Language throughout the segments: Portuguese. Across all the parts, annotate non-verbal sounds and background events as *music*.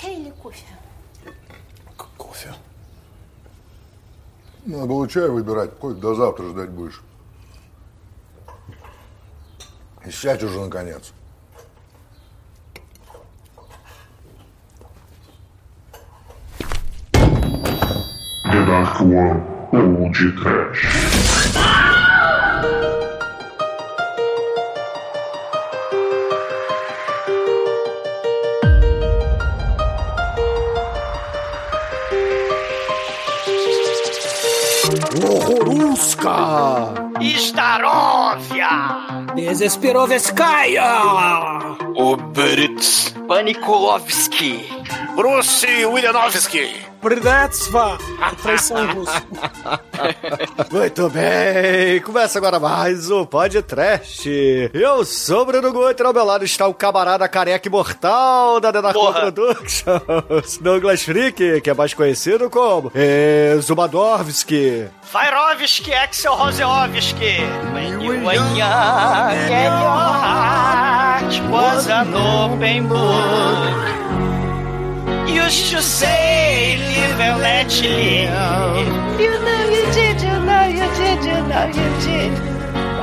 чай или кофе? Кофе. Надо было чай выбирать. Хоть до завтра ждать будешь. И сядь уже, наконец. Редактор Old Trash. Starovia! Desesperovskaya! Ubritz Panikulovski! Bruce Willianovski! Brdetsva! Traição russa. *laughs* Muito bem, começa agora mais um Podcast. Eu sou o Bruno Guter, ao meu lado está o camarada careca imortal da Denarcon Productions, Douglas Freak, que é mais conhecido como Zumadorvski. Fairovski, Axel Roseovski! When you were young and your heart was an open book Used to say, live and let you live. You know you did, you know you did, you know you did.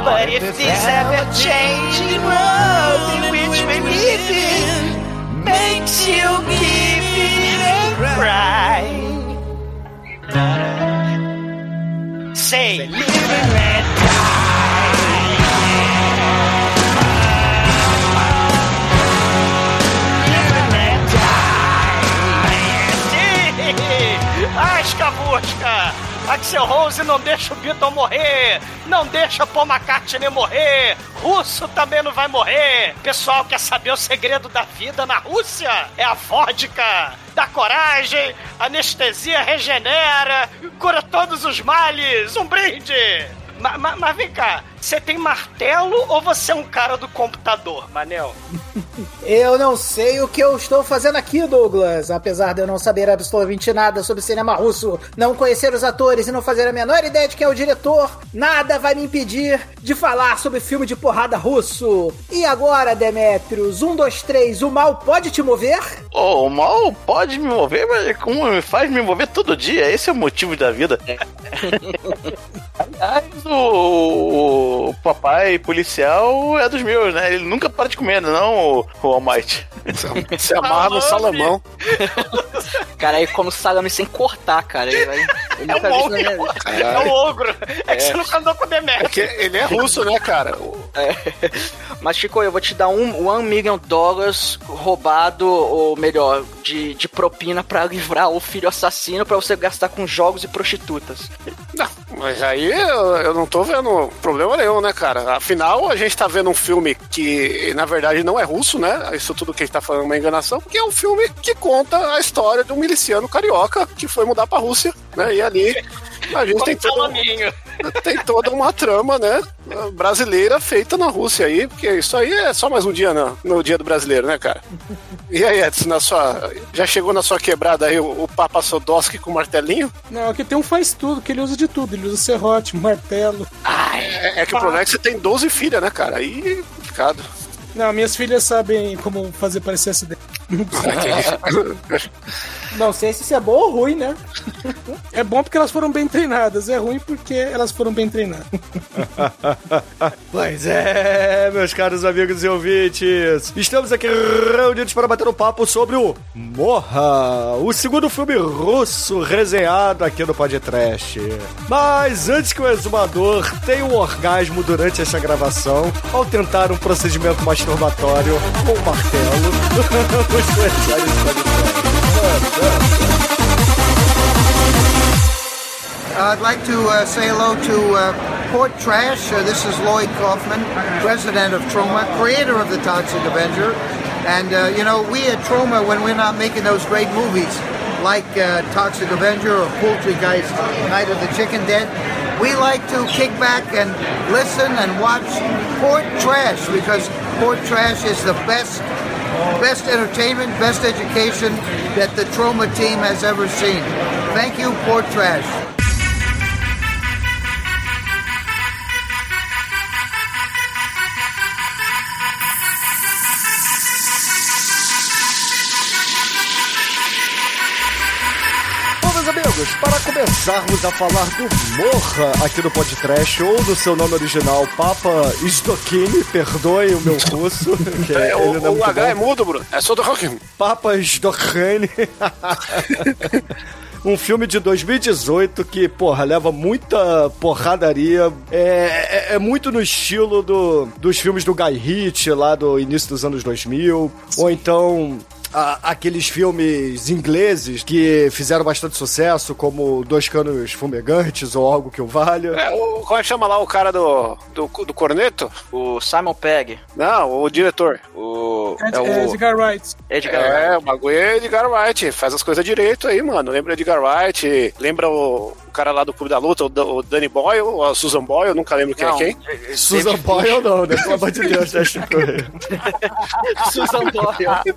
But if this ever-changing world in which we live in Makes you give in and cry. Say, live and let Ai, escavusca! Axel Rose não deixa o Beatle morrer! Não deixa Paul McCartney morrer! Russo também não vai morrer! Pessoal quer saber o segredo da vida na Rússia? É a vodka! Dá coragem, anestesia regenera, cura todos os males! Um brinde! Ma- ma- Mas, vem cá, você tem martelo ou você é um cara do computador, Manel? Eu não sei o que eu estou fazendo aqui, Douglas. Apesar de eu não saber absolutamente nada sobre cinema russo, não conhecer os atores e não fazer a menor ideia de quem é o diretor, nada vai me impedir de falar sobre filme de porrada russo. E agora, Demetrius, um, dois, três, o mal pode te mover? Oh, o mal pode me mover, mas como me faz me mover todo dia? Esse é o motivo da vida. *laughs* Aliás, o, o papai policial é dos meus, né? Ele nunca para de comer, não, o, o All Might. *laughs* Se amarra no salamão. *laughs* Cara, aí come salame sem cortar, cara. Ele vai... Ele É um viu isso ogro, é um ogro. É que você nunca andou com o É Demetrio. que ele é russo, né, cara? É. Mas, Chico, eu vou te dar um one million dollars roubado, ou melhor, de, de propina pra livrar o filho assassino pra você gastar com jogos e prostitutas. Não, mas aí eu, eu não tô vendo problema nenhum, né, cara? Afinal, a gente tá vendo um filme que, na verdade, não é russo, né? Isso tudo que a gente tá falando é uma enganação, porque é um filme que conta a história de um miliciano carioca que foi mudar pra Rússia, né? E ali a gente tem todo, salaminho. *laughs* tem toda uma trama, né? Brasileira feita na Rússia aí, porque isso aí é só mais um dia no, no dia do brasileiro, né, cara? E aí, Edson, na sua, já chegou na sua quebrada aí o, o Papa Sodoski com o martelinho? Não, aqui tem um faz tudo, que ele usa de tudo. Ele usa serrote, martelo. É, é que o problema é que você tem 12 filhas, né, cara? Aí é complicado. Não, minhas filhas sabem como fazer parecer acidente. *laughs* *laughs* Não sei se isso é bom ou ruim, né? É bom porque elas foram bem treinadas, é ruim porque elas foram bem treinadas. *laughs* Pois é, meus caros amigos e ouvintes, estamos aqui reunidos para bater um papo sobre o Morra, o segundo filme russo resenhado aqui no Podcast. Mas antes que o exumador tenha um orgasmo durante essa gravação, ao tentar um procedimento masturbatório com o martelo, *laughs* vamos começar esse podcast. I'd like to uh, say hello to uh, Port Trash. Uh, this is Lloyd Kaufman, president of Troma, creator of the Toxic Avenger. And, uh, you know, we at Troma, when we're not making those great movies like uh, Toxic Avenger or Poultrygeist, Night of the Chicken Dead, we like to kick back and listen and watch Port Trash because Port Trash is the best best entertainment, best education that the Troma team has ever seen. Thank you, Port Trash. Amigos, para começarmos a falar do Morra aqui no podcast, ou do seu nome original, Papa Stokini, perdoe o meu russo. *laughs* que É, o ele não o muito H bom. é mudo, Bruno. É só do rock. Papa Stokini. *laughs* Um filme de 2018 que, porra, leva muita porradaria. É, é, é muito no estilo do, dos filmes do Guy Ritchie, lá do início dos anos 2000. Ou então a- aqueles filmes ingleses que fizeram bastante sucesso, como Dois Canos Fumegantes ou algo que o valha. É, o, como é que chama lá o cara do, do, do corneto? O Simon Pegg. Não, o diretor. O. Ed- É o. Edgar Wright. Edgar Wright. É, o bagulho é Edgar Wright. Faz as coisas direito aí, mano. Lembra Edgar Wright, lembra o, o cara lá do Clube da Luta, o, Da- o Danny Boyle, ou a Susan Boyle, eu nunca lembro quem Não, é quem. Susan David *laughs* Boyle não, né? Pelo amor de Deus, né, Chico? *laughs* Susan Boyle.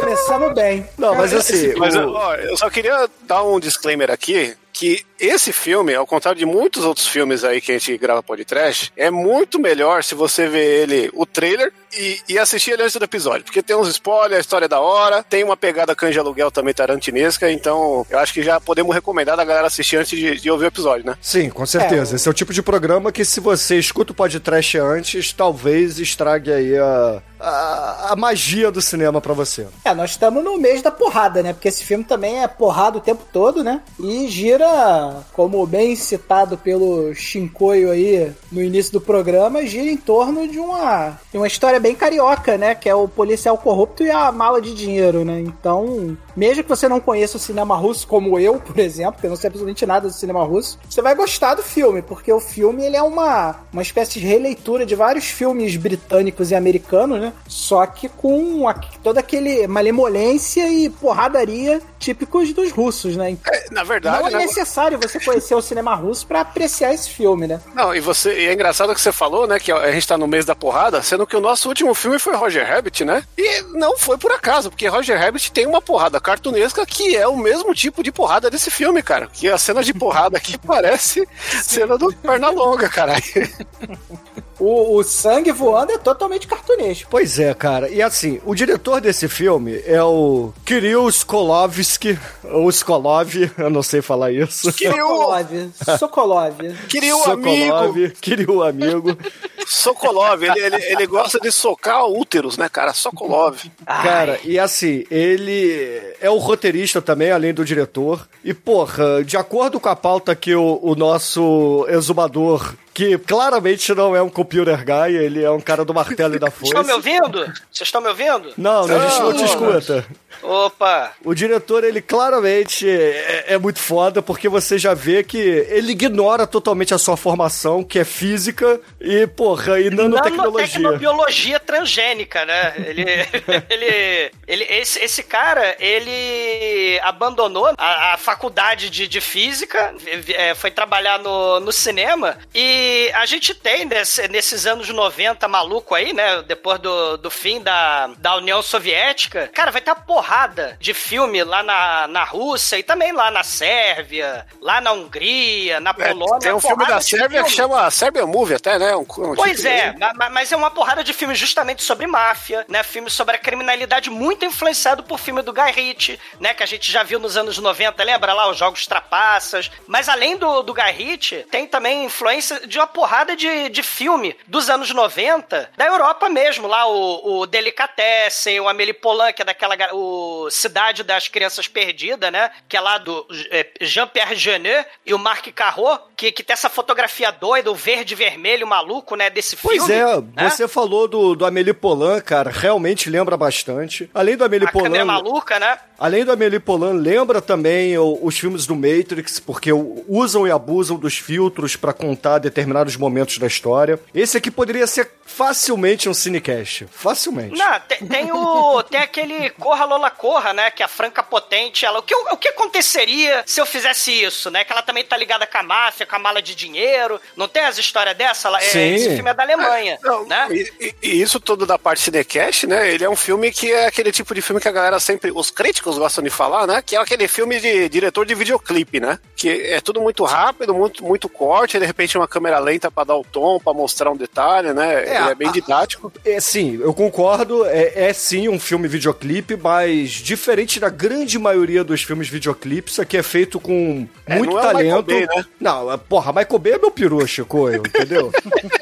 Começamos bem. Não, mas assim, Mas o- ó, eu só queria dar um disclaimer aqui. Que esse filme, ao contrário de muitos outros filmes aí que a gente grava podcast, é muito melhor se você ver ele, o trailer, e, e assistir ele antes do episódio. Porque tem uns spoilers, a história é da hora, tem uma pegada canja aluguel também tarantinesca, então eu acho que já podemos recomendar da galera assistir antes de, de ouvir o episódio, né? Sim, com certeza. Esse é o tipo de programa que, se você escuta o podcast antes, talvez estrague aí a, a, a magia do cinema pra você. É, nós estamos no mês da porrada, né? Porque esse filme também é porrada o tempo todo, né? E gira, como bem citado pelo Shinkoio aí no início do programa, gira em torno de uma, de uma história bem carioca, né? Que é o policial corrupto e a mala de dinheiro, né? Então, mesmo que você não conheça o cinema russo, como eu, por exemplo, que eu não sei absolutamente nada do cinema russo, você vai gostar do filme, porque o filme ele é uma, uma espécie de releitura de vários filmes britânicos e americanos, né? Só que com a- toda aquele malemolência e porradaria típicos dos russos, né? Então, É, na verdade, não é né? necessário você conhecer o cinema russo pra apreciar esse filme, né? Não, e você, e é engraçado que você falou, né, que a gente tá no mês da porrada, sendo que o nosso último filme foi Roger Rabbit, né? E não foi por acaso, porque Roger Rabbit tem uma porrada cartunesca que é o mesmo tipo de porrada desse filme, cara. Que a cena de porrada aqui *laughs* parece cena do Pernalonga, caralho. *laughs* O, o sangue voando é totalmente cartunesco. Pois é, cara. E assim, o diretor desse filme é o Kirill Skolovsky, ou Skolov, *laughs* eu não sei falar isso. O, Sokolov, Sokolov. queria o amigo, Sokolov, Kirill amigo. Sokolov, ele, ele, ele gosta de socar úteros, né, cara? Sokolov. Cara, e assim, ele é o roteirista também, além do diretor. E, porra, de acordo com a pauta que o, o nosso exumador, que claramente não é um computer guy, ele é um cara do martelo e da foice. Estão me ouvindo? Vocês estão me ouvindo? Não, a gente não te escuta. Opa! O diretor, ele claramente é, é muito foda, porque você já vê que ele ignora totalmente a sua formação, que é física e, porra, e nanotecnologia. Nanotecnobiologia transgênica, né? Ele, *laughs* ele, ele esse, esse cara, ele abandonou a, a faculdade de, de física, é, foi trabalhar no, no cinema e a gente tem nesse- nesses anos 90 maluco aí, né? Depois do, do fim da, da União Soviética, cara, vai ter uma porrada de filme lá na, na Rússia e também lá na Sérvia, lá na Hungria, na É, Polônia. tem um filme da Sérvia que filme. chama Sérvia Movie até, né? Um, um Pois título é, mas é uma porrada de filmes justamente sobre máfia, né? Filmes sobre a criminalidade muito influenciado por filme do Guy Ritchie, né? Que a gente já viu nos anos 90, lembra lá? Os Jogos Trapaças. Mas além do, do Guy Ritchie, tem também influência de uma porrada de, de filme dos anos 90, da Europa mesmo, lá o, o Delicatessen, o Amélie Poulain, que é daquela... O Cidade das Crianças Perdidas, né? Que é lá do é, Jean-Pierre Jeunet e o Marc Carreau, que, que tem essa fotografia doida, o verde vermelho maluco, né? Desse Pois filme. é, né? você falou do, do Amélie Poulain, cara, realmente lembra bastante. Além do Amélie A câmera Poulain, maluca, né? além do Amélie Poulain, lembra também o- os filmes do Matrix, porque o- usam e abusam dos filtros pra contar determinados momentos da história. Esse aqui poderia ser facilmente um cinecast, facilmente. Não, tem, tem o. Tem aquele Corra Lola Corra, né? Que a Franca Potente, ela. O que, o que aconteceria se eu fizesse isso, né? Que ela também tá ligada com a máfia, com a mala de dinheiro. Não tem as histórias dessa? É, Sim. esse filme é da Alemanha. Não, né? e, e- isso tudo da parte cinecast, né? Ele é um filme que é aquele tipo de filme que a galera sempre, os críticos gostam de falar, né? Que é aquele filme de diretor de videoclipe, né? Que é tudo muito rápido, muito, muito corte, de repente uma câmera lenta pra dar o tom, pra mostrar um detalhe, né? Ele é bem a- didático. É, sim, eu concordo. É, é sim um filme videoclipe, mas diferente da grande maioria dos filmes videoclipes, isso aqui é feito com É, muito não é talento. Bay, né? Não, é- porra, Michael Bay é meu peru, Chico, entendeu?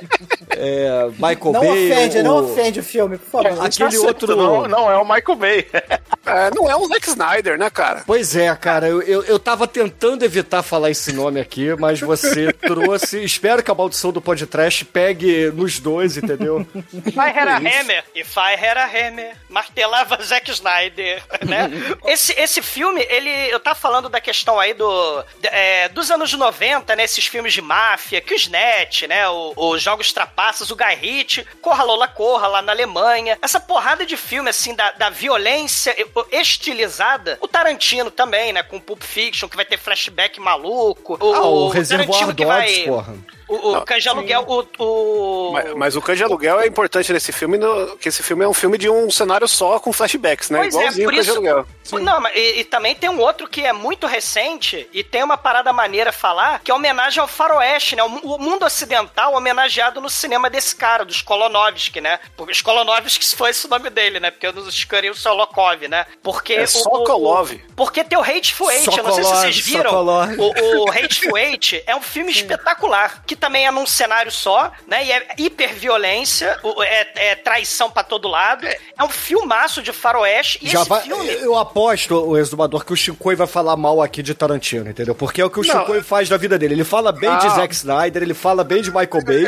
*laughs* é, Michael Não Bay. ofende, o- não ofende o filme, por favor. Aquele outro. Não, não é o Michael Bay. *laughs* É, não é um Zack Snyder, né, cara? Pois é, cara, eu, eu, eu tava tentando evitar falar esse nome aqui, mas você *laughs* trouxe. Espero que a maldição do podcast pegue nos dois, entendeu? Vai era Hammer e vai era Hammer. Martelava Zack Snyder, né? esse, esse filme, ele. Eu tava falando da questão aí do. é, dos anos 90, né? Esses filmes de máfia, que o Snatch, né? o- Os Jogos Trapaças, o Guy Ritchie, Corra Lola Corra lá na Alemanha. Essa porrada de filme, assim, da, da violência estilizada. O Tarantino também, né? Com Pulp Fiction, que vai ter flashback maluco. O, Ah, o o Reservoir Tarantino que Dogs, vai. porra. O, o de Aluguel, o. o... Mas, mas o de Aluguel é importante nesse filme, no- que esse filme é um filme de um cenário só com flashbacks, né? Pois é, Igualzinho por o isso. Aluguel. Não, mas e, e também tem um outro que é muito recente e tem uma parada maneira a falar, que é homenagem ao faroeste, né? O, o mundo ocidental homenageado no cinema desse cara, dos Kolonovski, né? Porque os Kolonovski foi esse o nome dele, né? Porque nos Scaria o Solokov, né? Porque É o- Sokolov. o- porque tem o Hateful Eight, eu não sei se vocês viram. Sokolov. O, o Hateful Eight é um filme *laughs* espetacular, que também é num cenário só, né? E é hiperviolência, o- é, é traição pra todo lado. É um filmaço de faroeste. E Já esse vai, filme... eu aposto, o exumador, que o Chicoio vai falar mal aqui de Tarantino, entendeu? Porque é o que o Não. Chicoio faz da vida dele. Ele fala bem de Ah. Zack Snyder, ele fala bem de Michael Bay,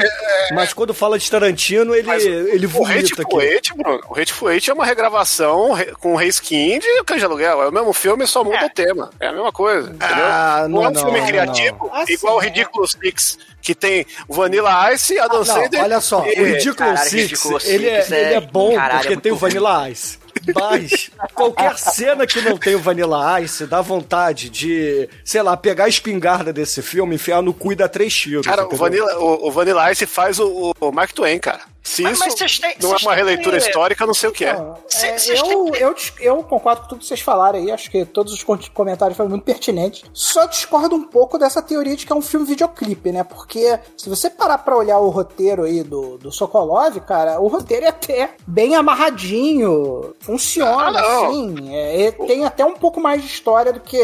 mas quando fala de Tarantino, ele, Mas ele o vomita Hateful aqui. Eight, Bruno, o Hateful Eight é uma regravação re- com de Cães de Aluguel. É o mesmo filme, só muda É. o tema. É a mesma coisa, entendeu? Ah, não, é um não, filme não, criativo, não. Ah, igual o sim, Ridiculous Six, que tem Vanilla Ice, Adam Não, Sandler... olha só, e- o Ridiculous Caralho, Six, Ridiculous ele, é, Six é- ele é bom caralho, é porque muito tem o. Vanilla Ice. Mas qualquer *laughs* cena que não tem o Vanilla Ice dá vontade de, sei lá, pegar a espingarda desse filme, enfiar no cu e dar três tiros. Cara, o? Vanilla, o, o Vanilla Ice faz o, o Mark Twain, cara. Se Mas- isso mas vocês têm- não é uma têm releitura que- histórica, não sei o que é. Não, é, cês eu, têm eu, eu concordo com tudo que vocês falaram aí, acho que todos os comentários foram muito pertinentes. Só discordo um pouco dessa teoria de que é um filme videoclipe, né? Porque se você parar pra olhar o roteiro aí do, do Sokolov, cara, o roteiro é até bem amarradinho, funciona, Ah, assim. é, e tem até um pouco mais de história do que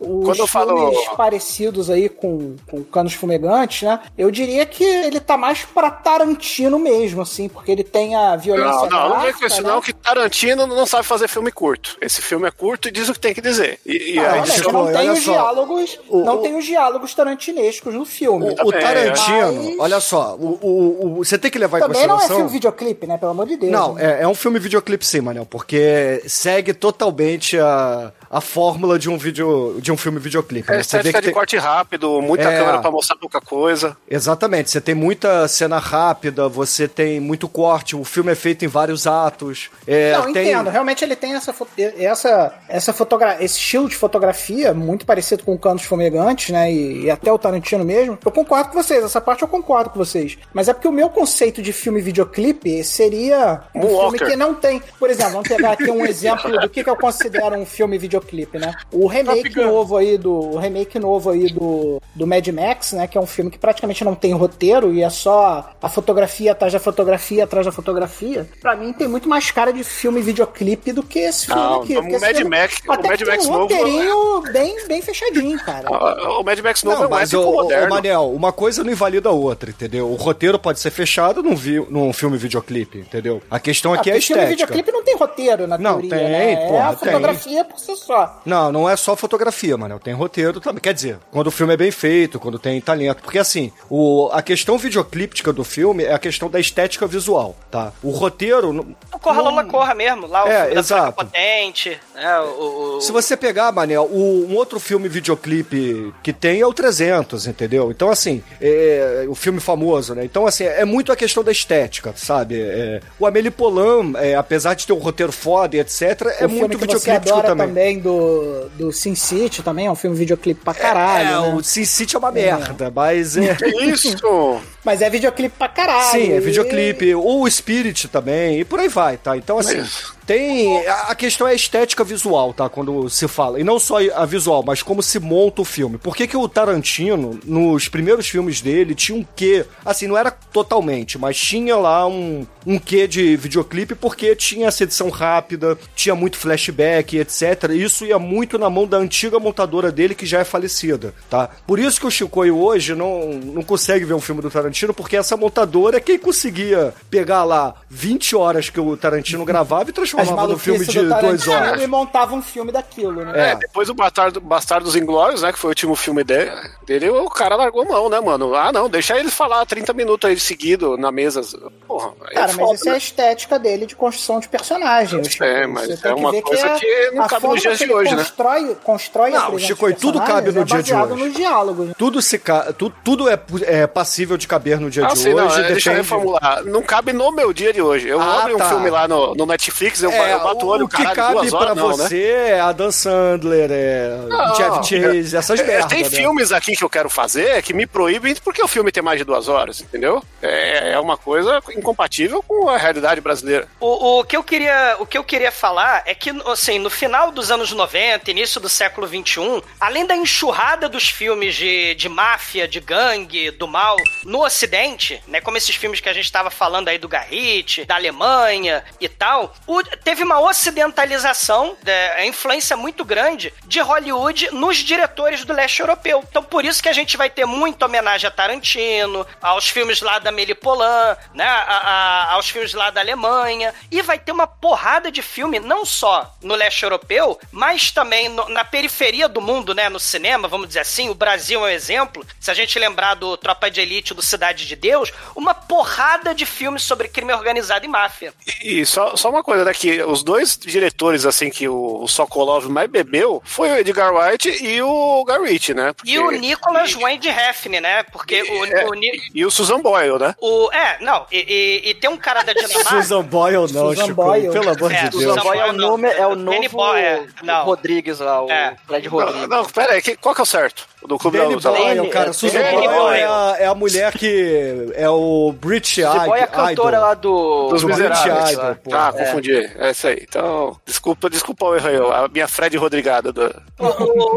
os Quando eu falo. filmes parecidos aí com, com Canos Fumegantes, né? Eu diria que ele tá mais pra Tarantino mesmo, assim, porque ele tem a violência Não, não, não vem gráfica, com isso né? não, que Tarantino não sabe fazer filme curto. Esse filme é curto e diz o que tem que dizer. E, e Ah, aí, Chico, não tem os só. diálogos, O- não o- tem os diálogos tarantinescos no filme. O, o Também, Tarantino, mas- olha só, o, o- o- você tem que levar em Também não é consideração... filme videoclipe, né? Pelo amor de Deus. Não, né? é, é um filme videoclipe sim, Manel, porque segue totalmente a, a fórmula de um vídeo de um filme videoclipe. é né? Você vê que de tem- corte rápido, muita É. câmera pra mostrar pouca coisa. Exatamente, você tem muita cena rápida, você tem muito corte, o filme é feito em vários atos. É, Não, tem... entendo. Realmente ele tem essa, fo- essa, essa fotogra esse estilo de fotografia muito parecido com o Canos Fumegantes, né? E, e até o Tarantino mesmo. Eu concordo com vocês, essa parte eu concordo com vocês. Mas é porque o meu conceito de filme videoclipe seria um Moonwalker. filme que não tem. Por exemplo, vamos pegar aqui um *laughs* exemplo do que, que eu considero um filme videoclipe, né? O remake novo aí do. O remake novo aí do, do Mad Max, né? Que é um filme que praticamente não tem roteiro e é só a fotografia atrás da fotografia atrás da fotografia. Pra mim tem muito mais cara de filme videoclipe do que esse filme Não, aqui. porque o Mad filme Max- o Mad Max tem um novo- roteirinho bem, bem fechadinho, cara. *laughs* O Mad Max novo Não, é um mas épico o, o, moderno. Manel, uma coisa não invalida a outra, entendeu? O roteiro pode ser fechado num, vi, num filme videoclipe, entendeu? A questão aqui Ah, é a porque filme estética. videoclipe não tem roteiro na Não, teoria, tem, né? é porra, a fotografia por si só. Não, não é só fotografia, mano. Tem roteiro também. Quer dizer, quando o filme é bem feito, quando tem talento. Porque assim, o, a questão videoclíptica do filme é a questão da estética visual, tá? O roteiro. não- O Corra Lola Corra mesmo, lá o É, exato. Potente, né? O, o- Se você pegar, Manel, o- um outro filme videoclipe que tem é o 300, entendeu? Então, assim, é, o filme famoso, né? Então, assim, é muito a questão da estética, sabe? É, o Amélie Polan, é, apesar de ter um roteiro foda e etc., é o filme muito videoclíptico adora também. Também, do, do Sin City também, é um filme videoclipe pra caralho, É, né? o Sin City é uma merda, mas é. Que isso? *laughs* Mas é videoclipe pra caralho. Sim, é e- videoclipe, ou o Spirit também, e por aí vai, tá? Então, assim, Tem. A questão é a estética visual, tá? Quando se fala. E não só a visual, mas como se monta o filme. Por que, que o Tarantino, nos primeiros filmes dele, tinha um quê? Assim, não era totalmente, mas tinha lá um, um quê de videoclipe, porque tinha essa edição rápida, tinha muito flashback, etc. Isso ia muito na mão da antiga montadora dele, que já é falecida, tá? Por isso que o Chicoio hoje não, não consegue ver um filme do Tarantino, porque essa montadora é quem conseguia pegar lá 20 horas que o Tarantino gravava e As transformava no filme de do duas Tarantino horas. e montava um filme daquilo, né? É, depois do Bastardo, Bastardos Inglórios, né? Que foi o último filme dele, dele, o cara largou mão, né, mano? Ah, não, deixa eles falar 30 minutos aí seguido na mesa. Porra, aí Cara, é mas isso é a né? estética dele de construção de personagem. Chico. É, mas é uma ver coisa é que não a cabe nos dias que de ele hoje, né? constrói, Constrói Não, a Chico, e tudo cabe no personagens dia de é hoje. nos diálogos. Tudo, se ca... tu- tudo é, é passível de caber no dia Ah, de sim, não, hoje. é, deixa eu reformular. Não cabe no meu dia de hoje. Eu Ah, abro um tá. filme lá no, no Netflix, eu, É, eu bato o olho, o que cabe duas horas, pra não, né? você é Adam Sandler, é Não, Jeff Chase, essas É, merda, tem né? filmes aqui que eu quero fazer que me proíbem porque o filme tem mais de duas horas, entendeu? É, é uma coisa incompatível com a realidade brasileira. O, o que eu queria, o que eu queria falar é que, assim, no final dos anos 90, início do século 21, além da enxurrada dos filmes de, de máfia, de gangue, do mal no Ocidente, né, como esses filmes que a gente estava falando aí do Garrett, da Alemanha e tal, o- teve uma ocidentalização, né, a influência muito grande de Hollywood nos diretores do leste europeu. Então, por isso que a gente vai ter muita homenagem a Tarantino, aos filmes lá da Amélie Poulain, né, a- a- aos filmes lá da Alemanha, e vai ter uma porrada de filme, não só no leste europeu, mas também no- na periferia do mundo, né, no cinema, vamos dizer assim, o Brasil é um exemplo, se a gente lembrar do Tropa de Elite, do Cidade de Deus, uma porrada de filmes sobre crime organizado e máfia. E só, só uma coisa, né? Que os dois diretores, assim, que o, o Sokolov mais bebeu foi o Edgar Wright e o Guy Ritchie, né? Porque- E o Nicholas Wayne Refn, né? Porque o, é, o, Ni- e o Susan Boyle, né? o- É, não, e, e- e tem um cara da *laughs* Dinamarca. Susan Boyle não, Susan Chico, Boyle. pelo amor É, de Deus. Susan Boy é o, não. nome, é o novo Boy, é. Não. Rodrigues lá, o É. Fred Não, Rodrigues. não, pera aí, que- qual que é o certo? O do Clube Danny da Boyle, Danny- cara, é, Susan Danny Boyle Boyle. é a, é a mulher que é o British The Boy é a Idol. cantora lá do... Dos do Miseráveis. British Idol. Ah, É. confundi. É isso aí. Então, desculpa, desculpa o erro. A minha Fred Rodrigada. Do... O-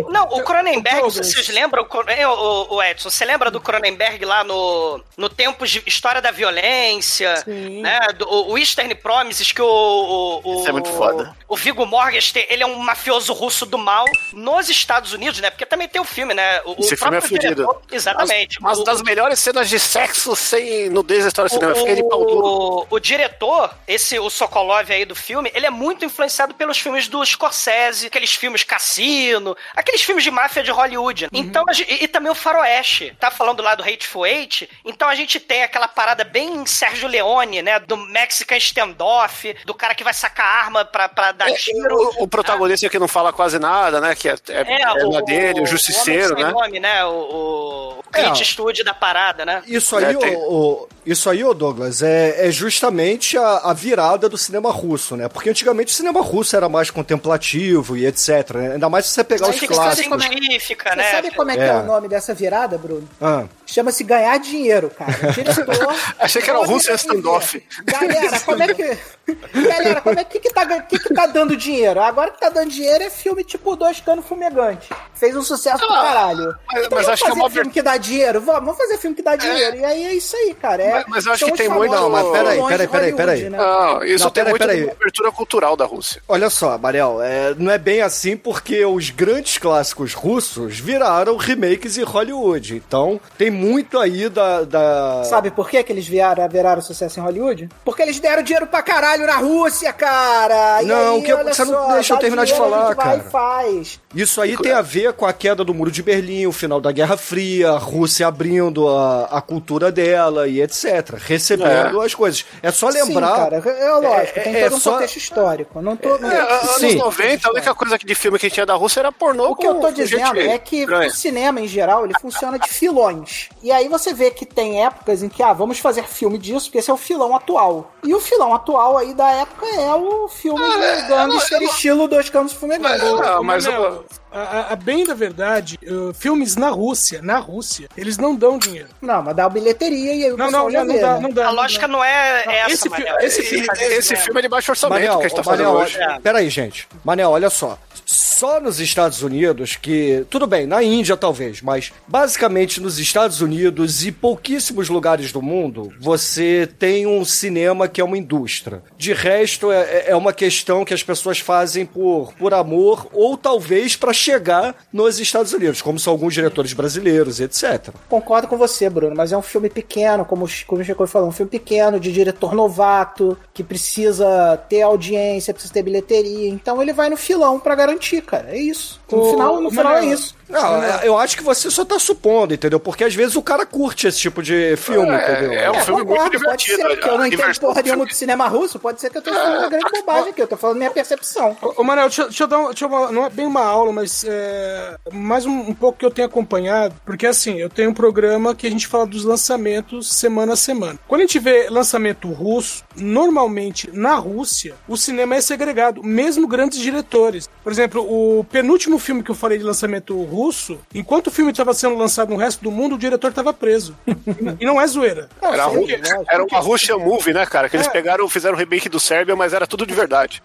o- não, o Cronenberg, vocês lembram? o é, O, o Edson, você lembra do Cronenberg lá no, no Tempos de História da Violência? Sim. Né? Do, o, o Eastern Promises, que o. o, o Isso é muito foda. O Viggo Morgenstern, ele é um mafioso russo do mal nos Estados Unidos, né? Porque também tem o filme, né? O, o Esse filme é fudido. diretor- Exatamente. Mas O- das melhores cenas de sexo sem nudez da história do cinema. Eu Fiquei de pau duro. o, o diretor, esse o Sokolov aí do filme, ele é muito influenciado pelos filmes do Scorsese, aqueles filmes Cassino, aqueles filmes de máfia de Hollywood. Então, a gen- e, e também o Faroeste. Tá falando lá do Hateful Eight, então a gente tem aquela parada bem Sérgio Leone, né, do Mexican Standoff, do cara que vai sacar arma pra, pra dar tiro. O, o protagonista que não fala quase nada, né? Que é, é, é, o, dele, o justiceiro, o homem sem né? nome, né? O, o, o É, Clint ó. Eastwood da parada, né? Isso aí, É, tem- o, o- isso aí, ô Douglas, é, é justamente a, a virada do cinema russo, né? Porque antigamente o cinema russo era mais contemplativo e etc. né? Ainda mais se você pegar Mas os clássicos. científica, Você né? sabe como é que é. É. o nome dessa virada, Bruno? Ah, Chama-se ganhar dinheiro, cara. *laughs* Achei que era o Russian aí, Standoff. Galera, como é que. Galera, como é que, que, tá, que, que tá dando dinheiro? Agora que tá dando dinheiro é filme tipo Dois Canos Fumegante. Fez um sucesso do caralho. Ah, mas- então mas vamos acho que é fazer uma filme que dá dinheiro? Vamos, vamos fazer filme que dá dinheiro. E aí é isso aí, cara. É, Mas- mas eu acho que tem muito- Não, mas peraí, peraí, peraí, peraí. né? Não, isso Não, tem peraí, muito peraí. de abertura cultural da Rússia. olha só, Mariel, é, não é bem assim porque os grandes clássicos russos viraram remakes em Hollywood. Então, tem muito aí da. da... Sabe por que, que eles vieram, viraram sucesso em Hollywood? Porque eles deram dinheiro pra caralho na Rússia, cara! E Não, aí, que você não só, deixa eu terminar de falar, cara. e faz. Isso aí tem a ver com a queda do Muro de Berlim, o final da Guerra Fria, a Rússia abrindo a, a cultura dela e etc. Recebendo as coisas. É só lembrar. Sim, cara, é lógico, É- tem é todo um só- contexto histórico. Não tô, não É, anos Sim. 90, a única coisa que de filme que tinha da Rússia era pornô. O que eu tô dizendo é que o cinema, em geral, ele funciona de filões. E aí você vê que tem épocas em que, ah, vamos fazer filme disso, porque esse é o filão atual. E o filão atual aí da época é o filme Ah, de gangster estilo Dois Campos Fumegantes. Não, mas Manel, eu- a, a- a bem da verdade, uh, filmes na Rússia, na Rússia, eles não dão dinheiro. Não, mas dá bilheteria e aí o Não, pessoal não, já não, não vê, dá, né? não dá. A lógica não é Não, essa, esse Manel. esse fi- Esse filme é de baixo orçamento Manel, que a gente tá fazendo Manel, hoje. olha- peraí, gente. Manel, olha só. Só nos Estados Unidos, que. Tudo bem, na Índia talvez, mas basicamente nos Estados Unidos e pouquíssimos lugares do mundo, você tem um cinema que é uma indústria. De resto, é, é uma questão que as pessoas fazem por, por amor ou talvez para chegar nos Estados Unidos, como são alguns diretores brasileiros, etc. Concordo com você, Bruno, mas é um filme pequeno, como, o como o Chico falou, um filme pequeno, de diretor novato, que precisa ter audiência, precisa ter bilheteria. Então ele vai no filão pra garantir, cara. É isso. No Ô, final, no final é isso. Não, é- eu acho que você só tá supondo, entendeu? Porque às vezes o cara curte esse tipo de filme, entendeu? é um É, filme muito concordo, pode divertido. ser, porque eu não entendo porra nenhuma do cinema russo, pode ser que eu tô falando uma grande bobagem aqui, eu tô falando minha percepção. Ô, Manel, deixa, deixa eu dar um, deixa eu uma- não é bem uma aula, mas é, mais um, um pouco que eu tenho acompanhado, porque assim, eu tenho um programa que a gente fala dos lançamentos semana a semana. Quando a gente vê lançamento russo, normalmente na Rússia, o cinema é segregado, mesmo grandes diretores. Por exemplo, o penúltimo filme que eu falei de lançamento russo, enquanto o filme estava sendo lançado no resto do mundo, o diretor estava preso. e não é zoeira. Era, Ru- lógico. era uma Russian Movie, né, cara? Que eles É. pegaram, fizeram o remake do Sérbia, mas era tudo de verdade.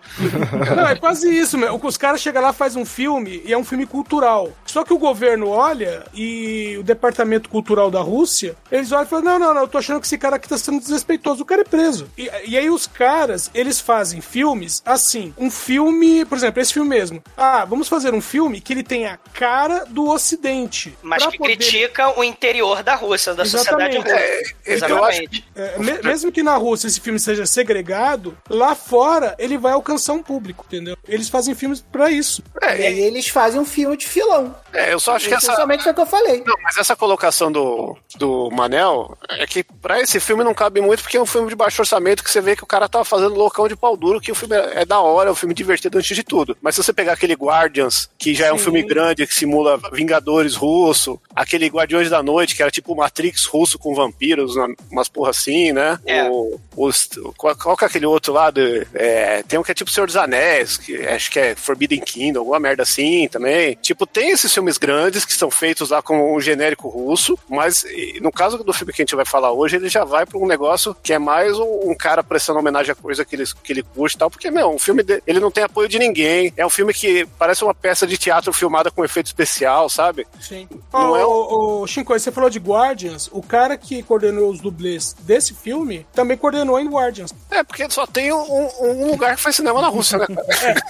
Não, é quase isso, meu. Os caras chegam lá, faz um filme e é um filme cultural. Só que o governo olha e o departamento cultural da Rússia, eles olham e falam: não, não, não, eu tô achando que esse cara aqui tá sendo desrespeitoso. O cara é preso. E, e aí os caras, eles fazem filmes assim. Um filme, por exemplo, esse filme mesmo. Ah, vamos fazer um filme que ele tem a cara do Ocidente. Mas que poder- critica o interior da Rússia, da sociedade Exatamente. russa. É, eu Exatamente. É, me- mesmo que na Rússia esse filme seja segregado, lá fora ele vai alcançar um público, entendeu? Eles fazem filmes pra isso. E aí eles fazem um filme de filão. É, eu só acho que essa. Essencialmente foi o que eu falei. Não, mas essa colocação do, do Manel é que pra esse filme não cabe muito, porque é um filme de baixo orçamento que você vê que o cara tava fazendo loucão de pau duro, que o filme é, é da hora, é um filme divertido antes de tudo. Mas se você pegar aquele Guardians, que já é um filme grande, que simula Vingadores russo, aquele Guardiões da Noite, que era tipo Matrix russo com vampiros, uma- umas porra assim, né? É. O, os, qual, qual que é aquele outro lá? do- é, tem um que é tipo Senhor dos Anéis, que acho que é Forbidden Kingdom, alguma merda assim também. Tipo, tem esses filmes grandes que são feitos lá com um genérico russo, mas no caso do filme que a gente vai falar hoje, ele já vai pra um negócio que é mais um, um cara prestando homenagem a coisa que ele, que ele curte e tal, porque, meu, o filme de- ele não tem apoio de ninguém, é um filme que parece uma peça de teatro filmada com efeito especial, sabe? Sim. Não Ó, é ô, ô, Shinko, você falou de Guardians. O cara que coordenou os dublês desse filme também coordenou em Guardians. É, porque só tem um, um lugar que faz cinema na Rússia, né? cara?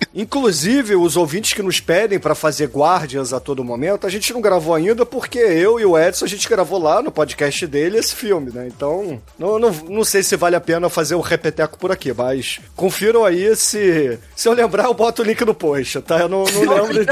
*laughs* Inclusive, os ouvintes que nos pedem pra fazer Guardians a todo momento, a gente não gravou ainda porque eu e o Edson a gente gravou lá no podcast dele esse filme, né? Então, não, não, não sei se vale a pena fazer o repeteco por aqui, mas confiram aí se. Se eu lembrar, eu boto o link no post, tá? Eu não, não lembro.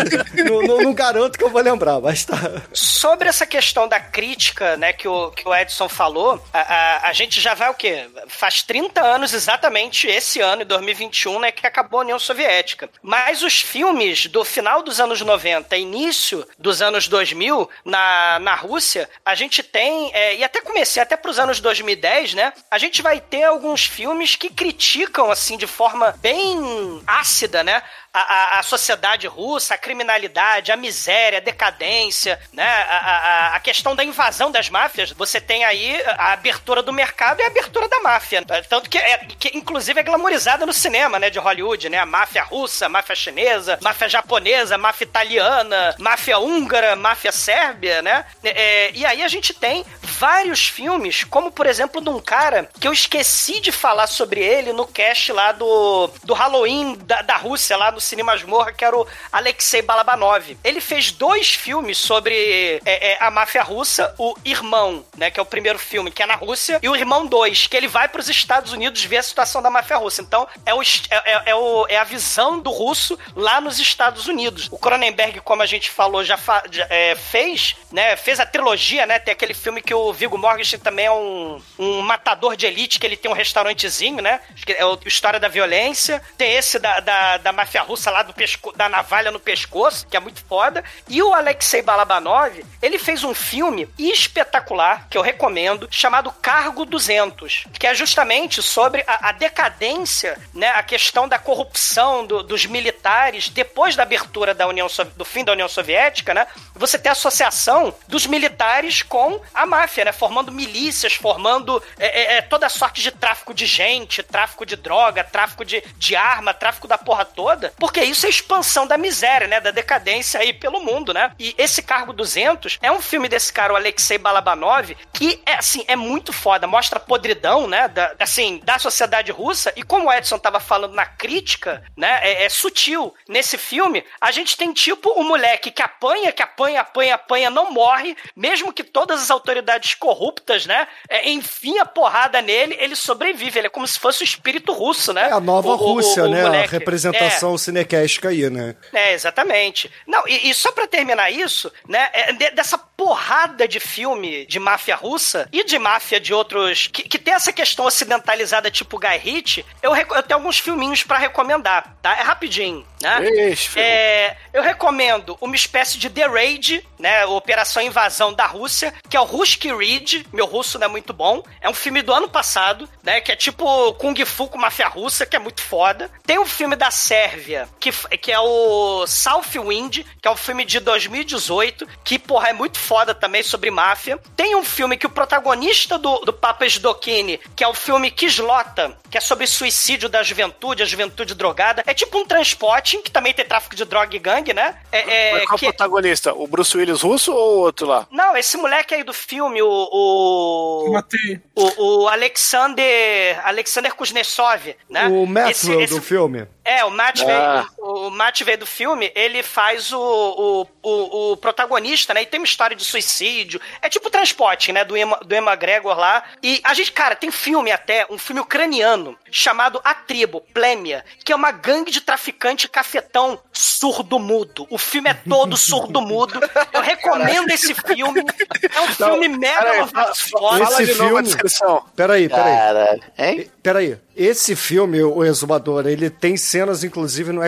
não, não- não garanto que eu vou lembrar, mas tá. Sobre essa questão da crítica, né, que o, que o Edson falou, a, a, a gente já vai o quê? Faz 30 anos exatamente esse ano, em 2021, né, que acabou a União Soviética. Mas os filmes do final dos anos 90 e início dos anos 2000, na, na Rússia, a gente tem, é, e até comecei, até pros anos 2010, né, a gente vai ter alguns filmes que criticam, assim, de forma bem ácida, né, a, a, a sociedade russa, a criminalidade, a miséria, a decadência, né? A, a, a questão da invasão das máfias. Você tem aí a abertura do mercado e a abertura da máfia. Tanto que, é, que inclusive é glamorizada no cinema, né? De Hollywood, né? A máfia russa, a máfia chinesa, máfia japonesa, máfia italiana, máfia húngara, máfia sérbia, né? É, e aí a gente tem vários filmes, como por exemplo de um cara que eu esqueci de falar sobre ele no cast lá do, do Halloween da, da Rússia, lá no Cine Masmorra, que era o Alexei Balabanov. Ele fez dois filmes sobre é, é, a máfia russa, o Irmão, né, que é o primeiro filme, que é na Rússia, e o Irmão 2, que ele vai para os Estados Unidos ver a situação da máfia russa. Então, é, o, é, é- é o- é a visão do russo lá nos Estados Unidos. O Cronenberg, como a gente falou, já, fa- já, é, fez, né, fez a trilogia, né, tem aquele filme que o, Viggo Mortensen também é um, um matador de elite, que ele tem um restaurantezinho, né? É o História da Violência. Tem esse da, da, da máfia russa lá do pesco, da navalha no pescoço, que é muito foda. E o Alexei Balabanov, ele fez um filme espetacular, que eu recomendo, chamado Cargo 200, que é justamente sobre a, a decadência, né? A questão da corrupção do- dos militares depois da abertura da União do fim da União Soviética, né? Você tem a associação dos militares com a máfia, né? Formando milícias, formando é, é, é, toda sorte de tráfico de gente, tráfico de droga, tráfico de, de arma, tráfico da porra toda, porque isso é expansão da miséria, né? Da decadência aí pelo mundo, né? E esse Cargo 200 é um filme desse cara, o Alexei Balabanov, que é assim, é muito foda, mostra a podridão, né? Da, assim, da sociedade russa, e como o Edson tava falando na crítica, né? É, é sutil. Nesse filme, a gente tem tipo o moleque que apanha, que apanha, apanha, apanha, não morre, mesmo que todas as autoridades corruptas, né? É, enfim, a porrada nele, ele sobrevive. Ele é como se fosse o espírito russo, né? É a nova O- o- Rússia, o né? moleque. A representação cinequéstica aí, né? É, exatamente. Não, e, e só pra terminar isso, né, é de- dessa porrada de filme de máfia russa e de máfia de outros que, que tem essa questão ocidentalizada tipo Guy Ritchie, eu, eu tenho alguns filminhos pra recomendar, tá? É rapidinho, né? Ixi. É, eu recomendo uma espécie de The Raid, né, Operação Invasão da Rússia, que é o Ruski Ridge, meu russo não é muito bom, é um filme do ano passado, né, que é tipo Kung Fu com máfia russa, que é muito foda. Tem um filme da Sérvia, que, que é o South Wind, que é um filme de 2018, que, porra, é muito foda também sobre máfia. Tem um filme que o protagonista do, do Papa Sdokini, que é o filme Kislota, que é sobre suicídio da juventude, a juventude drogada. É tipo um transporte, que também tem tráfico de droga e gangue, né? É, é, Mas qual que- o protagonista? O Bruce Willis russo ou o outro lá? Não, esse moleque aí do filme, o. o... Matei. O, o Alexander. Alexander Kuznetsov, né? O Maxwell Esse- esse- do filme. É, o Matt, Ah. O Matt veio do filme, ele faz o, o, o, o protagonista, né? E tem uma história de suicídio. É tipo transporte, né? Do Emma, do Emma Gregor lá. E a gente, cara, tem filme até, um filme ucraniano, chamado A Tribo, Plêmia, que é uma gangue de traficante cafetão surdo-mudo. O filme é todo *laughs* surdo-mudo. Eu recomendo esse filme. É um filme mega peraí, foda. Fala Esse de novo a filme- descrição. Peraí, peraí. Caralho. Hein? Peraí. Esse filme, o Exumador, ele tem cenas, inclusive, no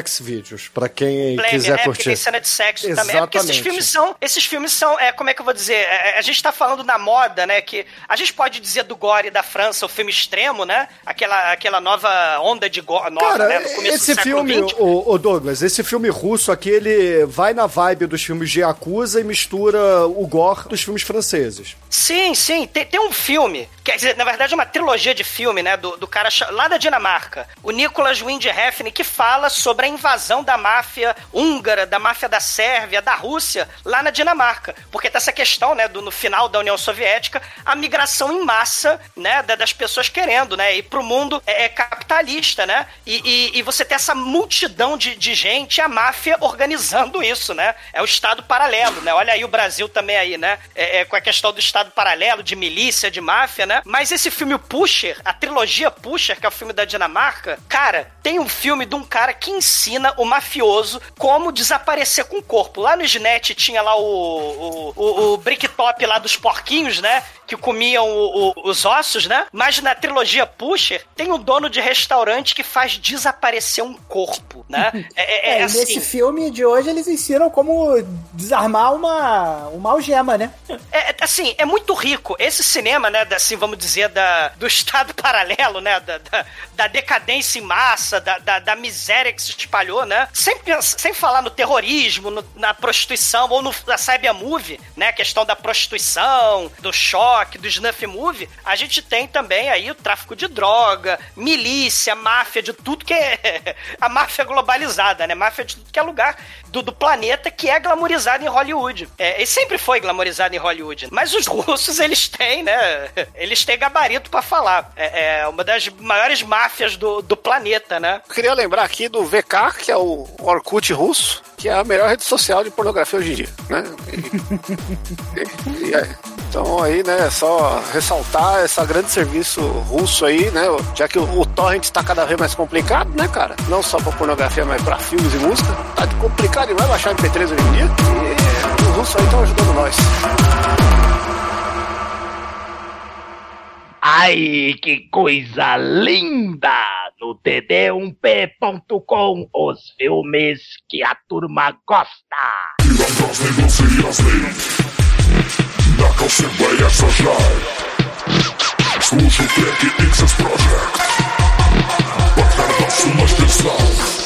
Xvideos, pra quem quiser é, porque curtir. tem cena de sexo também. É porque esses Exatamente. filmes são. Esses filmes são. É, como é que eu vou dizer? É, é, a gente tá falando da moda, né? Que a gente pode dizer do Gore da França, o filme extremo, né? Aquela, aquela nova onda de gore nova, Cara, né? No começo esse filme, XX. o, Douglas, esse filme russo aqui, ele vai na vibe dos filmes de Yakuza e mistura o gore dos filmes franceses. Sim, sim. Tem, tem um filme, quer dizer, na verdade é uma trilogia de filme, né? Do, do cara lá da Dinamarca, o Nicolas Windhefn, que fala sobre a invasão da máfia húngara, da máfia da Sérvia, da Rússia, lá na Dinamarca. Porque tá essa questão, né? Do, no final da União Soviética, a migração em massa, né? da- das pessoas querendo, né? Ir pro mundo é, é capitalista, né? E, e- e você tem essa multidão de, de gente, a máfia organizando isso, né? É o Estado paralelo, né? Olha aí o Brasil também aí, né? É, é com a questão do Estado paralelo, de milícia, de máfia, né? Mas esse filme Pusher, a trilogia Pusher, que é o filme da Dinamarca, cara, tem um filme de um cara que ensina o mafioso como desaparecer com o corpo. Lá no Snet tinha lá o, o, o, o Bricktop lá dos porquinhos, né? Que comiam o- o- os ossos, né? Mas na trilogia Pusher tem um dono de restaurante que faz desaparecer um corpo, né? *laughs* É, é- é É, e assim. nesse filme de hoje eles ensinam como desarmar uma, uma algema, né? É, é, assim, é muito rico. Esse cinema, né, da, assim, vamos dizer, da, do estado paralelo, né, da, da, da decadência em massa, da, da, da miséria que se espalhou, né, sem, sem falar no terrorismo, no- na prostituição, ou no, na cyber movie, né, a questão da prostituição, do choque, do snuff movie, a gente tem também aí o tráfico de droga, milícia, máfia, de tudo que é *laughs* a máfia globalizada, né, máfia de tudo que é lugar do, do planeta que é glamorizado em Hollywood. É, e sempre foi glamorizado em Hollywood. Mas os russos, eles têm, né? Eles têm gabarito pra falar. É, é uma das maiores máfias do, do planeta, né? Eu queria lembrar aqui do VK, que é o Orkut russo, que é a melhor rede social de pornografia hoje em dia, né? E- *laughs* e- e então aí, né, é só ressaltar esse grande serviço russo aí, né? Já que o, o torrent está cada vez mais complicado, né, cara? Não só pra pornografia, mas pra filmes e música. Tá complicado demais baixar MP3 hoje em dia. E os russos aí estão ajudando nós. Ai, que coisa linda! No td1p.com, os filmes que a turma gosta. Służył treki XS Project ten slav O filme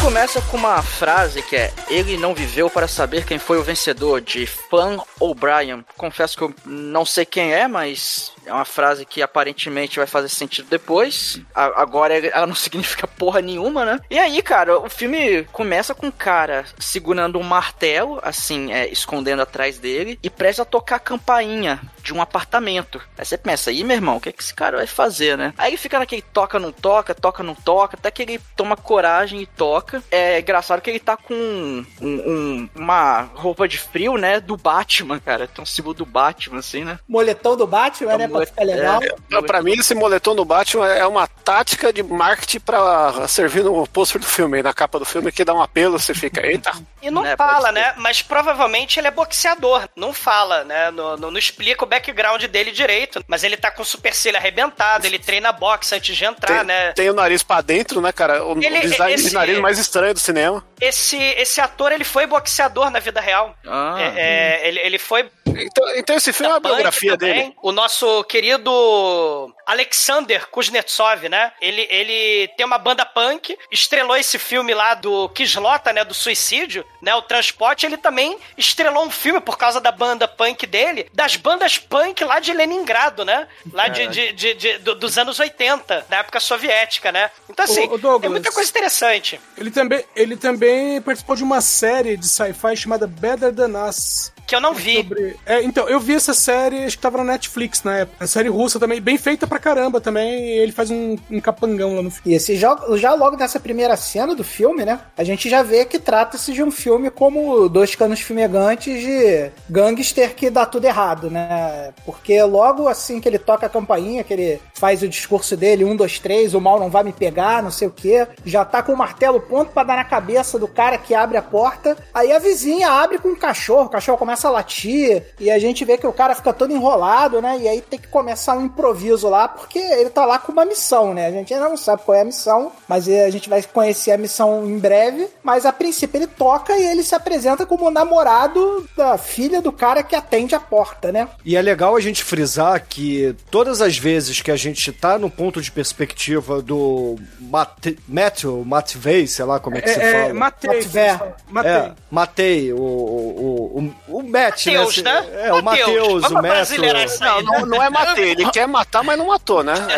começa com uma frase que é: Ele não viveu para saber quem foi o vencedor, de Flan O'Brien. Confesso que eu não sei quem é, mas é uma frase que aparentemente vai fazer sentido depois. A- agora ela não *laughs* significa porra nenhuma, né? E aí, cara, o filme começa com um cara segurando um martelo, assim, é, escondendo atrás dele, e presta a tocar a campainha de um apartamento. Aí você pensa, aí, meu irmão, o que, é que esse cara vai fazer, né? Aí ele fica naquele toca, não toca, toca, não toca, até que ele toma coragem e toca. É engraçado que ele tá com um- um- uma roupa de frio, né? Do Batman, cara. Tem um símbolo do Batman, assim, né? Moletom do Batman, né? Pra ficar legal. É, Pra mim, esse moletom do Batman é uma tática de marketing pra servir no pôster do filme, na capa do filme, que dá um apelo, você fica, eita. *laughs* E não Né, fala, né? Mas provavelmente ele é boxeador. Não fala, né? Não, não- não explica o background dele direito. Mas ele tá com o supercílio arrebentado, ele treina boxe antes de entrar, Tem, né? tem o nariz pra dentro, né, cara? O, o Ele- design esse- de nariz mais estranho do cinema. Esse, esse ator, ele foi boxeador na vida real. Ah. É, é, ele, ele foi Então, então esse filme é uma biografia também. dele. O nosso querido Alexander Kuznetsov, né? Ele, ele tem uma banda punk, estrelou esse filme lá do Kislota, né? Do suicídio, né? O Transporte. Ele também estrelou um filme por causa da banda punk dele, das bandas punk lá de Leningrado, né? Lá de, de- de- de- do- dos anos 80, da época soviética, né? Então, assim, Ô, ô, Douglas. tem muita coisa interessante. Ele também, ele também participou de uma série de sci-fi chamada Better Than Us. Que eu não vi. Sobre- É, então, eu vi essa série, acho que tava na Netflix na época. A série russa também, bem feita pra caramba também. E ele faz um, um capangão lá no filme. E esse já, já logo nessa primeira cena do filme, né? A gente já vê que trata-se de um filme como Dois Canos Fumegantes de gangster que dá tudo errado, né? Porque logo assim que ele toca a campainha, que ele faz o discurso dele, um, dois, três, o mal não vai me pegar, não sei o quê, já tá com o martelo pronto pra dar na cabeça do cara que abre a porta. Aí a vizinha abre com um cachorro, o cachorro começa a latir, e a gente vê que o cara fica todo enrolado, né? E aí tem que começar um improviso lá, porque ele tá lá com uma missão, né? A gente ainda não sabe qual é a missão, mas a gente vai conhecer a missão em breve. Mas a princípio ele toca e ele se apresenta como o namorado da filha do cara que atende a porta, né? E é legal a gente frisar que todas as vezes que a gente tá no ponto de perspectiva do Mate, Matthew, Matvei, sei lá como é que É, se é, fala. matei. Matvé. Matei. É, Matei, o, o, o, o Matt, Mateus, né? né? É, o Mateus, o aí, Não, né? não, não é matei, ele quer matar, mas não matou, né? *laughs*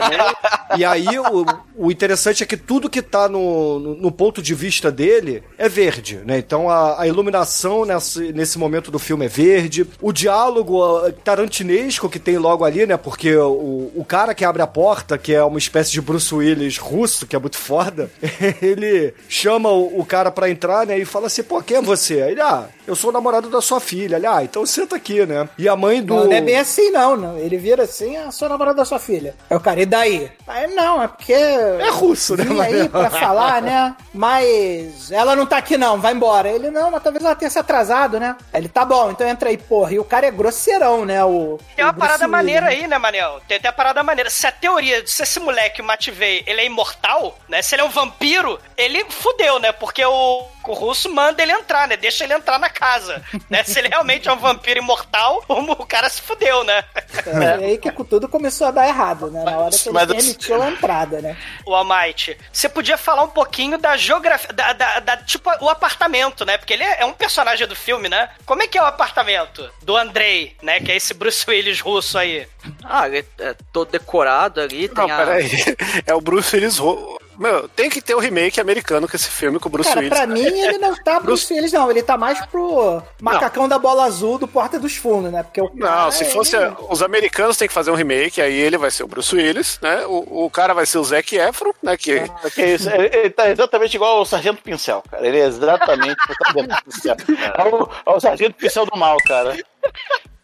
E aí, o, o interessante é que tudo que tá no, no, no ponto de vista dele é verde, né? Então a, a iluminação nesse, nesse momento do filme é verde. O diálogo ah, tarantinesco que tem logo ali, né? Porque o, o cara que abre a porta, que é uma espécie de Bruce Willis russo, que é muito foda, *laughs* ele chama o, o cara pra entrar, né? E fala assim, pô, quem é você? Aí Ele, ah, eu sou o namorado da sua filha. Ele, ah, então senta aqui, né? E a mãe do... Não, não é bem assim, não, não. Ele vira assim, a sua namorada da sua filha. É o cara, e daí? Aí não, é porque. É russo, né, Vim aí pra falar, né? Mas ela não tá aqui, não, vai embora. Ele, não, mas talvez ela tenha se atrasado, né? Aí Ele, tá bom, então entra aí, porra. E o cara é grosseirão, né? O, Tem o uma parada maneira né? aí, né, Manel? Tem até a parada maneira. Se a teoria de se esse moleque, o Matvei, ele é imortal, né? Se ele é um vampiro, ele fudeu, né? Porque o, o russo manda ele entrar, né? Deixa ele entrar na casa, né? Se ele realmente é um vampiro imortal, o, o cara se fudeu, né? É, e aí que tudo começou a dar errado, né? Na hora que ele Mas- permitiu a entrada, né? O Almighty, você podia falar um pouquinho da geografia, da, da- da- tipo, o apartamento, né? Porque ele é, é um personagem do filme, né? Como é que é o apartamento do Andrei, né? Que é esse Bruce Willis russo aí. Ah, ele é todo decorado ali, tem Não, a... peraí. *laughs* É o Bruce Willis. ro- Meu, tem que ter o remake americano com esse filme com o Bruce Cara, Willis. pra mim ele não tá *laughs* Bruce Willis, não. Ele tá mais pro macacão da bola azul do Porta dos Fundos, né? Porque o Não, cara, se fosse. ele- Os americanos têm que fazer um remake, aí ele vai ser o Bruce Willis, né? O, o cara vai ser o Zac Efron, né? Que, Que isso, ele, ele tá exatamente igual ao Sargento Pincel, cara. Ele é exatamente o Sargento Pincel. *laughs* É o, é o Sargento Pincel do mal, cara.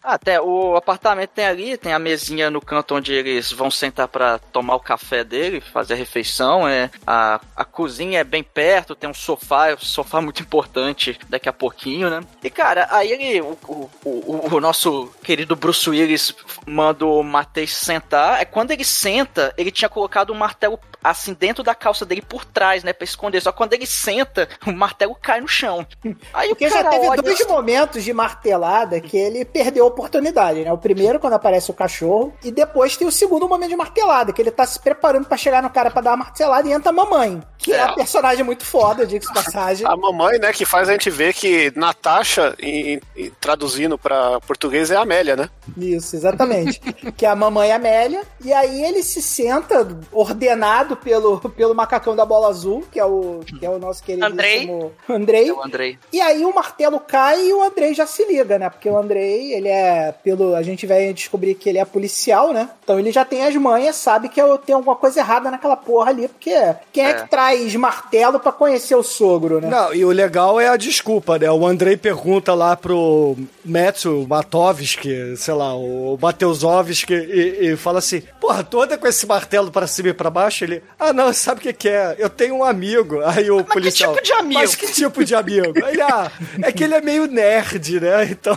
Até o apartamento tem ali, tem a mesinha no canto onde eles vão sentar pra tomar o café dele, fazer a refeição. É, a, a cozinha é bem perto, tem um sofá, um sofá muito importante daqui a pouquinho, né? E cara, aí ele, o, o, o, o nosso querido Bruce Willis manda o Matei sentar. É quando ele senta, ele tinha colocado o martelo assim dentro da calça dele por trás, né, Pra esconder. Só quando ele senta, o martelo cai no chão. Aí Porque o cara já teve olha- dois momentos de martelada que ele perdeu oportunidade, né? O primeiro, quando aparece o cachorro, e depois tem o segundo momento de martelada, que ele tá se preparando pra chegar no cara pra dar uma martelada e entra a mamãe, que é, É. uma personagem muito foda, diga-se de passagem. A mamãe, né, que faz a gente ver que Natasha, em- em- traduzindo pra português, é Amélia, né? Isso, exatamente. que é a mamãe Amélia. E aí ele se senta ordenado pelo, pelo macacão da bola azul, que é o, que é o nosso queridíssimo Andrei. É o Andrei. E aí o martelo cai e o Andrei já se liga, né? Porque o Andrei, ele é pelo. A gente vai descobrir que ele é policial, né? Então ele já tem as manhas, sabe que eu tenho alguma coisa errada naquela porra ali, porque quem é, É. que traz martelo pra conhecer o sogro, né? Não, e o legal é a desculpa, né? O Andrei pergunta lá pro Metsu Matovski, sei lá, o Mateusovski, e, e fala assim: Porra, toda com esse martelo pra cima e pra baixo? Ele, ah, não, sabe o que, que é? Eu tenho um amigo. *laughs* Aí o policial. tipo de amigo? Mas que tipo de amigo? Aí Ele, ah, é que ele é meio nerd, né? *laughs* Então.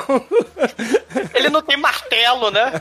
Ele não tem martelo, né?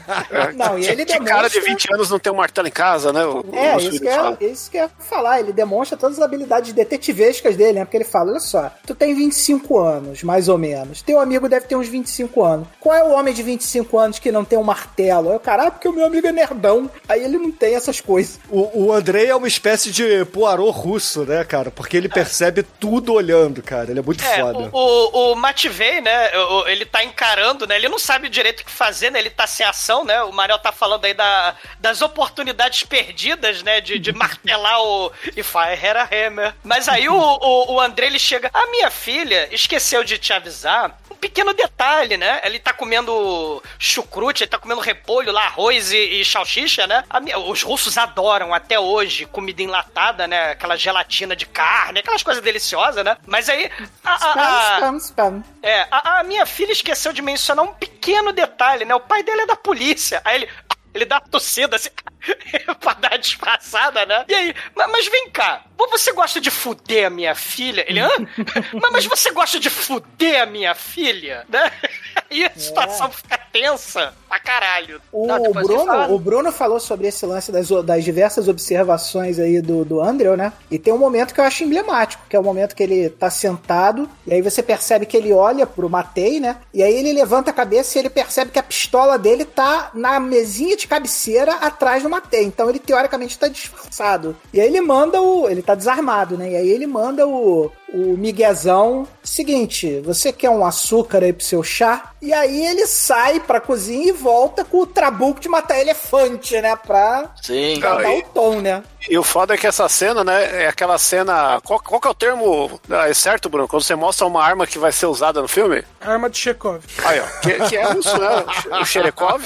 Não, e ele que cara de demonstra- 20 anos não tem um martelo em casa, né? O- É, o isso Willis que, é, isso que eu ia falar. Ele demonstra todas as habilidades detetivescas dele, né? Porque ele fala: olha só, tu tem 25 anos, mais ou menos. Teu amigo deve ter uns 25 anos. Qual é o homem de 25 anos que não tem um martelo? Aí o cara, ah, porque o meu amigo é nerdão. Aí ele não tem essas coisas. O, o Andrei é uma espécie de Poirot russo, né, cara? Porque ele percebe tudo olhando, cara. Ele é muito É, foda. o, o, o Matvei, né, ele tá encarando, né, ele não sabe direito o que fazer, né, ele tá sem ação, né, o Mariel tá falando aí da, das oportunidades perdidas, né, de, de martelar o If I Had a Hammer. Mas aí o, o, o André, ele chega, a minha filha esqueceu de te avisar? Um pequeno detalhe, né, ele tá comendo chucrute, ele tá comendo repolho lá, arroz e, e salsicha, né, minha- os russos adoram até hoje comida enlatada, né, aquela gelatina de carne, aquelas coisas deliciosas, né, mas aí... a- a- a- Spam, spam, spam. é, a, a minha filha esqueceu de mencionar um pequeno detalhe, né? O pai dele é da polícia. Aí ele. Ele dá uma tossida assim, *laughs* pra dar disfarçada, né? E aí, "Ma- mas vem cá, você gosta de fuder a minha filha? Ele, hã? *laughs* "Mas- Mas você gosta de fuder a minha filha? Né? *laughs* E a situação fica tensa pra caralho. O, Não, Bruno, o Bruno falou sobre esse lance das, das diversas observações aí do, do Andrew, né? E tem um momento que eu acho emblemático, que é o momento que ele tá sentado, e aí você percebe que ele olha pro Matei, né? E aí ele levanta a cabeça e ele percebe que a pistola dele tá na mesinha de cabeceira atrás do Matei. Então ele teoricamente tá disfarçado. E aí ele manda o. Ele tá desarmado, né? E aí ele manda o. O Miguezão, seguinte, você quer um açúcar aí pro seu chá? E aí ele sai pra cozinha e volta com o trabuco de matar elefante, né? Pra, Sim. pra dar o tom, né? E o foda é que essa cena, né, é aquela cena. Qual, qual que é o termo ah, é certo, Bruno? Quando você mostra uma arma que vai ser usada no filme? Arma de Chekhov. Aí, ó, que, que é russo, né? O Cherekov.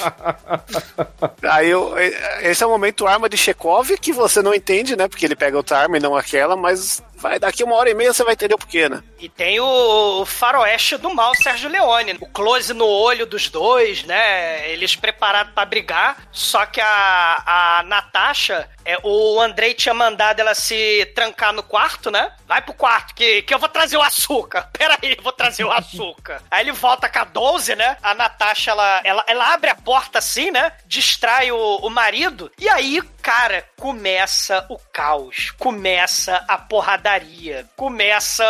Aí eu- esse é o momento arma de Chekhov que você não entende, né? Porque ele pega outra arma e não aquela, mas vai daqui uma hora e meia você vai entender o porquê, né? E tem o, faroeste do mal, Sérgio Leone. O close no olho dos dois, né? Eles preparados pra brigar. Só que a, a Natasha, é, o Andrei tinha mandado ela se trancar no quarto, né? Vai pro quarto, que, que eu vou trazer o açúcar. *laughs* Pera aí, eu vou trazer o açúcar. aí ele volta com a 12, né? A Natasha, ela, ela, ela abre a porta assim, né? Distrai o, o marido. E aí, cara, começa o caos. Começa a porradaria. Começa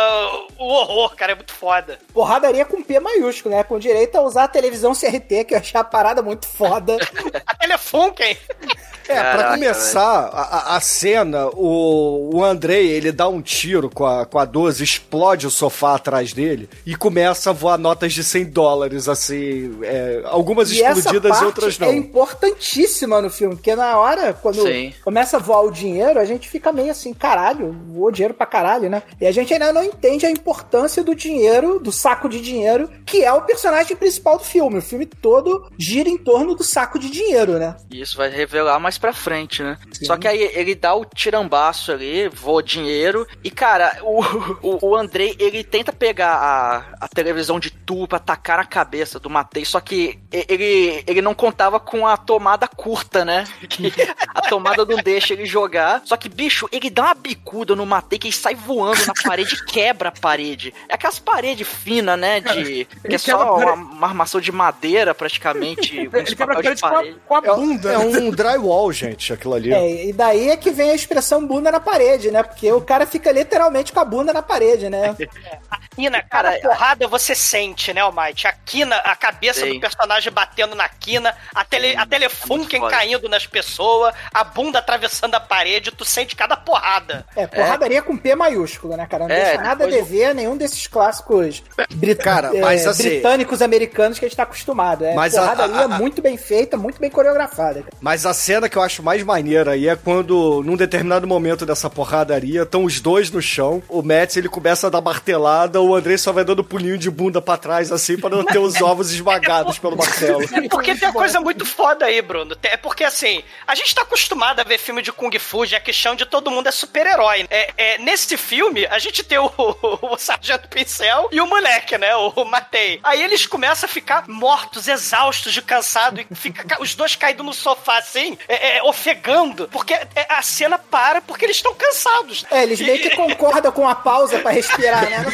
o horror, cara. É muito foda. Porradaria com P maiúsculo, né? Com direito a usar a televisão CRT, que eu achei a parada muito foda. *laughs* a Telefunken. *laughs* É, pra começar a, a- cena, o, o Andrei, ele dá um tiro com a, com a 12, explode o sofá atrás dele e começa a voar notas de 100 dólares, assim, é, algumas E essa explodidas e outras não. é importantíssima no filme, porque na hora, quando Sim. começa a voar o dinheiro, a gente fica meio assim, caralho, voou dinheiro pra caralho, né? E a gente ainda não entende a importância do dinheiro, do saco de dinheiro, que é o personagem principal do filme. O filme todo gira em torno do saco de dinheiro, né? E isso vai revelar mais mais pra frente, né? Só que aí ele dá o tirambaço ali, voa dinheiro. E, cara, o, o, o Andrei, ele tenta pegar a, a televisão de tubo pra tacar na cabeça do Matei, só que ele, ele não contava com a tomada curta, né? *laughs* Que a tomada não deixa ele jogar. Só que, bicho, ele dá uma bicuda no Matei que ele sai voando na parede e quebra a parede. É aquelas paredes finas, né? De, que é a só uma, uma armação de madeira, praticamente. *laughs* com Ele quebra a parede com a, com a É, bunda. é um drywall, gente, aquilo ali. É, e daí é que vem a expressão bunda na parede, né? Porque o cara fica literalmente com a bunda na parede, né? *laughs* quina, cada porrada você sente, né, Almighty? A quina, a cabeça Sei. do personagem batendo na quina, a, tele, a telefunken foda. caindo nas pessoas, a bunda atravessando a parede, tu sente cada porrada. É, porradaria com P maiúsculo, né, cara? Não É, deixa nada a dever a nenhum desses clássicos brit- Cara, é, mas assim- britânicos americanos que a gente tá acostumado. É Mas a- porradaria a- a- muito bem feita, muito bem coreografada. cara. Mas a cena que eu acho mais maneira aí é quando, num determinado momento dessa porradaria, estão os dois no chão, o Matt ele começa a dar martelada, o Andrei só vai dando pulinho de bunda pra trás, assim, pra não ter os ovos esmagados *laughs* pelo Marcelo. É porque tem uma coisa muito foda aí, Bruno. É porque, assim, a gente tá acostumado a ver filme de Kung Fu, Jack Chan, de todo mundo é super-herói. É, é, nesse filme, a gente tem o, *laughs* o, Sargento Pincel e o moleque, né? O Matei. Aí eles começam a ficar mortos, exaustos de cansado, e fica ca- os dois caídos no sofá, assim, é, é, ofegando, porque é, a cena para porque eles estão cansados. É, eles meio que concordam com a pausa pra respirar, né? *laughs* Não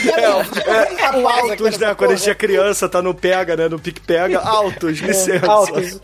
quero uma pausa aqui Altos, nessa né? Quando a gente é criança, tá no pega, né? No pique-pega. Altos, licença. Altos.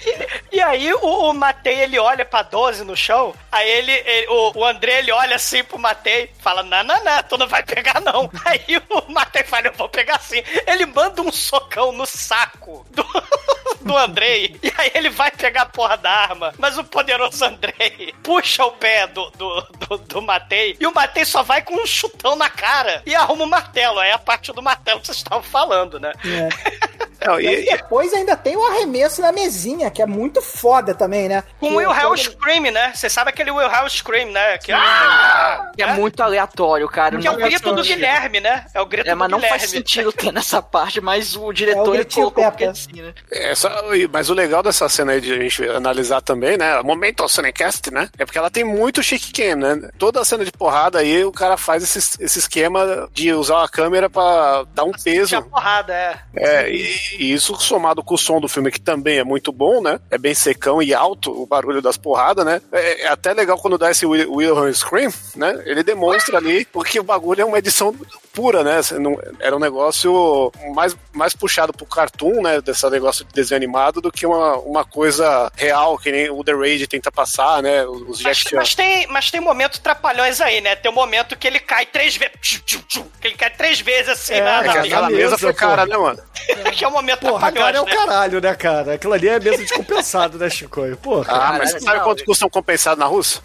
E aí o, o Matei, ele olha pra 12 no chão, aí ele, ele- o, o André, ele olha assim pro Matei, fala, não, não, não, tu não vai pegar não. *laughs* Aí o Matei fala, eu vou pegar sim. Ele manda um socão no saco do, *laughs* do Andrei, e aí ele vai pegar a porra da arma, mas o poderoso Andrei puxa o pé do, do, do, do Matei, e o Matei só vai com um chutão na cara e arruma o martelo, aí é a parte do martelo que vocês estavam falando, né? *laughs* Não, E aí e, depois ainda tem o arremesso na mesinha, que é muito foda também, né? Com o Hell Scream, né? Você sabe aquele Will Hell Scream, né? Que, ah! É muito aleatório, cara. Que é o Não- grito do Guilherme, né? É o grito É, mas do não Guilherme. faz sentido ter nessa parte, mas o diretor É o ele colocou porque assim, né? essa, mas o legal dessa cena aí de a gente analisar também, né? Momento Cinecast, né? É porque ela tem muito chic cam, né? Toda a cena de porrada aí, o cara faz esse, esse esquema de usar a câmera pra dar um peso. Tinha porrada, é. É, e, e isso somado com o som do filme, que também é muito bom, né? É bem secão e alto o barulho das porradas, né? É, é até legal quando dá esse Will- Wilhelm Scream, né? Ele demonstra ali, porque o bagulho é uma edição pura, né? Era um negócio mais, mais puxado pro cartoon, né? Desse negócio de desenho animado, do que uma, uma coisa real, que nem o The Rage tenta passar, né? Os Mas, Jack mas tem, mas tem momentos trapalhões aí, né? Tem um momento que ele cai três vezes. Que ele cai três vezes assim É, na, é na que mesa. Aquela mesa, foi cara, né, mano? que é o momento Porra, trapalhões, cara é o né? caralho, né, cara? Aquilo ali é mesa de compensado, né, Chico? Porra. Ah, mas você sabe não, quanto custa um compensado na Rússia?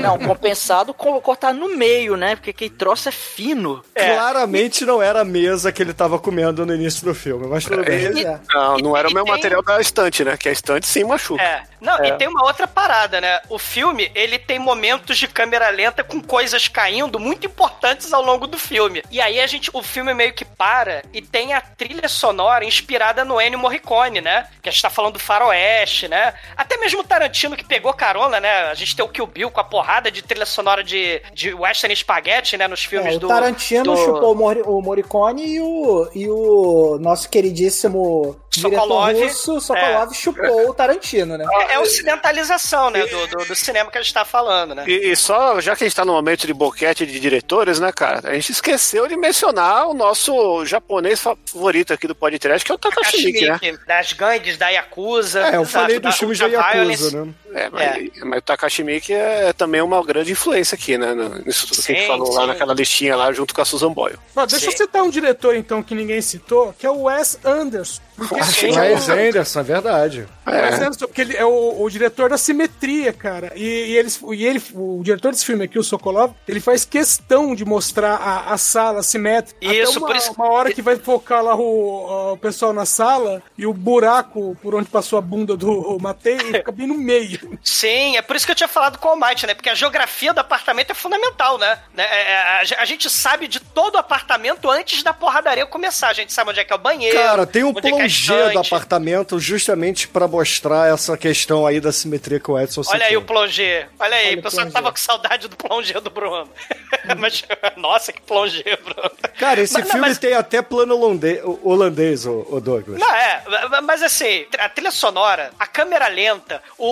Não, compensado com cortar no meio, né? Porque aquele troço é fino. Claramente não era a mesa que ele tava comendo no início do filme, mas tudo bem. Pois é. Não, não era o mesmo tem- material da estante, né? Que a estante sim machuca. É. Não, e tem uma outra parada, né? O filme, ele tem momentos de câmera lenta com coisas caindo muito importantes ao longo do filme. E aí a gente, o filme meio que para e tem a trilha sonora inspirada no Ennio Morricone, né? Que a gente tá falando do faroeste, né? Até mesmo o Tarantino que pegou carona, né? A gente tem o Kill Bill com a porrada de trilha sonora de, de western spaghetti, né? Nos filmes É, o do... Tarantino do... chupou o, Mori- o Morricone e o, e o nosso queridíssimo Sokolov. diretor russo, Sokolov, chupou o Tarantino, né? É, é ocidentalização, né? Do, do, do cinema que a gente tá falando, né? E, e só, já que a gente tá no momento de boquete de diretores, né, cara? A gente esqueceu de mencionar o nosso japonês favorito aqui do podcast, que é o Takashi Miike, né? Das gangues da Yakuza. É, eu exato, falei dos filmes da. Yakuza, né? É, mas, mas o Takashi Miike é também uma grande influência aqui, né? Nisso tudo que a gente Sim, falou lá sim. naquela listinha lá, junto com a Susan Boyle. Ó, deixa eu Sim. citar um diretor, então, que ninguém citou, que é o Wes Anderson. Porque Sim, ele- Wes Anderson, é verdade. O Wes Anderson, porque ele é o, o diretor da simetria, cara. E, e eles, e ele, o diretor desse filme aqui, o Sokolov, ele faz questão de mostrar a, a sala simétrica. Isso, uma, por isso- uma hora que vai focar lá o, o pessoal na sala e o buraco por onde passou a bunda do Matei *laughs* fica bem no meio. Sim, é por isso que eu tinha falado com o Almighty, né? Porque a geografia do apartamento é fundamental, né? Né, é, é, a, ge- a gente sabe de todo o apartamento antes da porradaria começar. A gente sabe onde é que é o banheiro. Cara, tem um onde plongé do apartamento justamente pra mostrar essa questão aí da simetria que o Edson Olha aí citou. o plongê. Olha aí, Olha o pessoal tava com saudade do plongê do Bruno. *laughs* Mas, nossa, que plongê, Bruno. Cara, esse Mas- não, filme mas- tem até plano holandês, holandês o, o Douglas. Não, é, mas assim, a trilha sonora, a câmera lenta, o,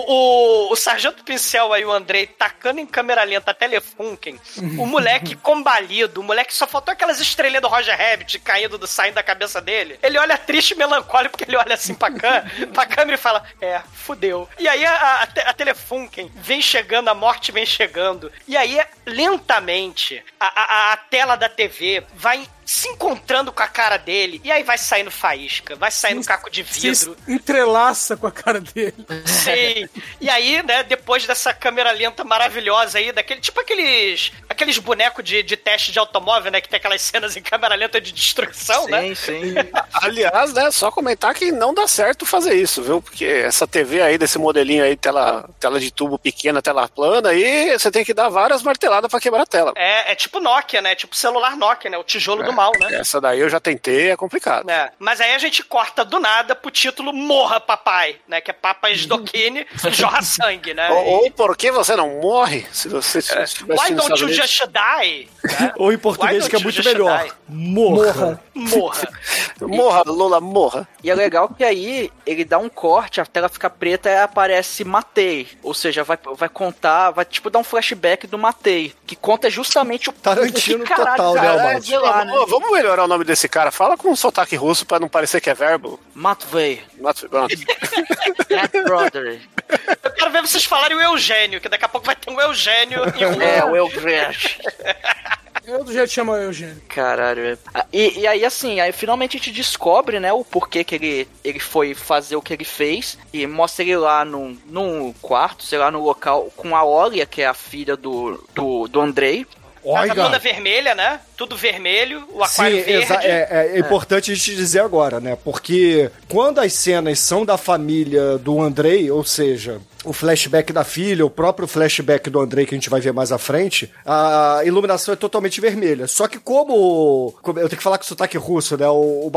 o, o Sargento Pincel aí, o Andrei, tacando em câmera lenta a Telefunken, o *laughs* moleque combalido, o moleque só faltou aquelas estrelinhas do Roger Rabbit caindo do saindo da cabeça dele. Ele olha triste e melancólico, porque ele olha assim pra, cã, pra câmera e fala: É, fudeu. E aí a, a, a Telefunken vem chegando, a morte vem chegando. E aí, lentamente, a, a, a tela da TV vai se encontrando com a cara dele, e aí vai saindo faísca, vai saindo caco de Se vidro. entrelaça com a cara dele. *laughs* Sim. E aí, né, depois dessa câmera lenta maravilhosa aí, daquele tipo aqueles aqueles bonecos de, de teste de automóvel, né, que tem aquelas cenas em câmera lenta de destruição, né? Sim, sim. *laughs* Aliás, né, só comentar que não dá certo fazer isso, viu? Porque essa TV aí, desse modelinho aí, tela, tela de tubo pequena, tela plana, aí você tem que dar várias marteladas pra quebrar a tela. É, é tipo Nokia, né? Tipo celular Nokia, né? O tijolo do mal, né? Essa daí eu já tentei, é complicado. É, mas aí a gente corta do nada pro título Morra Papai, né? Que é Papa Sdokini que *laughs* jorra sangue, né? Ou, ou por que você não morre se você se estivesse Why don't you just die? né? *laughs* Ou em português que é muito melhor. Morra. Morra. Morra, *laughs* Lola, morra. E é legal que aí ele dá um corte, a tela fica preta e aparece Matei. Ou seja, vai, vai contar, vai tipo dar um flashback do Matei. Que conta justamente o Tarantino o que caralho total, né, Almighty? lá, né? Vamos melhorar o nome desse cara. Fala com um sotaque russo pra não parecer que é verbo. Matvei, Not- pronto. *laughs* Brother. Eu quero ver vocês falarem o Eugênio, que daqui a pouco vai ter um Eugênio em *laughs* um. É, o Elvers. *laughs* Eu do jeito chama Eugênio. Caralho, é. Ah, E, e aí, assim, aí finalmente a gente descobre, né, o porquê que ele, ele foi fazer o que ele fez. E mostra ele lá no, no quarto, sei lá, no local, com a Olha, que é a filha do, do, do Andrei. Casa toda vermelha, né? Tudo vermelho, o aquário Sim, verde. exa- é, é importante a gente dizer agora, né? Porque quando as cenas são da família do Andrei, ou seja, o flashback da filha, o próprio flashback do Andrei que a gente vai ver mais à frente, a iluminação é totalmente vermelha. Só que como, como- eu tenho que falar com sotaque russo, né? O, o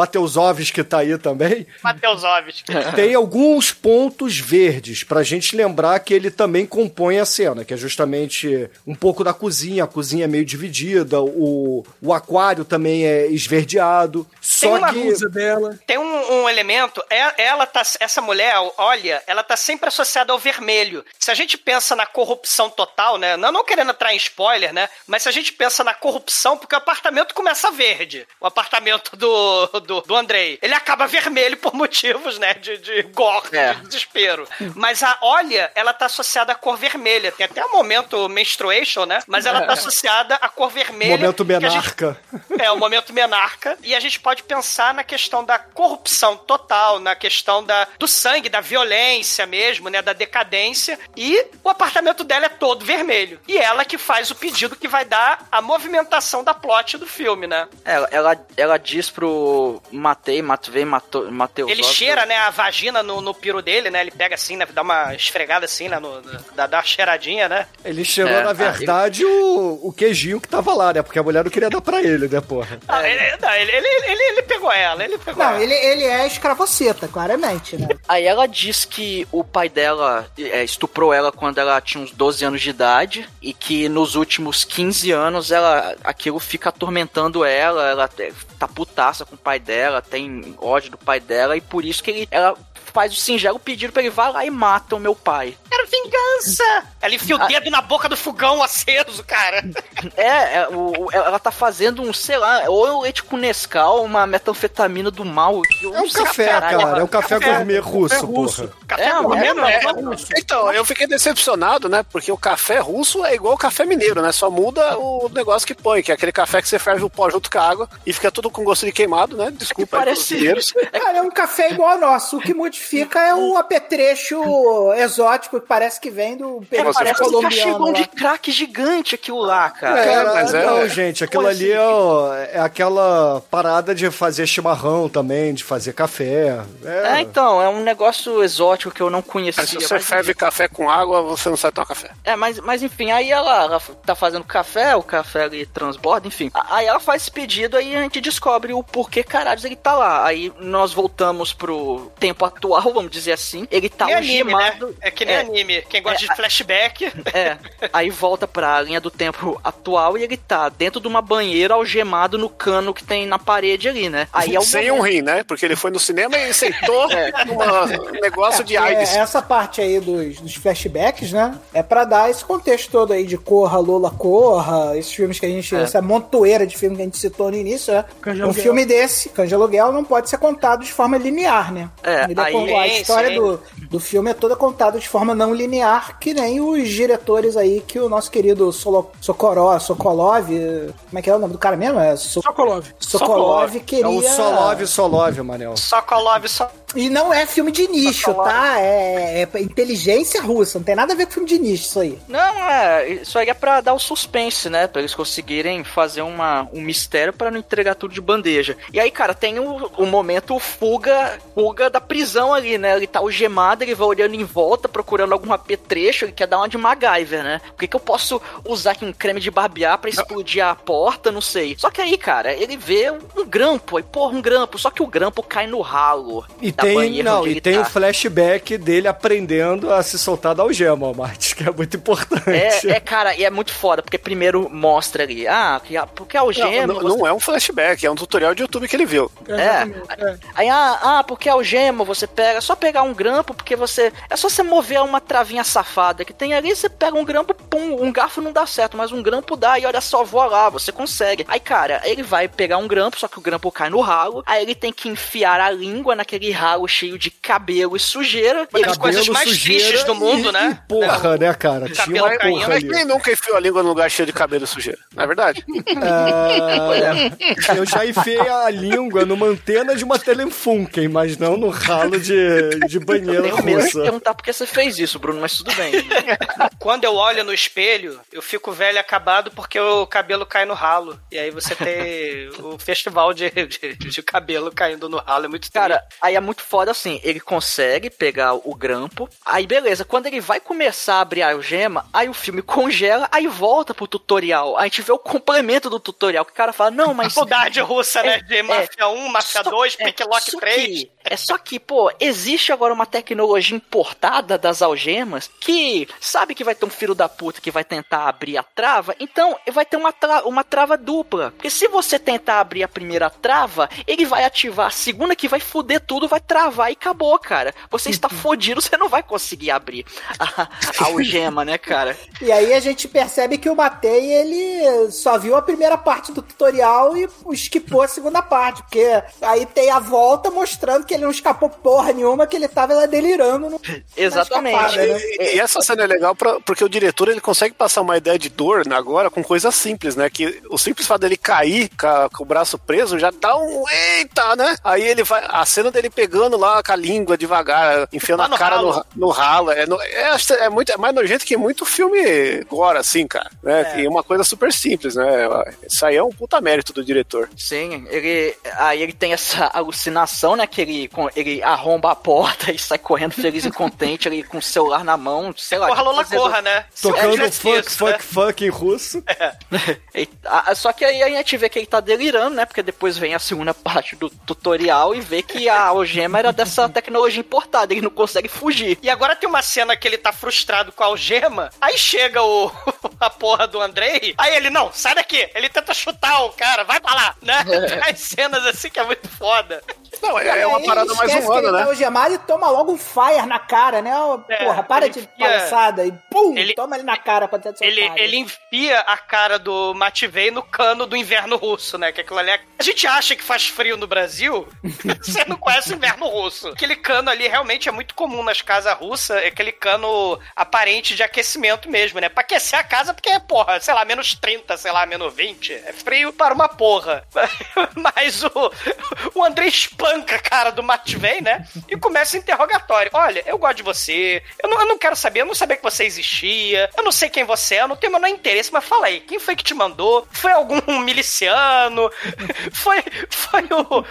que tá aí também, Mateusovski. *laughs* tem alguns pontos verdes pra gente lembrar que ele também compõe a cena, que é justamente um pouco da cozinha, a cozinha é meio dividida, o, o aquário também é esverdeado. Tem Só uma que Usa dela. Tem um, um elemento, é- ela tá, essa mulher, olha, ela tá sempre associada ao vermelho. Se a gente pensa na corrupção total, né? Não, não querendo entrar em spoiler, né? Mas se a gente pensa na corrupção, porque o apartamento começa verde, o apartamento do, do, do Andrei, ele acaba vermelho por motivos, né? De, de gore, É. de desespero. Mas a olha, ela tá associada à cor vermelha. Tem até o momento menstruation, né? Mas ela tá associada à cor vermelha. momento gente menarca. é, o momento menarca. E a gente pode pensar na questão da corrupção total, na questão da, do sangue, da violência mesmo, né? Da decadência. E o apartamento dela é todo vermelho. E ela que faz o pedido que vai dar a movimentação da plot do filme, né? Ela, ela, ela diz pro Matei, Matvei, Mateus. Ele cheira, né, a vagina no, no piro dele, né? Ele pega assim, né? Dá uma esfregada assim, né? No, no- dá, dá uma cheiradinha, né? Ele cheirou, É, na ah, verdade, o, o queijinho que tava lá, né? Porque a mulher não queria dar pra ele, né, porra? Não, ele, não, ele, ele, ele, ele pegou ela, ele pegou Não, ela. ele, ele é escravoceta, claramente, né? *laughs* Aí ela diz que o pai dela é, estuprou ela quando ela tinha uns 12 anos de idade e que nos últimos 15 anos ela aquilo fica atormentando ela, ela é, tá putaça com o pai dela, tem ódio do pai dela e por isso que ele, ela faz o singelo pedido pra ele vá lá e mata o meu pai. Quero vingança! Ela enfia o dedo na boca do fogão aceso, cara. *laughs* É, é, o, ela tá fazendo um, sei lá, ou leite com Nescau, uma metanfetamina do mal. É um café, caralho. cara. É um café gourmet russo, russo. Café É, gourmet é, não, é, não. Então, eu fiquei decepcionado, né? Porque o café russo é igual o café mineiro, né? Só muda o negócio que põe, que é aquele café que você ferve o pó junto com a água e fica tudo com gosto de queimado, né? Desculpa. pelos Parece. mineiros. *laughs* Cara, é um café igual ao nosso. O que modifica é o apetrecho exótico que parece que vem do É, parece um colombiano cachimbo de crack gigante aquilo lá, cara. É, mas é- não, gente, aquilo ali é, é aquela parada de fazer chimarrão também, de fazer café. É, É, então, é um negócio exótico exótico que eu não conhecia. Se você mas- ferve café com água, você não sabe tomar café. É, mas, mas enfim, aí ela, ela tá fazendo café, o café ali transborda, enfim. Aí ela faz esse pedido, aí a gente descobre o porquê caralho ele tá lá. Aí nós voltamos pro tempo atual, vamos dizer assim. Ele tá Que anime, né? algemado. É que nem É. anime. Quem gosta É, de flashback. É, aí volta pra linha do tempo atual e ele tá dentro de uma banheira algemado no cano que tem na parede ali, né? Aí é o Sem um rim, né? Porque ele foi no cinema e sentou num *laughs* negócio de É, AIDS. essa parte aí dos, dos flashbacks, né? É pra dar esse contexto todo aí de Corra, Lola, Corra, esses filmes que a gente. É. Essa montoeira de filme que a gente citou no início, né? Um filme desse, de Aluguel, não pode ser contado de forma linear, né? É, Ele aí- a história sim. do, do filme é toda contada de forma não linear, que nem os diretores aí que o nosso querido Solo, Sokoró, Sokolov. Como é que é o nome do cara mesmo? É So- Sokolov. Sokolov queria. É o Solove Solove, Manel. Sokolov só. E não é filme de nicho, tá? É, é inteligência russa, não tem nada a ver com filme de nicho isso aí. Não, é, isso aí é pra dar o suspense, né? Pra eles conseguirem fazer uma, um mistério pra não entregar tudo de bandeja. E aí, cara, tem o, o momento fuga, fuga da prisão ali, né? Ele tá algemado, ele vai olhando em volta, procurando algum apetrecho, ele quer dar uma de MacGyver, né? Por que, que eu posso usar aqui um creme de barbear pra explodir a porta? Não sei. Só que aí, cara, ele vê um, um grampo, aí, porra, um grampo, só que o grampo cai no ralo. E da tem, banheira não, e ele tem tá. o flashback dele aprendendo a se soltar da algema, Martins, *laughs* que é muito importante. É, é, cara, e é muito foda, porque primeiro mostra ali, ah, que a- porque a algema. Não, não, não é um flashback, é um tutorial de YouTube que ele viu. É. Aí, ah, ah, porque algema você pega, é só pegar um grampo, porque você. É só você mover uma travinha safada que tem ali, você pega um grampo, pum, um garfo não dá certo, mas um grampo dá, e olha só, voa lá, você consegue. Aí, cara, ele vai pegar um grampo, só que o grampo cai no ralo, aí ele tem que enfiar a língua naquele ralo cheio de cabelo e sujeira. Uma das coisas mais sujeira tristes do mundo, e- né? e porra, né, cara? Tinha cabelo uma caindo. porra Mas quem nunca enfiou a língua num lugar cheio de cabelo e sujeira? Não é verdade? *laughs* Ah, eu já enfiei a língua numa antena de uma Telefunken, mas não no ralo de, de banheira tenho medo de russa. perguntar por que você fez isso, Bruno, mas tudo bem. *laughs* Quando eu olho no espelho, eu fico velho e acabado porque o cabelo cai no ralo. E aí você tem o festival de, de, de cabelo caindo no ralo. É muito Cara, aí é muito foda assim, ele consegue pegar o grampo, aí beleza, quando ele vai começar a abrir a algema, aí o filme *laughs* congela, aí volta pro tutorial, aí a gente vê o complemento do tutorial, que o cara fala, não, mas... Faculdade russa, né? De é, Máfia 1, Máfia só- 2, é, Picklock só 3. que- é só que, pô, existe agora uma tecnologia importada das algemas que sabe que vai ter um filho da puta que vai tentar abrir a trava, então vai ter uma, tra- uma trava dupla. Porque se você tentar abrir a primeira trava, ele vai ativar a segunda que vai foder tudo, vai travar e acabou, cara. Você está fodido, você não vai conseguir abrir a, a algema, né, cara? *laughs* E aí a gente percebe que o Matei, ele só viu a primeira parte do tutorial e esquipou a segunda parte, porque aí tem a volta mostrando que ele não escapou porra nenhuma, que ele tava lá delirando no, *laughs* Exatamente. escapada, né? E, e essa cena é legal pra- porque o diretor ele consegue passar uma ideia de dor né, agora com coisas simples, né? Que o simples fato dele cair com, a- com o braço preso já dá um eita, né? Aí ele vai. A cena dele pegando lá com a língua devagar, enfiando Lá a no cara no, ralo. no ralo. É, no- é, é muito, é mais nojento que muito filme agora, assim, cara. Né? É uma coisa super simples, né? Isso aí é um puta mérito do diretor. Sim, ele. Aí ele tem essa alucinação, né? Que ele, ele arromba a porta *laughs* e sai correndo feliz e contente, ele com o celular na mão, sei lá. Corra Lola fazendo- Corra, né? Tocando É, fuck, isso, fuck, né? fuck em russo. *laughs* E- ah, Só que aí a gente vê que ele tá delirando, né? Porque depois vem a segunda parte do tutorial e vê que a algema era dessa tecnologia importada, ele não consegue fugir. E agora tem uma cena que ele tá frustrado com a algema. Aí chega o *laughs* a porra do Andrei. Aí ele, não, sai daqui. Ele tenta chutar o cara, vai pra lá, né? Tem as cenas assim que é muito foda. Não, E aí ele esquece que ele tá algemado e toma logo um fire na cara, né? É, Porra, para de enfia- palhaçada e pum, ele- toma ele na cara pra ter Ele, ele enfia a cara do Matvei no cano do inverno russo, né? Que aquilo ali é... A gente acha que faz frio no Brasil, *laughs* você não conhece o inverno russo. Aquele cano ali realmente é muito comum nas casas russas, é aquele cano aparente de aquecimento mesmo, né? Pra aquecer a casa, porque, porra, sei lá, menos 30, sei lá, menos 20. É frio para uma porra. *laughs* Mas o, o André espanta espanca a cara do Matvey, né? E começa o interrogatório. Olha, eu gosto de você, eu não, eu não quero saber, eu não sabia que você existia, eu não sei quem você é, eu não tenho o menor interesse, mas fala aí, quem foi que te mandou? Foi algum *laughs* miliciano? Foi, foi o.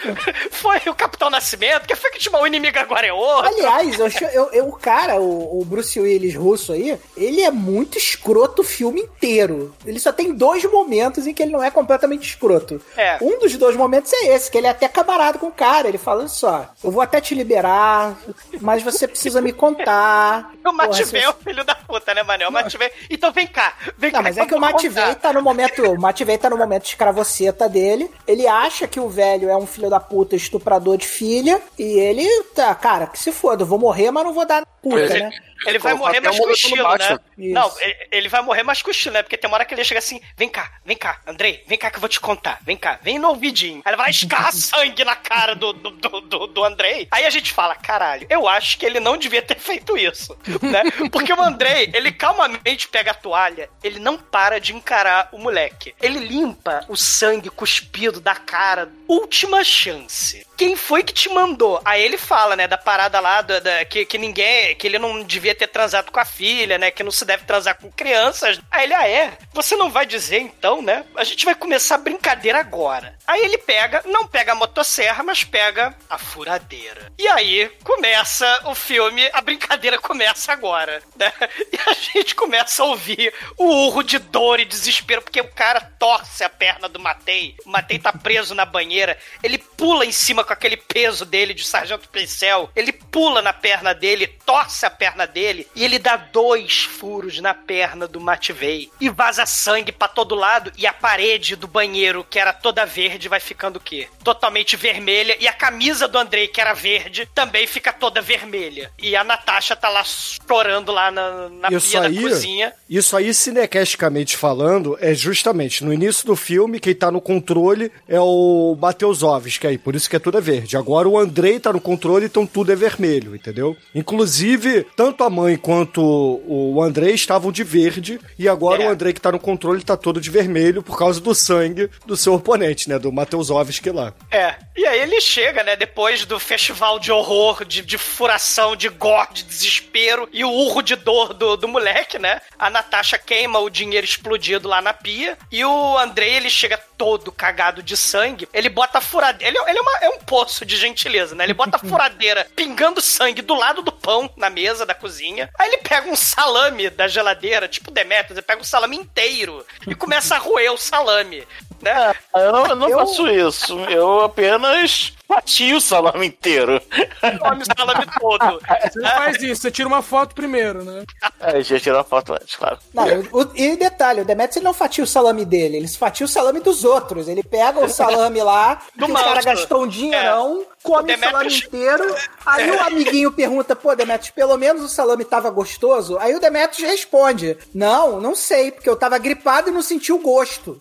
Foi o Capitão Nascimento? Quem foi que te mandou? O inimigo agora é outro? Aliás, eu, eu, eu- o cara, o, o Bruce Willis russo aí, ele é muito escroto o filme inteiro. Ele só tem dois momentos em que ele não é completamente escroto. É. Um dos dois momentos é esse, que ele é até camarada com o cara. Ele fala, olha só, eu vou até te liberar, mas você precisa me contar. *laughs* O Porra, Matvey se é o filho da puta, né, Manel? O Matvey. Então vem cá, vem Não, cá. mas é que o eu contar. tá no momento. O Matvey tá no momento de escravoceta dele. Ele acha que o velho é um filho da puta estuprador de filha. E ele tá, cara, que se foda, eu vou morrer, mas não vou dar puta, né? Ele vai morrer mais com estilo, né? Isso. Não, ele, ele vai morrer mais com estilo, né? Porque tem uma hora que ele chega assim: vem cá, vem cá, Andrei, vem cá que eu vou te contar. Vem cá, vem no ouvidinho. Aí ele vai lá e escarra *laughs* sangue na cara do, do, do, do, do Andrei. Aí a gente fala: caralho, eu acho que ele não devia ter *laughs* feito isso, né? Porque o Andrei, ele calmamente pega a toalha, ele não para de encarar o moleque. Ele limpa o sangue cuspido da cara. Última chance. Quem foi que te mandou? Aí ele fala, né, da parada lá, da, da- que, que ninguém, que ele não devia ter transado com a filha, né, que não se deve transar com crianças. Aí ele, ah, é? Você não vai dizer então, né? A gente vai começar a brincadeira agora. Aí ele pega, não pega a motosserra, mas pega a furadeira. E aí começa o filme, a brincadeira começa agora, né? *laughs* E a gente começa a ouvir o urro de dor e desespero, porque o cara torce a perna do Matei. O Matei tá preso na banheira, ele pula em cima com aquele peso dele de sargento pincel, ele pula na perna dele, torce a perna dele e ele dá dois furos na perna do Matvei e vaza sangue pra todo lado e a parede do banheiro, que era toda verde, vai ficando o quê? Totalmente vermelha e a camisa do Andrei, que era verde, também fica toda vermelha. E a Natasha tá lá chorando lá na, na Isso pia aí, da cozinha. isso aí, cinecasticamente falando, é justamente no início do filme, quem tá no controle é o Mateusovski aí, por isso que é tudo é verde. Agora o Andrei tá no controle, então tudo é vermelho, entendeu? Inclusive, tanto a mãe quanto o Andrei estavam de verde, e agora É. o Andrei que tá no controle tá todo de vermelho por causa do sangue do seu oponente, né? Do Mateusovski lá. É. E aí ele chega, né, depois do festival de horror, de, de furação, de gore, de desespero e o urro de dor do, do moleque, né? A Natasha queima o dinheiro explodido lá na pia e o Andrei, ele chega todo cagado de sangue. Ele bota a furadeira. Ele, ele é, uma- é um poço de gentileza, né? Ele bota a *laughs* furadeira pingando sangue do lado do pão na mesa da cozinha. Aí ele pega um salame da geladeira, tipo Demetrius, ele pega um salame inteiro e começa a roer o salame. Né? Eu não, eu não Eu- faço isso. Eu apenas fatio o salame inteiro. *laughs* come o salame todo. Você não faz isso, você tira uma foto primeiro, né? Aí já tirou a foto antes, claro. Não, o- e detalhe, o Demetrius ele não fatia o salame dele, ele fatia o salame dos outros. Ele pega o salame lá, que o cara gastou um dinheirão, come o salame Demetrius- inteiro. Aí o amiguinho pergunta, pô, Demetrius, pelo menos o salame tava gostoso? Aí o Demetrius responde, não, não sei, porque eu tava gripado e não senti o gosto.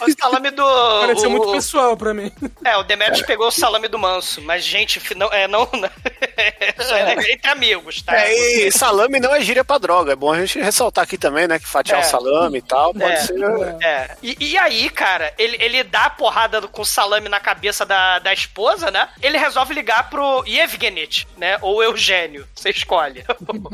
O salame do. Pareceu o- muito pessoal pra mim. É, o Demetrius pegou o salame do manso, mas, gente, não, é, não, *laughs* Só é entre amigos, tá? É, e salame não é gíria pra droga. É bom a gente ressaltar aqui também, né? Que fatiar É. o salame e tal pode É, ser. é. E, e aí, cara, ele, ele dá a porrada com salame na cabeça da, da esposa, né? Ele resolve ligar pro Yevgenich, né? Ou Eugênio, você escolhe.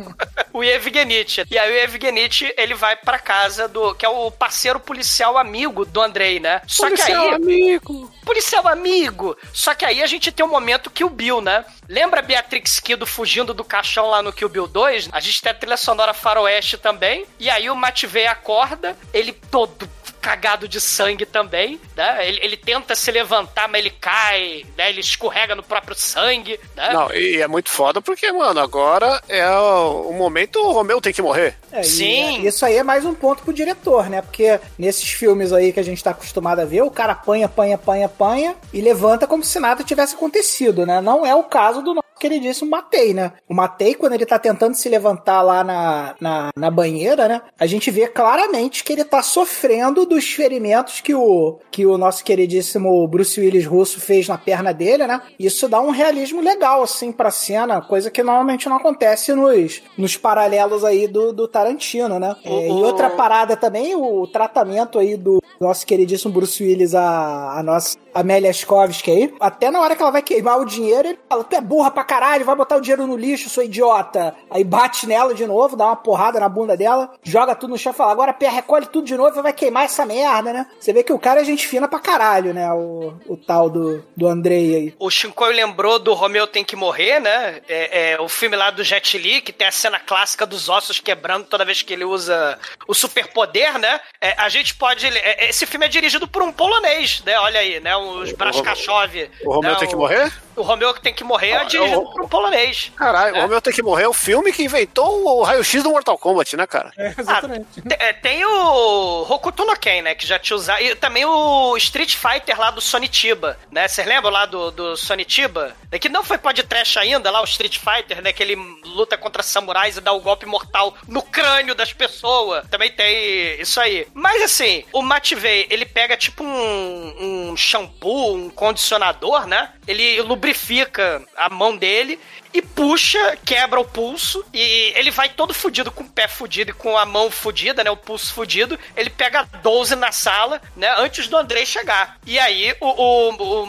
*laughs* o Yevgenich. E aí o Yevgenich, ele vai pra casa do... Que é o parceiro policial amigo do Andrei, né? Só que Policial aí... amigo. Policial amigo! Só que aí a gente tem um momento que o Bill, né? Lembra a Beatrix Kido fugindo do caixão lá no Kill Bill 2? A gente tem a trilha sonora faroeste também. E aí o Matvey acorda, ele todo cagado de sangue também, né? Ele, ele tenta se levantar, mas ele cai, né? Ele escorrega no próprio sangue, né? Não, e é muito foda porque, mano, agora é o, o momento o Romeu tem que morrer. É, e, Sim. é, isso aí é mais um ponto pro diretor, né? Porque nesses filmes aí que a gente tá acostumado a ver, o cara apanha, apanha, apanha, apanha e levanta como se nada tivesse acontecido, né? Não é o caso do nosso queridíssimo Matei, né? O Matei, quando ele tá tentando se levantar lá na, na, na banheira, né? A gente vê claramente que ele tá sofrendo dos ferimentos que o, que o nosso queridíssimo Bruce Willis russo fez na perna dele, né? Isso dá um realismo legal, assim, pra cena, coisa que normalmente não acontece nos, nos paralelos aí do, do Tarantino, né? É, e outra parada também, o tratamento aí do nosso queridíssimo Bruce Willis a, a nossa Amélia Skovski aí, até na hora que ela vai queimar o dinheiro, ele fala: Tu é burra pra caralho, vai botar o dinheiro no lixo, sua idiota. Aí bate nela de novo, dá uma porrada na bunda dela, joga tudo no chão e fala: Agora Pé, recolhe tudo de novo e vai queimar essa merda, né? Você vê que o cara é gente fina pra caralho, né? O, o tal do, do Andrei aí. O Shinkoi lembrou do Romeu Tem Que Morrer, né? É, é, o filme lá do Jet Li, que tem a cena clássica dos ossos quebrando toda vez que ele usa o superpoder, né? É, a gente pode... é, esse filme é dirigido por um polonês, né? Olha aí, né? Os Brashkashov. O Romeu tem que morrer? O Romeu que tem que morrer é Ah, dirigido eu- por um polonês. Caralho, o Romeu tem que morrer é o filme que inventou o raio-x do Mortal Kombat, né, cara? É, exatamente. Te- é, Tem o Hokuto no Ken, né? Que já te usava. E também o Street Fighter lá do Sonitiba, né? Vocês lembram lá do, do Sonitiba? É que não foi podcast ainda, lá o Street Fighter, né? Que ele luta contra samurais e dá o golpe mortal no crânio das pessoas. Também tem isso aí. Mas assim, o Mativei, ele pega tipo um, um shampoo, um condicionador, né? Ele lubrifica a mão dele e puxa, quebra o pulso e ele vai todo fudido, com o pé fudido e com a mão fudida, né? O pulso fudido. Ele pega 12 na sala, né? Antes do Andrei chegar. E aí o, o, o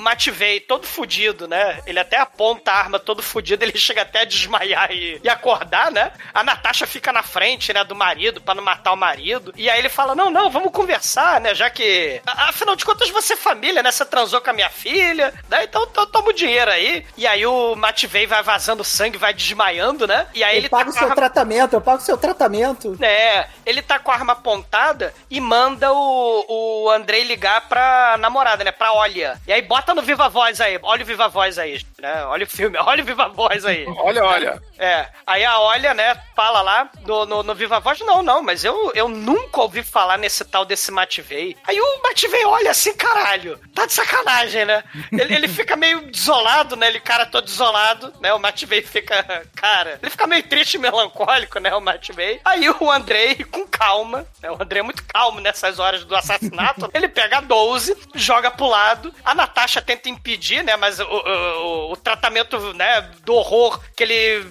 todo fudido, né? Ele até aponta a arma todo fudido, ele *laughs* chega até a desmaiar e, e acordar, né? A Natasha fica na frente, né? Do marido, pra não matar o marido. E aí ele fala: Não, não, vamos conversar, né? Já que. Afinal de contas, você é família, né? Você transou com a minha filha, né? Então to- toma o dinheiro aí. E aí o Mativei vai vazando sangue, vai desmaiando, né? E aí Eu ele pago tá o seu arma- tratamento, eu pago o seu tratamento. é, ele tá com a arma apontada e manda o, o Andrei ligar pra namorada, né? Pra Olha. E aí bota no Viva Voz aí. Olha o Viva Voz aí, né? Olha o filme, *laughs* olha o Viva Voz aí. Olha, olha. É, aí a Olha, né, fala lá no, no, no Viva Voz, não, não, mas eu, eu nunca ouvi falar nesse tal desse Mativei. Aí o Mativei olha assim, caralho, tá de sacanagem, né? Ele, ele fica meio desolado, né, ele cara todo desolado, né, o Mativei fica, *laughs* cara, ele fica meio triste e melancólico, né, o Mativei. Aí o Andrei, com calma, né, o Andrei é muito calmo nessas horas do assassinato, *laughs* ele pega a 12, joga pro lado, a Natasha tenta impedir, né, mas o, o, o tratamento, né, do horror que ele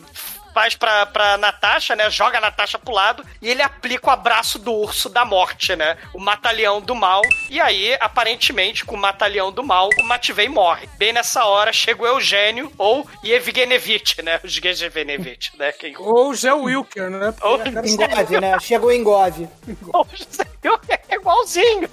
faz pra, pra Natasha, né? Joga a Natasha pro lado e ele aplica o abraço do urso da morte, né? O matalhão do mal. E aí, aparentemente, com o matalhão do mal, o Mativei morre. Bem nessa hora, chega o Eugênio ou Yevgenevich, né? Os Yevgenevich, né? Quem... *laughs* Ou o Zé Wilker, né? Ou- Engove, né? Chegou o engove. *laughs* ou José Wilker é igualzinho.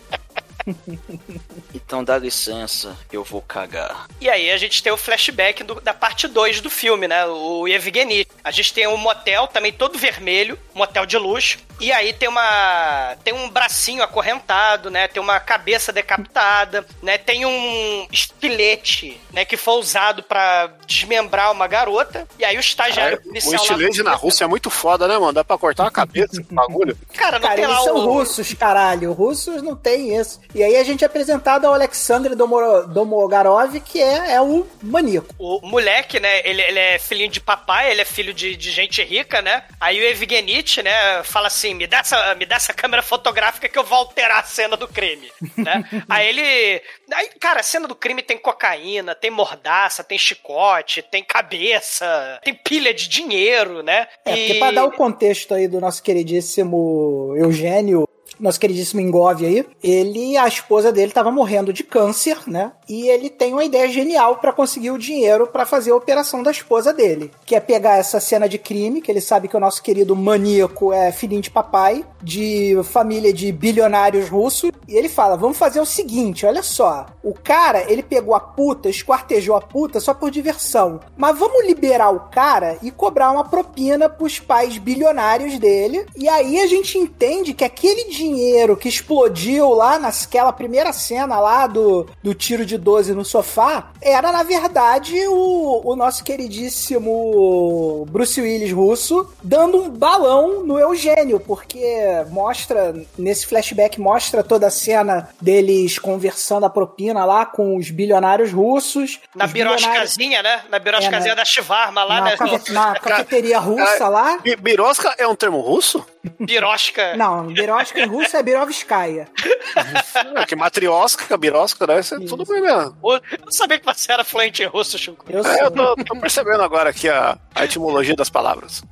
*laughs* Então dá licença, eu vou cagar. E aí a gente tem o flashback do- da parte 2 do filme, né? O Evgeny. A gente tem um motel também todo vermelho, motel de luxo. E aí tem uma tem um bracinho acorrentado, né? Tem uma cabeça decapitada, né? Tem um estilete, né, que foi usado pra desmembrar uma garota. E aí o estagiário O policial lá- estilete na Rússia é muito foda, né, mano? Dá pra cortar uma cabeça esse bagulho. *laughs* Cara, não Cara, tem eles lá são o russos, caralho. Russos não tem isso. E aí a gente é apresentado ao Alexandre Domo- Domogarov, que é, é o maníaco. O moleque, né, ele, ele é filhinho de papai, ele é filho de, de gente rica, né? Aí o Evgenich, né, fala assim: me dá, essa, me dá essa câmera fotográfica que eu vou alterar a cena do crime, *laughs* né? aí ele. Aí, cara, a cena do crime tem cocaína, tem mordaça, tem chicote, tem cabeça, tem pilha de dinheiro, né? É, porque pra dar o contexto aí do nosso queridíssimo Eugênio, nosso queridíssimo Engove aí, ele, a esposa dele tava morrendo de câncer, né? E ele tem uma ideia genial pra conseguir o dinheiro pra fazer a operação da esposa dele, que é pegar essa cena de crime, que ele sabe que o nosso querido maníaco é filhinho de papai, de família de bilionários russos, e ele fala: "Vamos fazer o seguinte, olha só, o cara, ele pegou a puta, esquartejou a puta só por diversão, mas vamos liberar o cara e cobrar uma propina pros pais bilionários dele, e aí a gente entende que aquele dinheiro que explodiu lá naquela primeira cena lá do, do tiro de 12 no sofá, era na verdade o, o nosso queridíssimo Bruce Willis russo dando um balão no Eugênio, porque mostra, nesse flashback, mostra toda a cena deles conversando a propina lá com os bilionários russos. Na bilionários- biroscazinha, né? Na biroscazinha É, né? da Chivarma lá, na, né? na *laughs* cafeteria russa lá. Bi- Birosca é um termo russo? Birosca. Não, birosca em russo é birovskaya. *laughs* É, que matriosca, birosca, deve ser tudo bem mesmo. Eu não sabia que você era fluente em russo, Chico. Eu É, sou. eu tô, tô percebendo agora aqui a, a etimologia das palavras.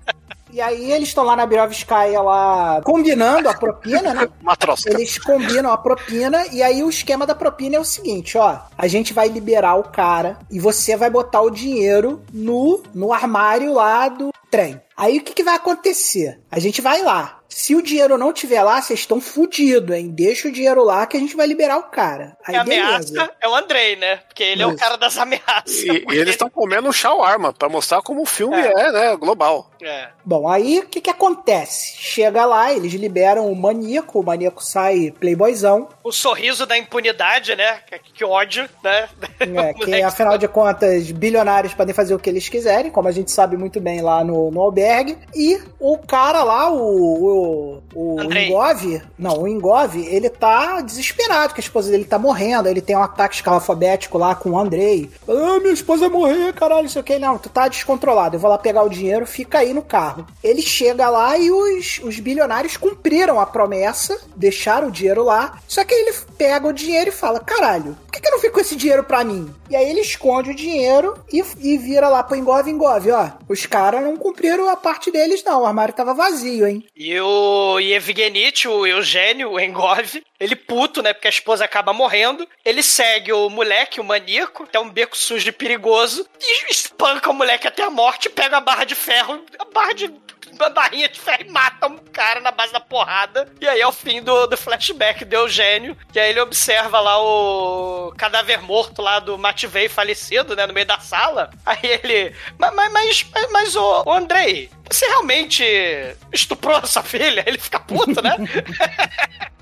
E aí eles estão lá na Birovskaya lá combinando a propina, né? *laughs* Matroska. Eles combinam a propina e aí o esquema da propina é o seguinte, ó. A gente vai liberar o cara e você vai botar o dinheiro no, no armário lá do trem. Aí o que, que vai acontecer? A gente vai lá. Se o dinheiro não tiver lá, vocês estão fudidos, hein? Deixa o dinheiro lá que a gente vai liberar o cara. Aí a beleza. ameaça é o Andrei, né? Porque ele é o cara das ameaças. E, e eles estão comendo um shawarma pra mostrar como o filme é, né? Global. É. Bom, aí o que que acontece? Chega lá, eles liberam o maníaco, o maníaco sai playboyzão, O sorriso da impunidade, né? Que, que ódio, né? é, *laughs* que afinal de contas, bilionários podem fazer o que eles quiserem, como a gente sabe muito bem lá no, no albergue. E o cara lá, o, o, o Andrei. Ingov, não, o Ingov, ele tá desesperado que a esposa dele tá morrendo, ele tem um ataque escalafobético lá com o Andrei. Ah, minha esposa vai morrer, caralho, não sei o que. Não, tu tá descontrolado, eu vou lá pegar o dinheiro, fica aí no carro. Ele chega lá e os, os bilionários cumpriram a promessa, deixaram o dinheiro lá, só que ele pega o dinheiro e fala, caralho, que, que eu não fico com esse dinheiro pra mim? E aí ele esconde o dinheiro e, e vira lá pro Engov, Engov, ó, os caras não cumpriram a parte deles não, o armário tava vazio, hein? E o Yevgenit, o Eugênio, o Engov, ele puto, né? Porque a esposa acaba morrendo. Ele segue o moleque, o maníaco, até um beco sujo e perigoso, e espanca o moleque até a morte, pega a barra de ferro, a barra de. *laughs* Barrinha de ferro e mata um cara na base da porrada. E aí é o fim do, do flashback do Eugênio. E aí ele observa lá o cadáver morto lá do Mativei falecido, né? No meio da sala. Aí ele. Mas, mas, mas, mas ô, ô Andrei, você realmente estuprou a sua filha? Ele fica puto, né? *laughs*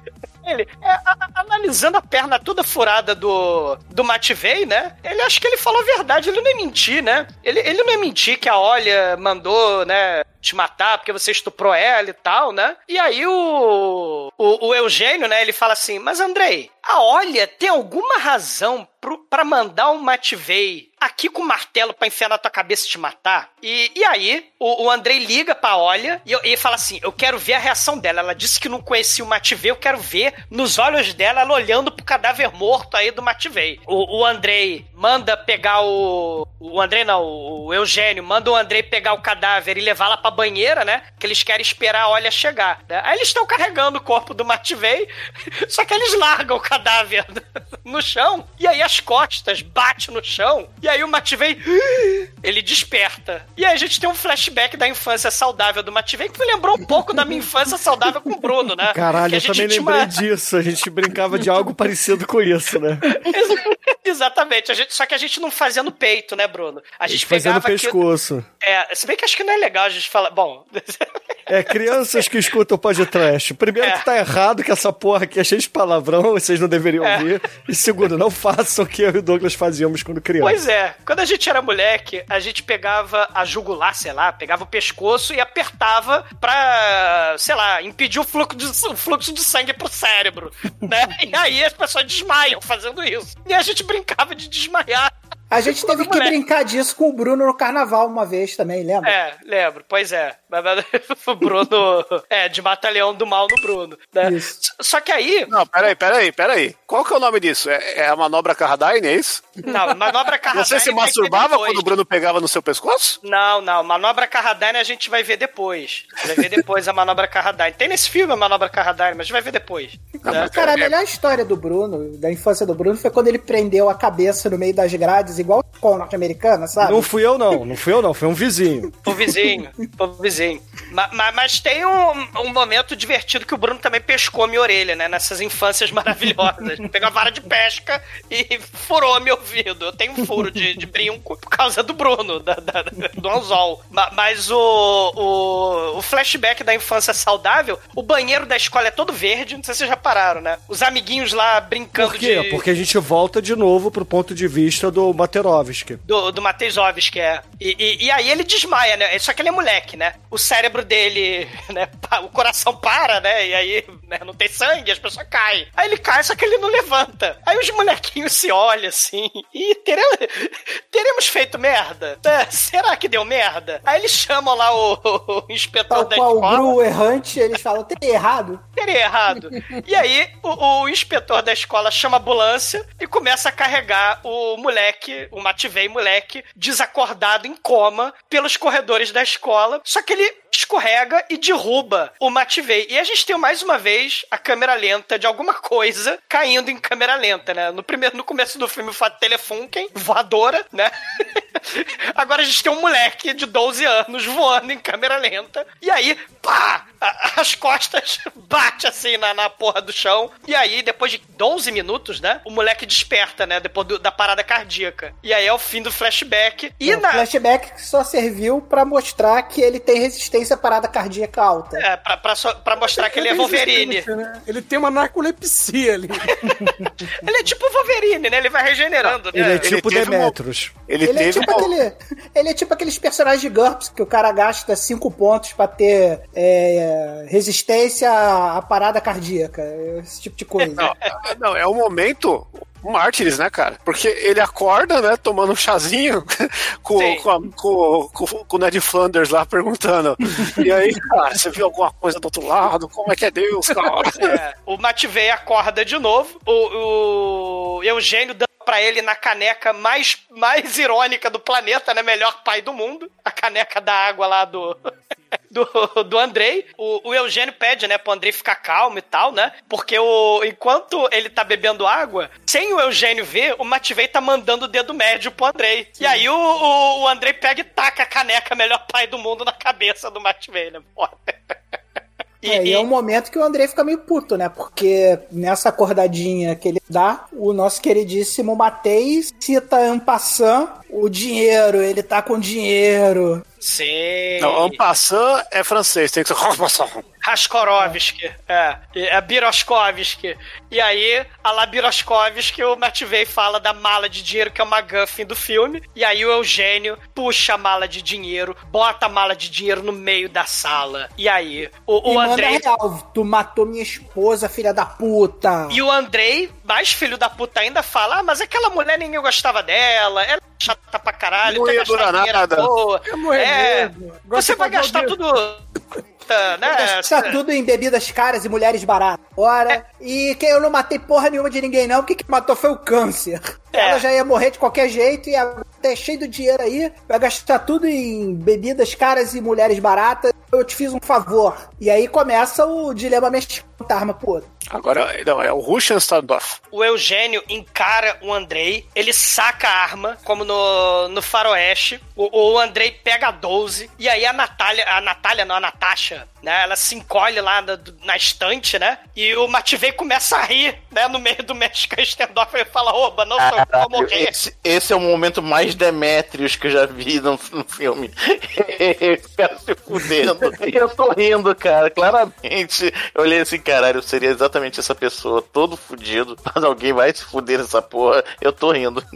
Ele, é, a- analisando a perna toda furada do, do Mativei, né? Ele acha que ele falou a verdade, ele não ia mentir, né? Ele, ele não ia mentir que a Olha mandou, né? Te matar porque você estuprou ela e tal, né? E aí o, o, o Eugênio, né? Ele fala assim: Mas Andrei, a Olha tem alguma razão pro, pra mandar um Mativei aqui com o martelo pra enfiar na tua cabeça e te matar? E, e aí o, o Andrei liga pra Olha e, e fala assim: Eu quero ver a reação dela. Ela disse que não conhecia o Mativei, eu quero ver nos olhos dela ela olhando pro cadáver morto aí do Mativei. O, o Andrei manda pegar o. O Andrei não, o, Eugênio manda o Andrei pegar o cadáver e levar lá pra banheira, né? Que eles querem esperar a Olha chegar. né? Aí eles estão carregando o corpo do Mativei, *laughs* só que eles largam o cadáver *laughs* no chão, e aí as costas batem no chão, e aí o Mativei, *gasps* ele desperta. E aí a gente tem um flashback da infância saudável do Mativei, que me lembrou um pouco da minha infância saudável com o Bruno, né? Caralho, eu também lembrei uma- disso. A gente brincava de algo parecido com isso, né? *laughs* Exatamente, a gente, só que a gente não fazia no peito, né, Bruno? A gente pegava aqui- pescoço. É, se bem que acho que não é legal a gente falar. Bom, *laughs* É, crianças que escutam o podcast. Primeiro É. que tá errado, que essa porra aqui é cheia de palavrão, vocês não deveriam É. ouvir. E segundo, não façam o que eu e o Douglas fazíamos quando criança. Pois é, quando a gente era moleque, a gente pegava a jugular, sei lá, pegava o pescoço e apertava pra, sei lá, impedir o fluxo de, o fluxo de sangue pro cérebro, né? *laughs* E aí as pessoas desmaiam fazendo isso. E a gente brincava de desmaiar. A gente teve que Moleque. brincar disso com o Bruno no carnaval uma vez também, lembra? É, lembro, pois é. *laughs* O Bruno. É, de Batalhão do Mal no Bruno. Né? Isso. Só que aí. Não, peraí, peraí, peraí. Qual que é o nome disso? É, é a manobra Carradine, é isso? Não, manobra Carradine. Você se masturbava quando o Bruno pegava no seu pescoço? Não, não. Manobra Carradine a gente vai ver depois. Vai ver depois a Manobra Carradine. Tem nesse filme a Manobra Carradine, mas a gente vai ver depois. né? Cara, a melhor história do Bruno, da infância do Bruno, foi quando ele prendeu a cabeça no meio das grades, igual o norte-americana, sabe? Não fui eu, não. Não fui eu, não. Foi um vizinho. O vizinho, o vizinho. Ma- ma- Mas, tem um, um momento divertido que o Bruno também pescou a minha orelha, né? Nessas infâncias maravilhosas. Pegou a vara de pesca e furou meu ouvido. Eu tenho um furo de, de brinco por causa do Bruno, da- da- do anzol. Ma- Mas o, o, o flashback da infância saudável, o banheiro da escola é todo verde, não sei se vocês já pararam, né? Os amiguinhos lá brincando Por quê? de... Porque a gente volta de novo pro ponto de vista do Materovski. do, do Matejovski, que é. E, e, e aí ele desmaia, né? Só que ele é moleque, né? O cérebro dele, *laughs* né? O coração para, né? E aí né, não tem sangue, as pessoas caem. Aí ele cai, só que ele não levanta. Aí os molequinhos se olham assim. *laughs* E teria, teremos feito merda? É, será que deu merda? Aí eles chamam lá o, *laughs* o inspetor Tal da qual o escola. Gru errante, eles falam, tem errado. Teria errado. E aí, o, o inspetor da escola chama a ambulância e começa a carregar o moleque, o Mativei moleque, desacordado em coma pelos corredores da escola. Só que ele escorrega e derruba o Mativei. E a gente tem mais uma vez a câmera lenta de alguma coisa caindo em câmera lenta, né? No primeiro, no começo do filme, o Telefunken, voadora, né? *laughs* Agora a gente tem um moleque de 12 anos voando em câmera lenta. E aí, pá! As costas *laughs* bate assim na, na porra do chão. E aí, depois de 12 minutos, né? O moleque desperta, né? Depois do- da parada cardíaca. E aí é o fim do flashback. E É, o na. flashback só serviu pra mostrar que ele tem resistência à parada cardíaca alta. É, pra, pra, só- pra mostrar que ele é Wolverine. né? Ele tem uma narcolepsia ali. *laughs* Ele é tipo Wolverine, né? Ele vai regenerando, né? Ele é tipo Demetrius. Ele, Ele é, tipo uma- aquele, ele é tipo aqueles personagens de GURPS que o cara gasta 5 pontos pra ter é, resistência à parada cardíaca. Esse tipo de coisa. Não, não, é o momento mártires, né, cara? Porque ele acorda, né, tomando um chazinho *laughs* com, com, a- com- com- com o Ned Flanders lá perguntando. E aí, cara, você viu alguma coisa do outro lado? Como é que é Deus, cara? *laughs* É, o Matvei acorda de novo. O, o Eugênio dando pra ele na caneca mais, mais irônica do planeta, né? Melhor pai do mundo. A caneca da água lá do. Do, do Andrei, o, o Eugênio pede, né, pro Andrei ficar calmo e tal, né? Porque o, enquanto ele tá bebendo água, sem o Eugênio ver, o Matvei tá mandando o dedo médio pro Andrei. E aí o, o, o Andrei pega e taca a caneca melhor pai do mundo na cabeça do Matvei, né? Porra. E, É, e é um momento que o Andrei fica meio puto, né? Porque nessa acordadinha que ele dá, o nosso queridíssimo Matei cita en passant o dinheiro, ele tá com dinheiro. Sim. Não, Ampassan é francês, tem que ser. Raskorovski, é, é Biroskovski. E aí, a lá Biroskovski, o Matvei fala da mala de dinheiro, que é uma Guffin do filme. E aí o Eugênio puxa a mala de dinheiro, bota a mala de dinheiro no meio da sala. E aí, o, o Andrei. real, tu matou minha esposa, filha da puta. E o Andrei, mais filho da puta ainda, fala: Ah, mas aquela mulher ninguém gostava dela, ela é chata pra caralho, Não ia durar nada. toa. É É, você vai gastar tudo. Puta, né? Gastar tudo em bebidas caras e mulheres baratas. Ora, e que eu não matei porra nenhuma de ninguém, não. O que, que matou foi o câncer. É. Ela já ia morrer de qualquer jeito e agora tá cheio do dinheiro aí. Vai gastar tudo em bebidas caras e mulheres baratas. Eu te fiz um favor. E aí começa o dilema mexicano da arma pro outro. Agora, não, é o Russian Standoff. O Eugênio encara o Andrei, ele saca a arma, como no, no faroeste. O, o Andrei pega a 12, e aí a Natália, a Natália, não, a Natasha, né? Ela se encolhe lá na, na estante, né? E o Mativei começa a rir, né? No meio do Mexican Standoff, ele fala, oba, não sou eu vou morrer. Esse, esse é o momento mais Demetrius que eu já vi no, no filme. *laughs* Cara se fudendo. Eu tô rindo, cara, claramente. Eu olhei assim, caralho, eu seria exatamente essa pessoa, todo fudido. *laughs* Mas alguém vai se fuder nessa porra. Eu tô rindo. *laughs*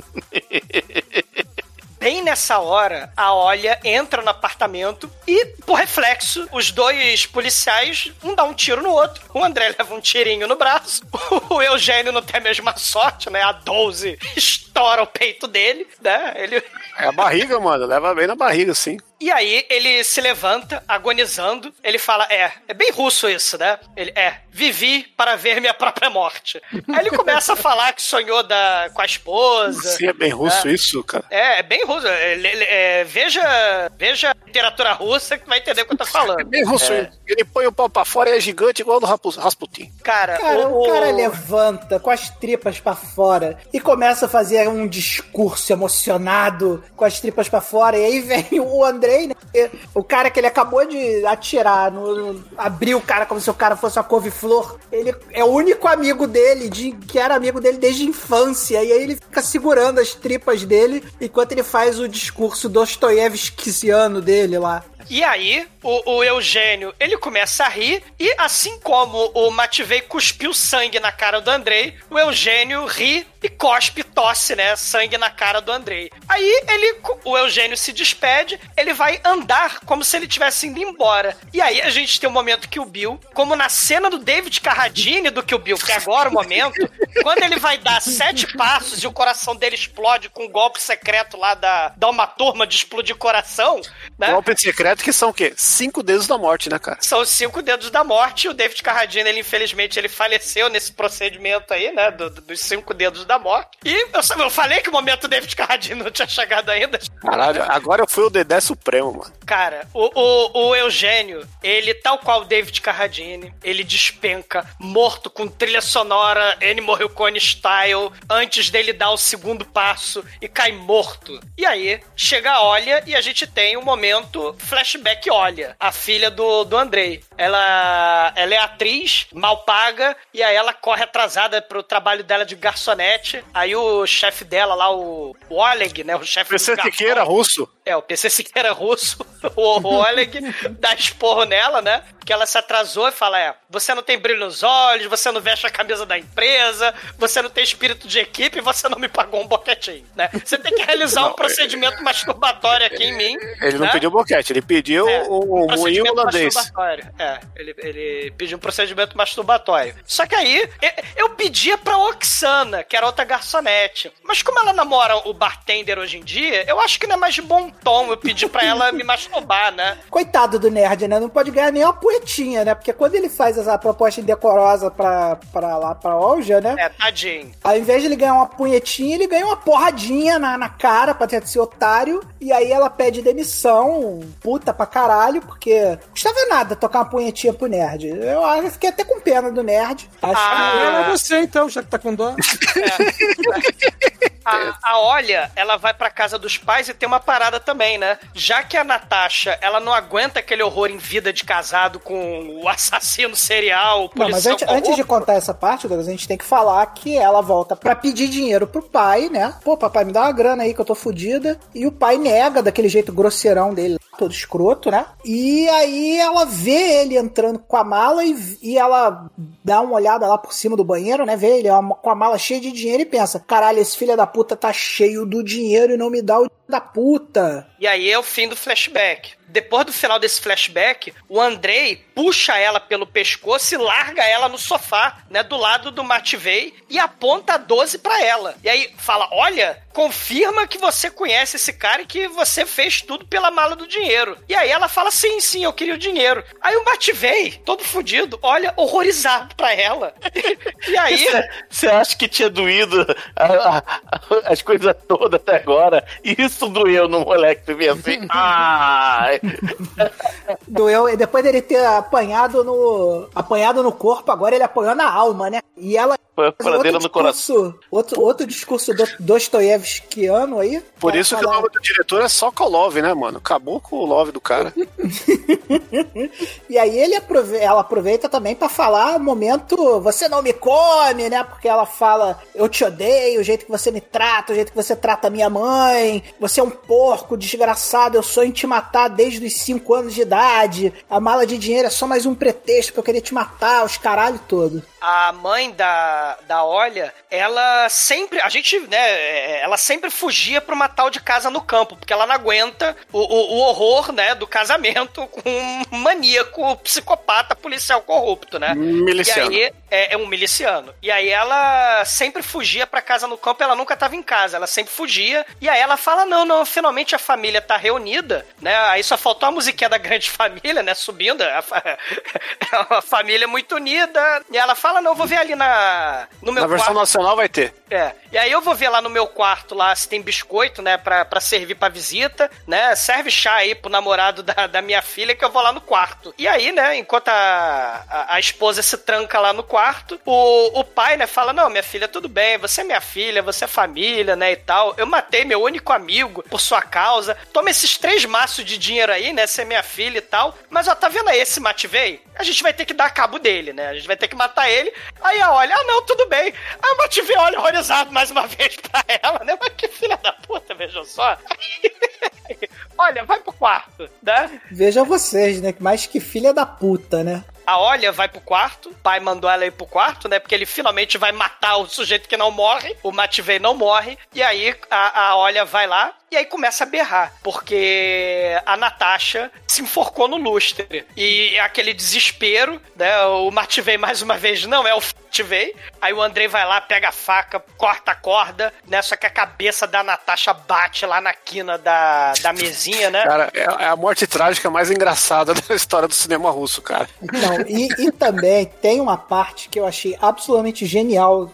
Bem nessa hora, a Olha entra no apartamento e, por reflexo, os dois policiais, um dá um tiro no outro. O André *laughs* leva um tirinho no braço. O Eugênio não tem a mesma sorte, né? A 12 estoura o peito dele, né? Ele. É a barriga, mano. Leva bem na barriga, sim. E aí ele se levanta, agonizando. Ele fala: É, é bem russo isso, né? Ele é, vivi para ver minha própria morte. *laughs* Aí ele começa a falar que sonhou da, com a esposa. Sim, é bem russo né? isso, cara. É, é bem russo. É, é, veja, veja a literatura russa que vai entender o que eu tô É falando. bem russo. É. Ele põe o pau pra fora e é gigante igual o do Rasputin. Cara, Cara, o, cara levanta com as tripas pra fora e começa a fazer um discurso emocionado com as tripas pra fora. E aí vem o Né? O cara que ele acabou de atirar, no, abrir o cara como se o cara fosse uma couve-flor. Ele é o único amigo dele, de, que era amigo dele desde a infância. E aí ele fica segurando as tripas dele enquanto ele faz o discurso dostoiévskiano dele lá. E aí, o, o Eugênio, ele começa a rir, e assim como o Mativei cuspiu sangue na cara do Andrei, o Eugênio ri e cospe, tosse, né? Sangue na cara do Andrei. Aí ele, o Eugênio se despede, ele vai andar como se ele tivesse indo embora. E aí a gente tem um momento que o Bill, como na cena do David Carradine do que o Bill, que é agora o momento, *laughs* quando ele vai dar sete passos e o coração dele explode com um golpe secreto lá da, da uma turma de explodir coração, né? Golpe secreto que são o quê? Cinco dedos da morte, né, cara? São cinco dedos da morte. O David Carradine, ele infelizmente, ele faleceu nesse procedimento aí, né? do- do- dos cinco dedos da morte. E eu, eu falei que o momento David Carradine não tinha chegado ainda. Caralho, agora eu fui o Dedé Supremo, mano. Cara, o, o, o Eugênio, ele, tal qual o David Carradine, ele despenca, morto com trilha sonora Ennio Morricone style, antes dele dar o segundo passo e cai morto. E aí, chega a Olha e a gente tem um momento flashback Olha, a filha do, do Andrei. Ela, ela é atriz, mal paga, e aí ela corre atrasada pro trabalho dela de garçonete. Aí o chefe dela lá, o, o Oleg, né, o chefe dos Siqueira garçons- russo. É, o PC Siqueira *laughs* russo, o Oleg, *laughs* dá esporro nela, né? Porque ela se atrasou e fala: é, você não tem brilho nos olhos, você não veste a camisa da empresa, você não tem espírito de equipe você não me pagou um boquetinho, né? Você tem que realizar um procedimento masturbatório aqui em mim. Ele não né? pediu boquete, ele pediu É, o, o moinho procedimento holandês. masturbatório. É, ele, ele pediu um procedimento masturbatório. Só que aí, eu pedia pra Oxana, que era outra garçonete. Mas como ela namora o bartender hoje em dia, eu acho que não é mais de bom tom eu pedir pra ela me masturbar, né? Coitado do nerd, né? Não pode ganhar nem uma poetinha, né? Porque quando ele faz essa proposta indecorosa pra, pra lá, pra Olja, né? É, tadinho. Ao invés de ele ganhar uma punhetinha, ele ganha uma porradinha na, na cara pra ter esse otário. E aí ela pede demissão, puta pra caralho, porque não custava nada tocar uma punhetinha pro nerd. Eu acho eu fiquei até com pena do nerd. Acho Ah, que. é você então, já que tá com dó. *laughs* A, a Olha, ela vai pra casa dos pais e tem uma parada também, né? Já que a Natasha, ela não aguenta aquele horror em vida de casado com o *laughs* assassino serial, o Não, mas antes, antes de contar essa parte, Douglas, a gente tem que falar que ela volta pra pedir dinheiro pro pai, né? Pô, papai, me dá uma grana aí que eu tô fodida. E o pai nega daquele jeito grosseirão dele, todo escroto, né? E aí ela vê ele entrando com a mala e, e ela dá uma olhada lá por cima do banheiro, né? Vê ele com a mala cheia de dinheiro e pensa: caralho, esse filho da puta tá cheio do dinheiro e não me dá o da puta. E aí é o fim do flashback. Depois do final desse flashback, o Andrei puxa ela pelo pescoço e larga ela no sofá, né, do lado do Mativei e aponta a 12 pra ela. E aí fala: "Olha, confirma que você conhece esse cara e que você fez tudo pela mala do dinheiro". E aí ela fala: "Sim, sim, eu queria o dinheiro". Aí o Mativei, todo fudido, olha horrorizado pra ela. *laughs* e aí Você acha que tinha doído a- a- a- as coisas todas até agora? Isso doeu no moleque, tu vê assim? *laughs* Ai! *laughs* Doeu, e depois dele ter apanhado no apanhado no corpo, agora ele apanhou na alma, né? E ela Foi a Outro furadeira no coração. discurso, outro, outro discurso do Dostoiévskiano aí. Por isso que o falar- nome do diretor é Sokolov, né, mano? Acabou com o love do cara. *laughs* E aí ele aprove- ela aproveita também pra falar o momento você não me come, né? Porque ela fala eu te odeio, o jeito que você me trata, o jeito que você trata a minha mãe, você é um porco desgraçado, eu sonho em te matar desde os 5 anos de idade, a mala de dinheiro é só mais um pretexto pra eu querer te matar, os caralho todo. a mãe da, da Olha, ela sempre. A gente, né? Ela sempre fugia pra uma tal de casa no campo, porque ela não aguenta o, o, o horror, né? Do casamento com um maníaco, psicopata, policial corrupto, né? Miliciano. E aí, é, é um miliciano. E aí ela sempre fugia pra casa no campo, ela nunca tava em casa, ela sempre fugia. E aí ela fala: não, não, finalmente a família tá reunida, né? Aí só faltou a musiquinha da grande *laughs* família, né? Subindo. A, fa- *laughs* é uma família muito unida. E ela fala: não, eu vou ver ali na, no meu Na versão quarto. nacional vai ter. É. E aí eu vou ver lá no meu quarto lá se tem biscoito, né, pra, pra servir pra visita, né? Serve chá aí pro namorado da, da minha filha que eu vou lá no quarto. E aí, né, enquanto a, a, a esposa se tranca lá no quarto, o, o pai, né, fala: Não, minha filha, tudo bem, você é minha filha, você é família, né, e tal. Eu matei meu único amigo por sua causa. Toma esses três maços de dinheiro aí, né? Você é minha filha e tal. Mas ó, tá vendo aí esse Mativei? A gente vai ter que dar cabo dele, né? A gente vai ter que matar ele. Aí a olha, ah, não, tudo bem. A Mativei olha horrorizado mais uma vez pra ela, né? Mas que filha da puta, veja só. Olha, vai pro quarto, né? Vejam vocês, né? Mais que filha da puta, né? A Olha vai pro quarto, o pai mandou ela ir pro quarto, né? Porque ele finalmente vai matar o sujeito que não morre, o Matvei não morre, e aí a, a Olha vai lá e aí começa a berrar, porque a Natasha se enforcou no lustre. E aquele desespero, né? O Matvei mais uma vez não é o Matvei. Aí o Andrei vai lá, pega a faca, corta a corda, né? Só que a cabeça da Natasha bate lá na quina da, da mesinha, né? Cara, é é a morte trágica mais engraçada *laughs* da história do cinema russo, cara. Não, e, e também tem uma parte que eu achei absolutamente genial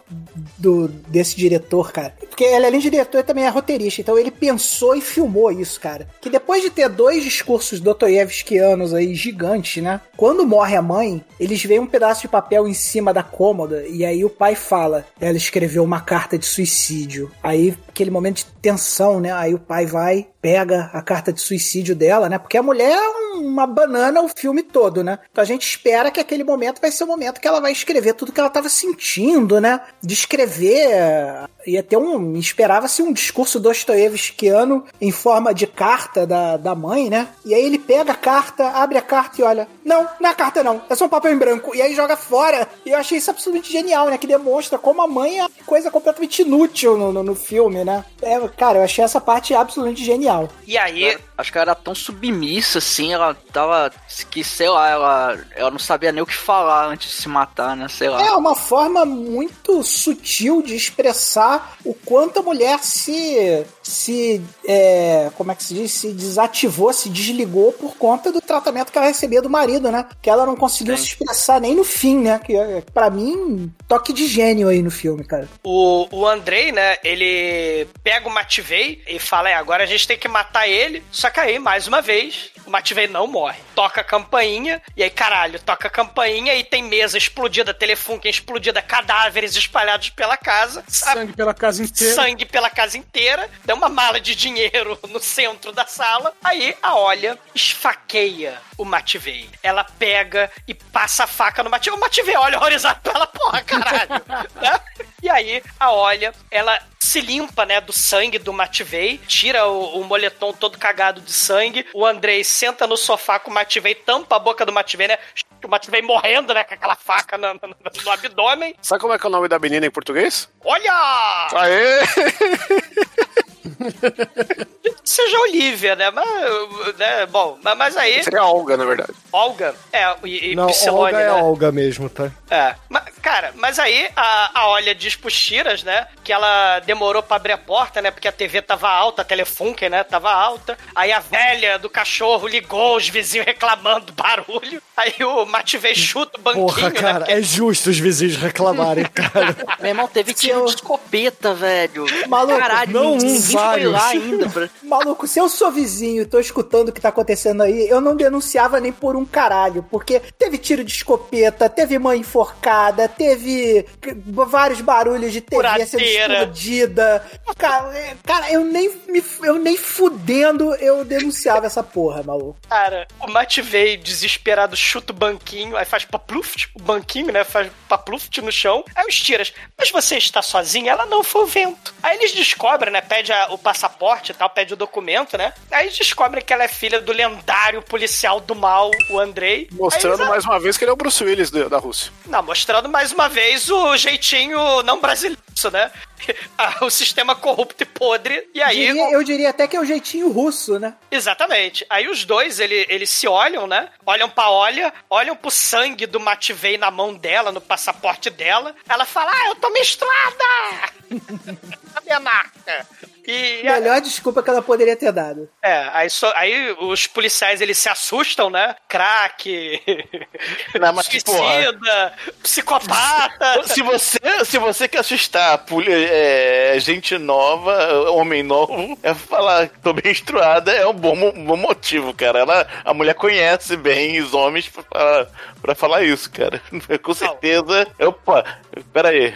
do, desse diretor, cara. Porque ele, além de diretor, também é roteirista. Então ele pensou e filmou isso, cara. Que depois de ter dois discursos dostoiévskianos aí gigantes, né? Quando morre a mãe, eles veem um pedaço de papel em cima da cômoda e aí o pai fala: ela escreveu uma carta de suicídio. Aí, aquele momento de tensão, né? Aí o pai vai, pega a carta de suicídio dela, né? Porque a mulher é uma banana o filme todo, né? Então a gente espera que aquele momento vai ser o momento que ela vai escrever tudo que ela tava sentindo, né? Descrever. Ia ter um. Esperava-se um discurso dostoiévskiano em forma de carta da, da mãe, né? E aí ele pega a carta, abre a carta e olha. Não, não é carta, não. É só um papel em branco. E aí joga fora. E eu achei isso absolutamente genial, né? Que demonstra como a mãe é coisa completamente inútil no, no, no filme, né? É, cara, eu achei essa parte absolutamente genial. E aí, Acho que ela era tão submissa, assim, ela tava. que, sei lá, ela, ela não sabia nem o que falar antes de se matar, né? Sei lá. É uma forma muito sutil de expressar o quanto a mulher se. se. é, como é que se diz? Se desativou, se desligou por conta do tratamento que ela recebia do marido, né? Que ela não conseguiu Sim. se expressar nem no fim, né? Que é, pra mim, toque de gênio aí no filme, cara. O, o Andrei, né, ele pega o Matvei e fala, é, agora a gente tem que matar ele. Só que aí, mais uma vez, o Matvei não morre. Toca a campainha, e aí, caralho, toca a campainha e tem mesa explodida, telefunken explodida, cadáveres espalhados pela casa. Sangue pela casa inteira. Sangue pela casa inteira. Tem uma mala de dinheiro *laughs* no centro da sala. Aí a Olha esfaqueia o Matvei. Ela pega e passa a faca no Matvei. O Matvei olha horrorizado pra ela, porra, caralho. *laughs* né? E aí a Olha, ela se limpa, né, do sangue do Matvei, tira o, o moletom todo cagado de sangue. O Andrei senta no sofá com o Matvei, tampa a boca do Matvei, né? O Matvei morrendo, né, com aquela faca no, no- no abdômen. Sabe como é que é o nome da menina em português? Olha! Aê! *laughs* *laughs* Seja Olivia, né? Mas, né? Bom, mas- mas aí. Seria Olga, na verdade. Olga? É, e, e Não, Psilone, Olga é né? Olga mesmo, tá? É. Mas, cara, mas aí a, a Olha diz pros Tiras, né? Que ela demorou pra abrir a porta, né? Porque a TV tava alta, a Telefunken, né? Tava alta. Aí a velha do cachorro ligou, os vizinhos reclamando do barulho. Aí o Matvei chuta o banquinho, Porra, né? cara, Porque- é justo os vizinhos reclamarem, cara. Meu irmão, teve tiro de escopeta, velho. Maluco, Caralho, não um, vários. lá ainda. Pra... *laughs* Maluco, se eu sou vizinho e tô escutando o que tá acontecendo aí, eu não denunciava nem por um caralho, porque teve tiro de escopeta, teve mãe enforcada, teve vários barulhos de TV sendo Furadeira. explodida. Cara, é- cara, eu nem me, eu nem fudendo eu denunciava essa porra, maluco. Cara, o Matvei, desesperado, chuta o banquinho, aí faz papluft, o banquinho, né? Faz papluft no chão. Aí os tiras, mas você está sozinha? Ela não foi o vento. Aí eles descobrem, né? Pede a- o passaporte e tal, pede o documento, né? Aí eles descobrem que ela é filha do lendário policial do mal, o Andrei. Mostrando eles- mais uma vez que ele é o Bruce Willis da Rússia. Não, mostrando mais uma vez o jeitinho não brasileiro, né? *laughs* Ah, o sistema corrupto e podre. E aí. Diria- eu diria até que é o jeitinho russo, né? Exatamente. Aí os dois, ele, eles se olham, né? Olham pra Olha, olham pro sangue do Matvei na mão dela, no passaporte dela. Ela fala, ah, eu tô menstruada! *laughs* a minha marca. E, Melhor desculpa que ela poderia ter dado. é, aí, só- aí os policiais, eles se assustam, né? Crack, Não, mas, suicida, psicopata. Se você, se você quer assustar poli- é, gente nova, homem novo, é falar que tô bem instruada é um bom, bom motivo, cara. Ela, a mulher conhece bem os homens pra, falar- pra falar isso, cara. *laughs* Com certeza. Opa, pera aí.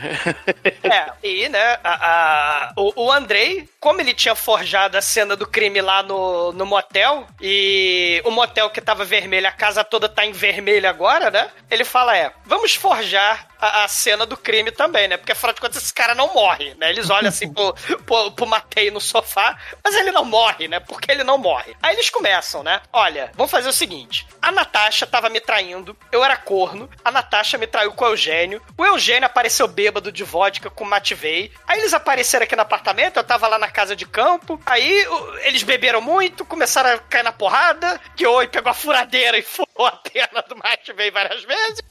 É, e, né, a, a- o, o Andrei, como ele tinha forjado a cena do crime lá no, no motel, e o motel que tava vermelho, a casa toda tá em vermelho agora, né? Ele fala, é, vamos forjar a, a cena do crime também, né? Porque afinal de contas, esse cara não morre, né? Eles olham assim pro, pro, pro Matei no sofá, mas ele não morre, né? Porque ele não morre. Aí eles começam, né? Olha, vamos fazer o seguinte: a Natasha tava me traindo, eu era corno, a Natasha me traiu com o Eugênio, o Eugênio apareceu bêbado de vodka com o Matvei. Aí eles apareceram aqui no apartamento, eu tava lá na casa de campo, aí eles beberam muito, começaram a cair na porrada, que oi pegou a furadeira e furou a perna do Matvei várias vezes.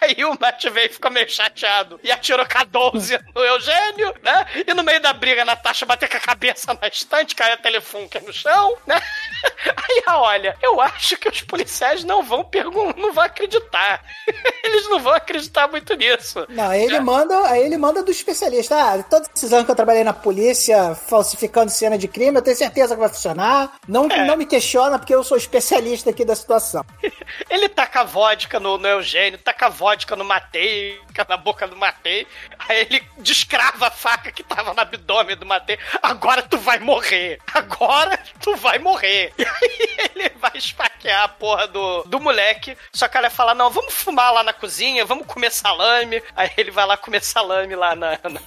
Aí o Matvei ficou meio chateado e atirou com a 12 no Eugênio, né? E no meio da briga, a Natasha bateu com a cabeça na estante, caiu a telefone no chão, né? *laughs* Aí, olha, eu acho que os policiais não vão perguntar, não vão acreditar. *laughs* Eles não vão acreditar muito nisso. Não, ele manda, aí ele manda do especialista. Ah, todos esses anos que eu trabalhei na polícia falsificando cena de crime, eu tenho certeza que vai funcionar. Não, É. não me questiona, porque eu sou especialista aqui da situação. *laughs* Ele taca vodka no, no Eugênio, taca vodka no Matei, fica na boca do Matei. Aí ele descrava a faca que tava no abdômen do Matei. Agora tu vai morrer. Agora tu vai morrer. *laughs* E aí ele vai esfaquear a porra do, do moleque. Só que ela fala: não, vamos fumar lá na cozinha, vamos comer salame. Aí ele vai lá comer salame lá na- *laughs* na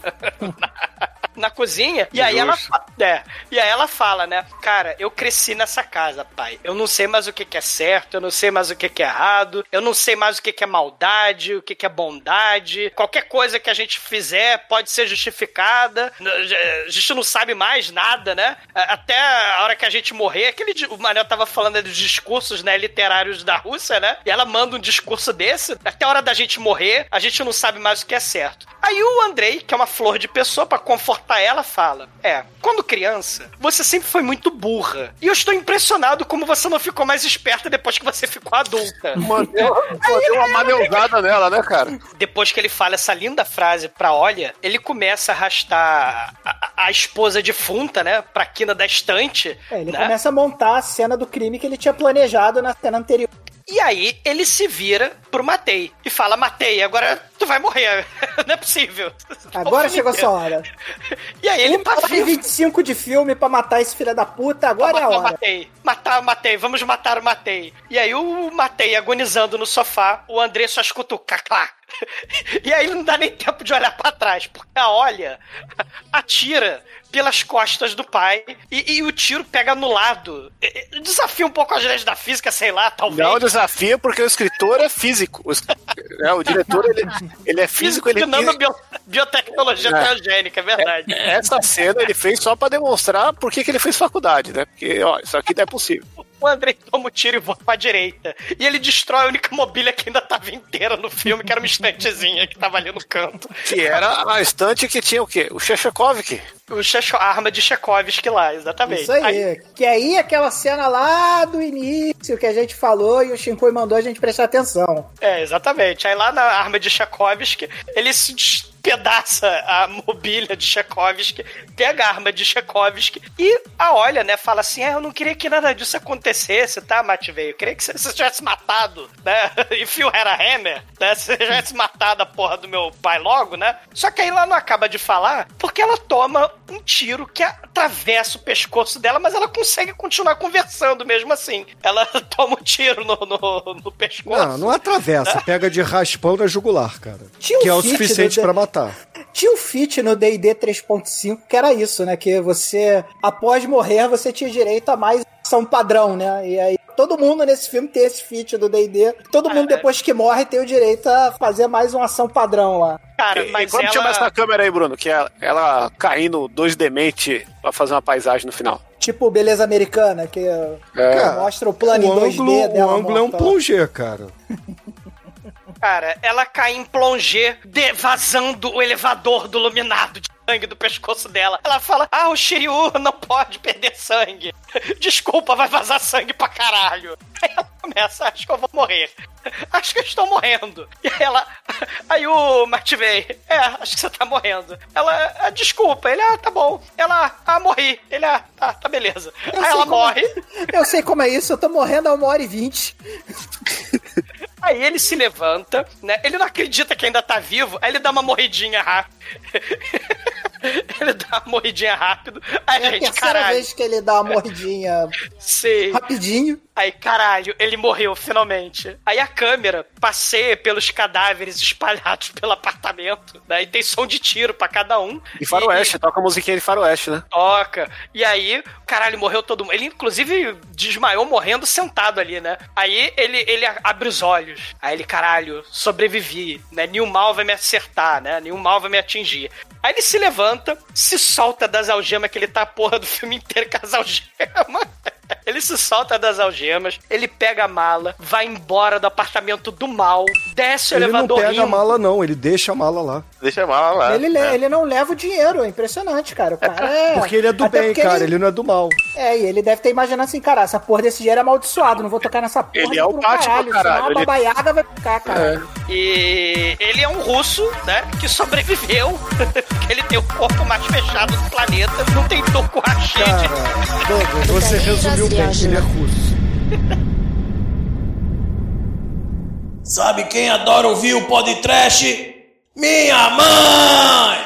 na cozinha. E aí ela, é, e aí ela fala, né? Cara, eu cresci nessa casa, pai. Eu não sei mais o que, que é certo, eu não sei mais o que, que é errado, eu não sei mais o que, que é maldade, o que, que é bondade. Qualquer coisa que a gente fizer pode ser justificada. A gente não sabe mais nada, né? Até a hora que a gente morrer, aquele o Manel tava falando dos discursos, né, literários da Rússia, né? E ela manda um discurso desse, até a hora da gente morrer, a gente não sabe mais o que é certo. Aí o Andrei, que é uma flor de pessoa, pra confortar ela, fala: É, quando criança, você sempre foi muito burra. E eu estou impressionado como você não ficou mais esperta depois que você ficou adulta. Mano, deu uma maneusada nela, né, cara? Depois que ele fala essa linda frase pra Olha, ele começa a arrastar a, a- esposa defunta, né, pra quina da estante. É, ele né? começa a montar a cena do crime que ele tinha planejado na cena anterior. E aí ele se vira pro Matei e fala: Matei, agora tu vai morrer. *laughs* Não é possível. *laughs* Agora chegou a sua hora. *laughs* E aí ele hora e 25 de filme pra matar esse filho da puta, agora é a hora. Matei. Matar o Matei, vamos matar o Matei. E aí o Matei agonizando no sofá, o André só escuta o caclá. *laughs* E aí não dá nem tempo de olhar pra trás, porque a Olha *laughs* atira pelas costas do pai e, e o tiro pega no lado. Desafia um pouco as leis da física, sei lá, talvez. Não desafia porque o escritor é físico. O, é, o diretor, ele, ele é físico, ele de nanobio- biotecnologia É. transgênica, é verdade. Essa cena ele fez só pra demonstrar por que que ele fez faculdade, né? Porque, ó, isso aqui não é possível. O Andrei toma o tiro e voa pra direita. E ele destrói a única mobília que ainda tava inteira no filme, que era uma estantezinha que tava ali no canto. Que era a estante que tinha o quê? O Chechekovik. O Checho, a arma de Chekovsky lá, exatamente. Isso aí. Que aí aquela cena lá do início que a gente falou e o Shinkoi mandou a gente prestar atenção. É, exatamente. Aí lá na arma de Chekovsky, ele se despedaça a mobília de Chekovsky, pega a arma de Chekovsky e a olha, né? Fala assim: é, eu não queria que nada disso acontecesse, tá, Matvei? Eu queria que você você tivesse matado, né? E Phil era Hammer, né? Se você tivesse matado a porra do meu pai logo, né? Só que aí ela não acaba de falar porque ela toma um tiro que atravessa o pescoço dela, mas ela consegue continuar conversando mesmo assim. Ela *laughs* toma um tiro no, no, no pescoço. Não, não atravessa, *laughs* pega de raspão na jugular, cara. Tinha um que é o suficiente do- pra matar. Tinha um feat no D&D 3.5 que era isso, né? Que você, após morrer, você tinha direito a mais ação padrão, né? E aí todo mundo nesse filme tem esse feat do D&D. Todo mundo depois que morre tem o direito a fazer mais uma ação padrão lá. Cara, E, mas quando ela... chama essa câmera aí, Bruno? Que é ela caindo dois demente pra fazer uma paisagem no final. Tipo Beleza Americana, que Cara, mostra o plano o em 2D ângulo, dela. o ângulo é um morta plongé, cara. *laughs* Cara, ela cai em plongé, de- vazando o elevador do iluminado de sangue do pescoço dela. Ela fala: Ah, o Shiryu não pode perder sangue. *laughs* Desculpa, vai vazar sangue pra caralho. Aí ela começa: Acho que eu vou morrer. Acho que eu estou morrendo. E aí ela. Aí o Matvei: É, acho que você tá morrendo. Ela: ah, Desculpa. Ele: Ah, tá bom. Ela: Ah, morri. Ele: Ah, tá, tá beleza. Eu aí ela como- morre. Eu sei como é isso, eu tô morrendo a uma hora e vinte. *laughs* Aí ele se levanta, né? Ele não acredita que ainda tá vivo, aí ele dá uma morridinha rápido. *laughs* ele dá uma morridinha rápido. Aí, É a gente, terceira caralho. vez que ele dá uma mordidinha Sei. rapidinho. Aí, caralho, ele morreu finalmente. Aí a câmera passeia pelos cadáveres espalhados *laughs* pelo apartamento, né? E tem som de tiro pra cada um. E faroeste, toca a musiquinha de faroeste, né? Toca. E aí, caralho, morreu todo mundo. Ele, inclusive, desmaiou morrendo sentado ali, né? Aí ele, ele abre os olhos. Aí ele, caralho, sobrevivi, né? Nenhum mal vai me acertar, né? Nenhum mal vai me atingir. Aí ele se levanta, se solta das algemas, que ele tá a porra do filme *laughs* inteiro com as algemas. Ele se solta das algemas, ele pega a mala, vai embora do apartamento do mal, desce o Ele não elevador pega a rindo. mala, não, ele deixa a mala lá. Deixa a mala lá. Ele, le- ele não leva o dinheiro, é impressionante, cara. O *laughs* cara é. Porque ele é do Até bem, cara, ele- ele não é do mal. É, e ele deve ter imaginado assim, cara, essa porra desse dinheiro é amaldiçoado, não vou tocar nessa porra Ele é o um Batman, caralho, caralho, senão a ele- babaiaga vai ficar, cara. E ele é um russo, né? Que sobreviveu. *laughs* ele tem o corpo mais fechado do planeta. Não tem dor com a gente. Cara, você resumiu bem, ele é russo. *laughs* Sabe quem adora ouvir o podcast? Minha mãe!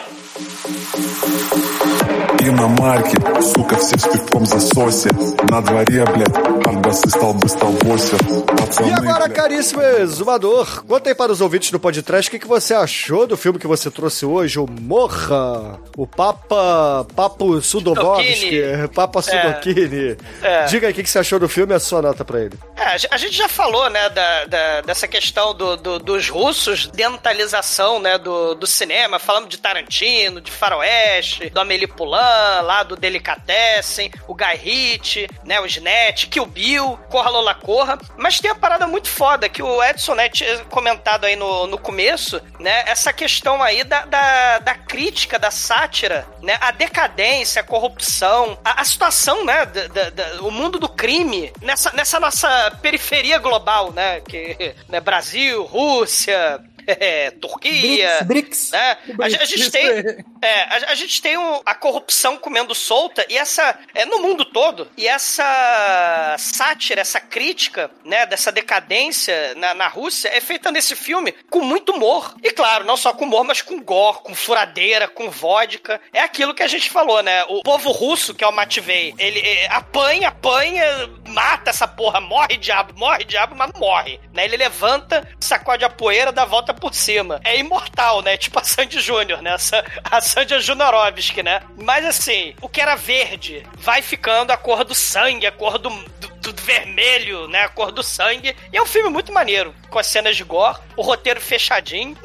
Иномарки, сука, все в пивком засосе На дворе, блядь, Арбасы стал бы стал босер E Пацаны, agora, блядь caríssimo exumador, conta aí para os ouvintes do podcast o que, que você achou do filme que você trouxe hoje, o Morra, o Papa Papo Sudovovski, Sudokini. Papa Sudokini. É. Diga aí o que, que você achou do filme e a sua nota pra ele. É, a ge- a gente já falou, né, da, da- dessa questão do, do- dos russos, dentalização, né, do, do cinema. Falamos de Tarantino, de Faroeste, do Amélie Poulain, lá do Delicatessen, o Guy Ritchie, né, o Snatch, Kill Bill, Corra Lola Corra. Mas tem a parada muito foda que o Edson, né, tinha comentado aí no, no começo, né, essa questão aí da, da, da crítica, da sátira, né, a decadência, a corrupção, a, a situação, né, da, da- o mundo do crime nessa, nessa nossa periferia global, né, que né, Brasil, Rússia, é, Turquia, BRICS, BRICS. né? A, gente- a gente tem, é, a, a gente tem um- a corrupção comendo solta e essa é no mundo todo e essa sátira, essa crítica, né, dessa decadência na, na Rússia é feita nesse filme com muito humor e claro, não só com humor, mas com gore, com furadeira, com vodka. É aquilo que a gente falou, né? O povo russo que é o Matvei, ele é, apanha, apanha, mata essa porra, morre diabo, morre diabo, mas morre, né? Ele levanta, sacode a poeira, dá a volta por cima. É imortal, né? Tipo a Sandy Júnior, né? A Sandy Junorovski, né? Mas assim, o que era verde vai ficando a cor do sangue, a cor do, do, do vermelho, né? A cor do sangue. E é um filme muito maneiro, com as cenas de gore, o roteiro fechadinho.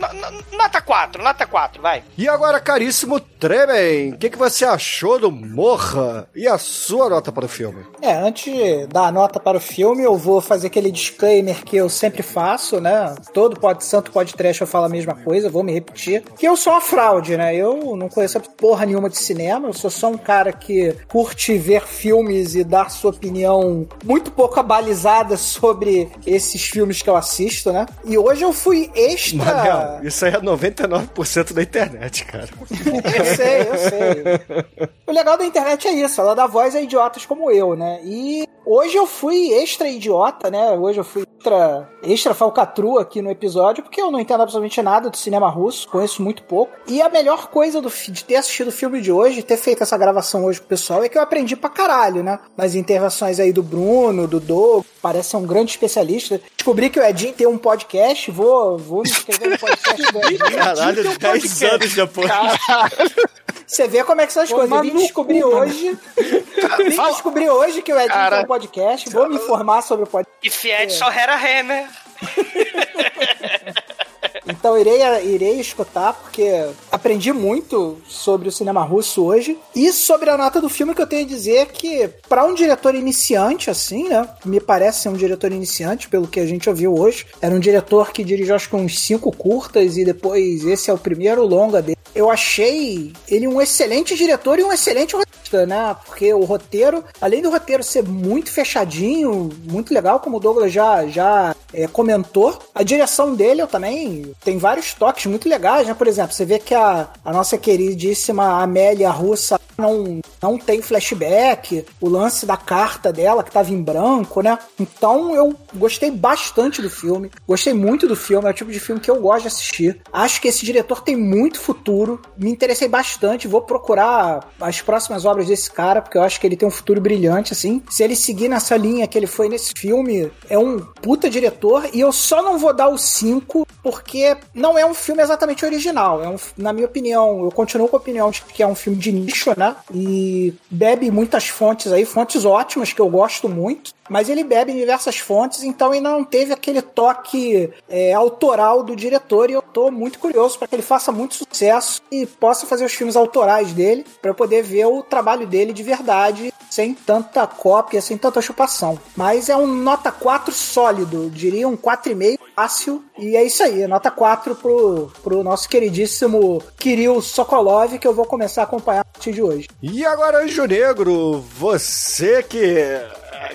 Nota 4, nota 4, vai. E agora, caríssimo Tremen, o que, que você achou do Morra e a sua nota para o filme? É, antes de dar a nota para o filme, eu vou fazer aquele disclaimer que eu sempre faço, né? Todo pod, santo podcast eu falo a mesma coisa, vou me repetir. Que eu sou uma fraude, né? Eu não conheço porra nenhuma de cinema, eu sou só um cara que curte ver filmes e dar sua opinião muito pouco abalizada sobre esses filmes que eu assisto, né? E hoje eu fui extra. Manel, isso aí é 99% da internet, cara. Eu sei, eu sei. O legal da internet é isso, ela dá voz a idiotas como eu, né? E hoje eu fui extra idiota, né? Hoje eu fui extra, extra falcatrua aqui no episódio, porque eu não entendo absolutamente nada do cinema russo, conheço muito pouco. E a melhor coisa do, de ter assistido o filme de hoje, ter feito essa gravação hoje com o pessoal, é que eu aprendi pra caralho, né? Nas intervenções aí do Bruno, do Doug, parece ser um grande especialista. Descobri que o Edinho tem um podcast, vou, vou me inscrever no podcast do Edinho. *laughs* Caralho, Edinho tem um 10 podcast. anos depois. Você vê como é que são as Ô, coisas. Eu vim descobrir hoje. Vim descobrir hoje que o Edinho Cara. tem um podcast. Vou me informar sobre o podcast. E Fiat só era Hammer. *laughs* Então irei, irei escutar, porque aprendi muito sobre o cinema russo hoje. E sobre a nota do filme que eu tenho a dizer que, para um diretor iniciante, assim, né? Me parece ser um diretor iniciante, pelo que a gente ouviu hoje. Era um diretor que dirigiu acho que uns cinco curtas e depois esse é o primeiro longa dele. Eu achei ele um excelente diretor e um excelente né? Porque o roteiro, além do roteiro ser muito fechadinho, muito legal, como o Douglas já, já é, comentou, a direção dele eu também tem vários toques muito legais, né? Por exemplo, você vê que a, a nossa queridíssima Amélia Russa não, não tem flashback, o lance da carta dela que tava em branco, né? Então eu gostei bastante do filme, gostei muito do filme, é o tipo de filme que eu gosto de assistir. Acho que esse diretor tem muito futuro, me interessei bastante, vou procurar as próximas obras desse cara, porque eu acho que ele tem um futuro brilhante, assim. Se ele seguir nessa linha que ele foi nesse filme, é um puta diretor. E eu só não vou dar o 5 porque não é um filme exatamente original. É um, na minha opinião, eu continuo com a opinião de que é um filme de nicho, né? E bebe muitas fontes aí, fontes ótimas que eu gosto muito mas ele bebe em diversas fontes, então ele não teve aquele toque é, autoral do diretor e eu tô muito curioso para que ele faça muito sucesso e possa fazer os filmes autorais dele para poder ver o trabalho dele de verdade, sem tanta cópia, sem tanta chupação. Mas é um nota 4 sólido, diria um 4,5 fácil, e é isso aí, nota 4 pro, pro nosso queridíssimo Kirill Sokolov, que eu vou começar a acompanhar a partir de hoje. E agora, Anjo Negro, você que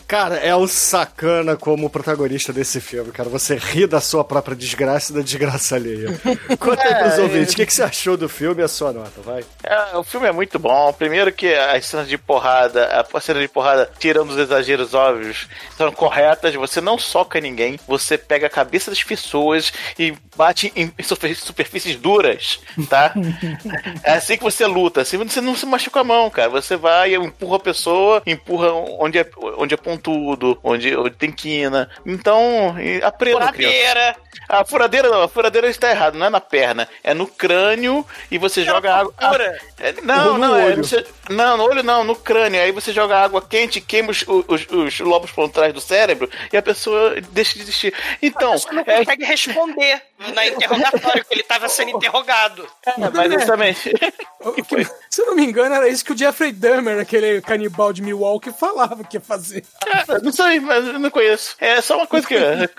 Cara, é o sacana como protagonista desse filme, cara. Você ri da sua própria desgraça e da desgraça alheia. *laughs* Conta aí pros É, ouvintes, o que, que você achou do filme e a sua nota, vai? É, o filme é muito bom. Primeiro que as cenas de porrada, a cena de porrada, tirando os exageros óbvios, são corretas. Você não soca ninguém, você pega a cabeça das pessoas e bate em superfí- superfícies duras, tá? *laughs* é assim que você luta. Assim você não se machuca a mão, cara. Você vai, empurra a pessoa, empurra onde é, onde é pontudo, onde, onde tem quina. Então, aprenda. Furadeira. A furadeira não, a furadeira está errado, não é na perna, é no crânio e você joga água. fura. É, não, não, é, você- não, no olho não, no crânio. Aí você joga água quente, queima os, os, os lobos frontais do cérebro e a pessoa deixa de existir. Então, Você não é, consegue responder na interrogatório, que ele estava sendo interrogado. mas justamente. Se eu não me engano, era isso que o Jeffrey Dahmer, aquele canibal de Milwaukee, falava que ia fazer. Cara, não sei, mas eu não conheço. É só uma coisa que. É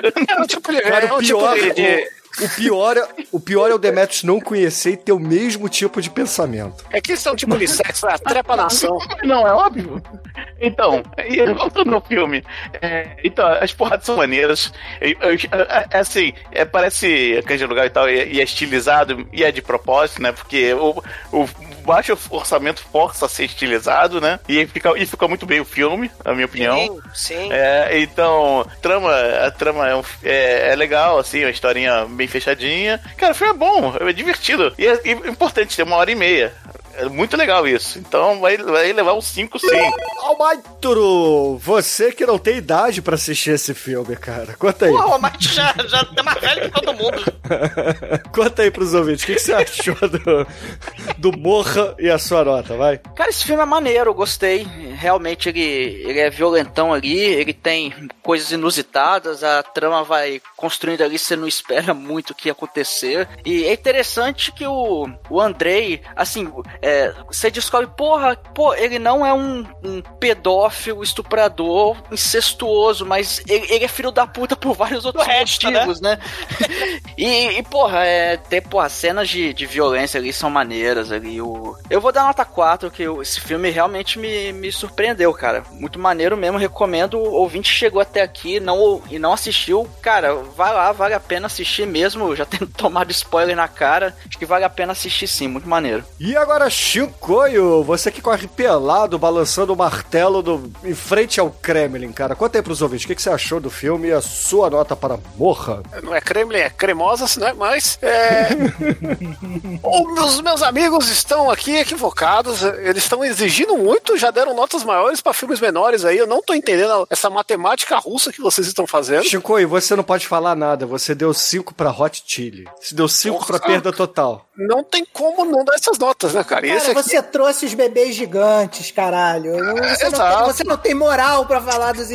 um tipo é um o tipo pior, de- de- o, pior é, o pior é o Demetrius não conhecer e ter o mesmo tipo de pensamento. É que isso é um tipo de sexo, é trepanação. Não, é óbvio. Então, e voltando no filme. é, então, as porradas são maneiras. É, é assim, é, parece canja lugar e tal, e, e é estilizado, e é de propósito, né? Porque o, o baixo orçamento força a ser estilizado, né? E fica, e fica muito bem o filme, na minha opinião. Sim, sim. É, então, trama, a trama é, um- é, é legal, assim, uma historinha bem fechadinha. Cara, o filme é bom, é divertido. E é, é importante, tem uma hora e meia. É muito legal isso. Então vai, vai levar um 5 sim. Almaituro, você que não tem idade pra assistir esse filme, cara. Conta aí. Pô, mas já, já tá mais velho que todo mundo. *laughs* Conta aí pros ouvintes, o que, que você achou do, do Morra e a sua nota, vai? Cara, esse filme é maneiro, eu gostei. Realmente ele, ele é violentão ali, ele tem coisas inusitadas, a trama vai construindo ali, você não espera muito o que ia acontecer. E é interessante que o, o Andrei, assim, é, você descobre, porra, pô, ele não é um, um pedófilo, estuprador, incestuoso, mas ele, ele é filho da puta por vários outros resto, motivos, né? *laughs* e, e, porra, é, ter, porra, cenas de, de violência ali são maneiras ali. O... Eu vou dar nota 4, que esse filme realmente me, me surpreendeu, cara. Muito maneiro mesmo, recomendo. O ouvinte chegou até aqui não, e não assistiu, cara, vai lá, vale a pena assistir mesmo. Já tendo *laughs* tomado spoiler na cara, acho que vale a pena assistir sim, muito maneiro. E agora, Shinkoio, você que corre pelado, balançando o martelo do, em frente ao Kremlin, cara. Conta aí pros ouvintes, o que, que você achou do filme e a sua nota para Morra? Não é Kremlin, é cremosa, né? Mas é, *laughs* os meus amigos estão aqui equivocados. Eles estão exigindo muito, já deram notas maiores para filmes menores aí. Eu não tô entendendo essa matemática russa que vocês estão fazendo. Shinkoio, você não pode falar nada. Você deu 5 pra Hot Chili. Você deu 5 pra perda total. Não tem como não dar essas notas, né, cara? Cara, esse aqui- você trouxe os bebês gigantes, caralho. Você, não tem, exato. você não tem moral pra falar dos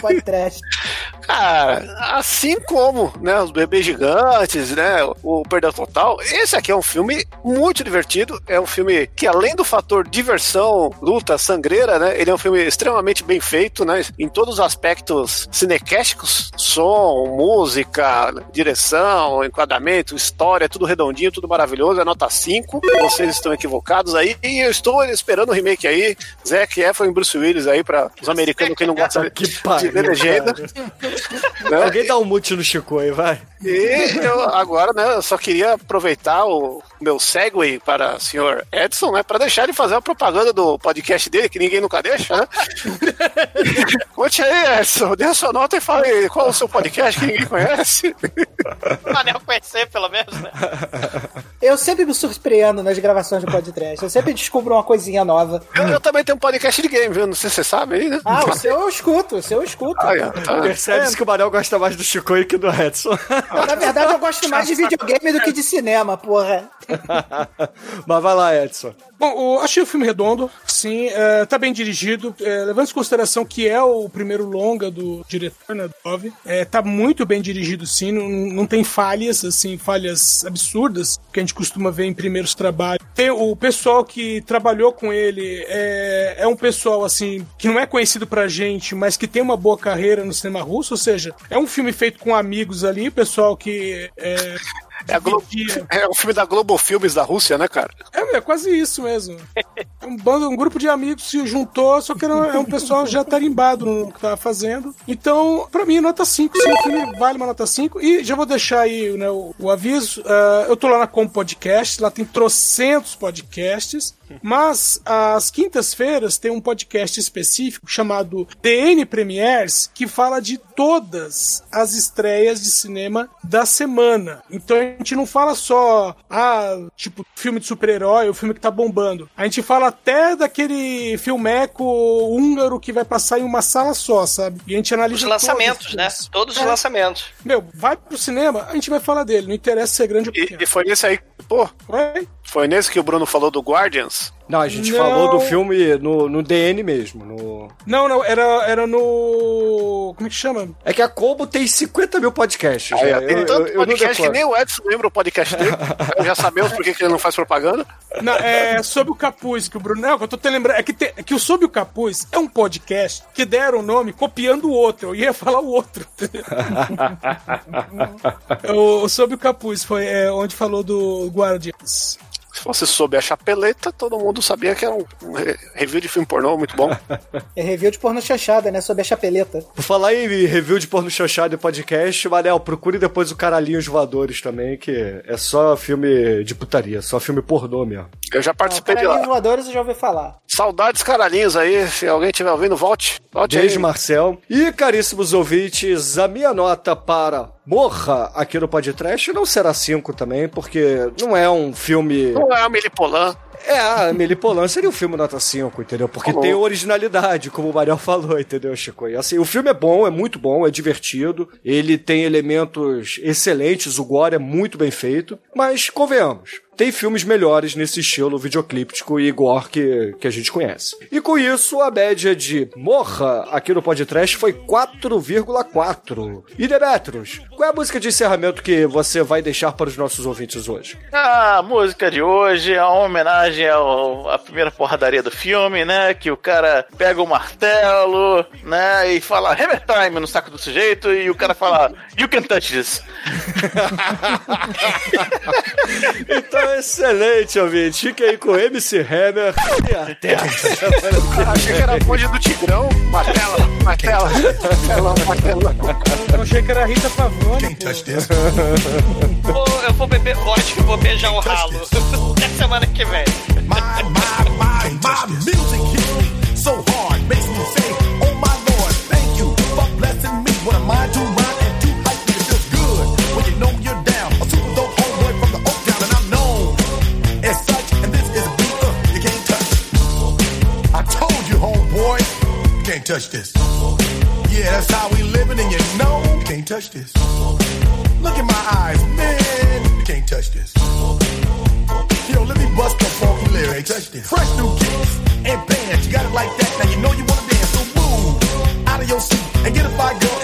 podcast. *laughs* Cara, assim como né, os bebês gigantes, né, o Perdão Total, esse aqui é um filme muito divertido. É um filme que, além do fator diversão, luta, sangreira, né, ele é um filme extremamente bem feito, né, em todos os aspectos cinequésticos, som, música, direção, enquadramento, história, tudo redondinho, tudo maravilhoso. É nota 5. Vocês estão equivocados aí. E eu estou esperando o remake aí. Zac Efron e Bruce Willis aí para os americanos que não gostam *laughs* Que de pariu, ler legenda. cara. *laughs* Alguém dá um mute no Shinkoio, vai. E eu agora, né, eu só queria aproveitar o meu segue para o senhor Edson, né, para deixar ele fazer a propaganda do podcast dele, que ninguém nunca deixa, né? *laughs* Conte aí, Edson, dê a sua nota e fale qual é o seu podcast que ninguém conhece. Manel conhecer, pelo menos, né? *laughs* Eu sempre me surpreendo nas gravações do podcast. Eu sempre descubro uma coisinha nova. Eu, eu também tenho um podcast de game, viu? Não sei se você sabe aí, né? Ah, o seu eu escuto, o seu eu escuto. Ah, é, tá. Percebe-se que o Manel gosta mais do Chico que do Edson. Na verdade, eu gosto mais de *laughs* videogame do que de cinema, porra. *laughs* Mas vai lá, Edson. Bom, o- achei o filme redondo, sim, é, tá bem dirigido, é, levando em consideração que é o primeiro longa do diretor, né, do Love, é, tá muito bem dirigido, sim, não, não tem falhas, assim, falhas absurdas que a gente costuma ver em primeiros trabalhos. Tem o pessoal que trabalhou com ele, é, é um pessoal, assim, que não é conhecido pra gente, mas que tem uma boa carreira no cinema russo, ou seja, é um filme feito com amigos ali, pessoal que... É, É, a Glo- dividia- é um filme da Globo Filmes da Rússia, né, cara? é, é quase isso mesmo. É Um, bando, um grupo de amigos se juntou, só que era, é um pessoal já tarimbado no que tava fazendo. Então, pra mim, nota 5. Sim, o filme vale uma nota 5. E já vou deixar aí né, o, o aviso. ah, eu tô lá na Com Podcast, lá tem trocentos podcasts. Mas às quintas-feiras tem um podcast específico chamado DN Premiers que fala de todas as estreias de cinema da semana. Então gente não fala só, ah, tipo, filme de super-herói, o filme que tá bombando. A gente fala até daquele filmeco húngaro que vai passar em uma sala só, sabe? E a gente analisa Os todos lançamentos, os né? Todos os É. lançamentos. Meu, vai pro cinema, a gente vai falar dele. Não interessa ser grande ou E, pequeno. e foi nesse aí, pô, Oi? Foi nesse que o Bruno falou do Guardians? Não, a gente Não. falou do filme no, no DN mesmo. No... Não, não, era, era no. Como é que chama? É que a Combo tem 50 mil podcasts. Né? ó, tem Eu- tanto eu- eu podcast que decoro. nem o Edson lembra o podcast dele. *laughs* Já sabemos por que que ele não faz propaganda. Não, é Sob o Capuz, que o Bruno. Não, que eu tô te lembrando. É que, te- é que o Sob o Capuz é um podcast que deram o nome copiando o outro. Eu ia falar o outro. *laughs* o, o Sob o Capuz foi é, onde falou do Guardians. Se você soube a chapeleta, todo mundo sabia que era um um re- review de filme pornô muito bom. *laughs* É review de porno chanchada, né? Sobre a chapeleta. Por falar em review de porno chanchado e podcast, Manel, procure depois o Caralhinhos Voadores também, que é só filme de putaria, só filme pornô mesmo. Eu já participei de Caralhinhos lá. voadores eu já ouvi falar. Saudades caralhinhos aí. Se alguém estiver ouvindo, volte. Volte Beijo, aí. Marcel. E, caríssimos ouvintes, a minha nota para Morra aqui no podcast não será 5 também, porque não é um filme. Não é a Melipolan. É, a Amelie Polan seria um filme nota 5, entendeu? Porque Falou. tem originalidade, como o Mariel falou, entendeu, Chico? E assim, o filme é bom, é muito bom, é divertido, ele tem elementos excelentes, o gore é muito bem feito, mas convenhamos, tem filmes melhores nesse estilo videoclíptico e gore que, que a gente conhece. E com isso, a média de Morra aqui no podcast foi 4,4. E Demetrius, qual é a música de encerramento que você vai deixar para os nossos ouvintes hoje? A música de hoje é uma homenagem ao, à primeira porradaria do filme, né? Que o cara pega o martelo, né? E fala Hammer Time no saco do sujeito e o cara fala You can touch this. *laughs* *laughs* Então, excelente, ouvinte. Fique aí com o MC Hammer e até a *laughs* Achei que era a bonde do Tigrão. Martela, martela, martela, martela. Eu achei que era a Rita Pavone. Vou- eu vou beber vodka e vou beijar um ralo. Até *laughs* semana que vem. My, my, my, my music hits me so hard, makes me say, Oh my Lord, thank you for blessing me. What am I can't touch this. Yeah, that's how we living, and you know you can't touch this. Look in my eyes, man, you can't touch this. Yo, let me bust the funky lyrics. Touch this. Fresh new kicks and bands. You got it like that. Now you know you wanna dance. So move out of your seat and get a fire girl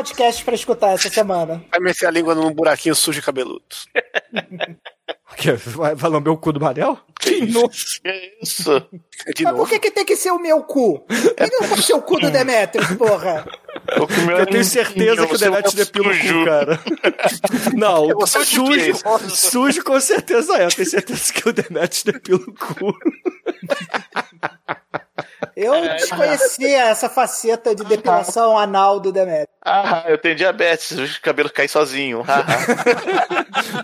Podcasts pra escutar essa semana. Vai meter a língua num buraquinho sujo e cabeludo. *laughs* O quê? Vai, vai lamber o cu do Manel? Nossa. Isso. De Mas por que, que tem que ser o meu cu? Por que não pode ser o cu do *laughs* Demetrius, porra? Eu tenho certeza que o Demetrius depila o cu, cara. *laughs* Não, é sujo. sujo com certeza é. Eu tenho certeza que o Demetrius depila o cu. Eu desconhecia essa faceta de depilação anal do Demetrius. Ah, eu tenho diabetes, os cabelos caem sozinho. *laughs*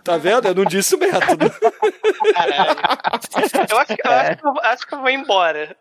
Tá vendo? Eu não disse o método. Caralho. Eu acho, eu acho que eu- acho que eu vou embora.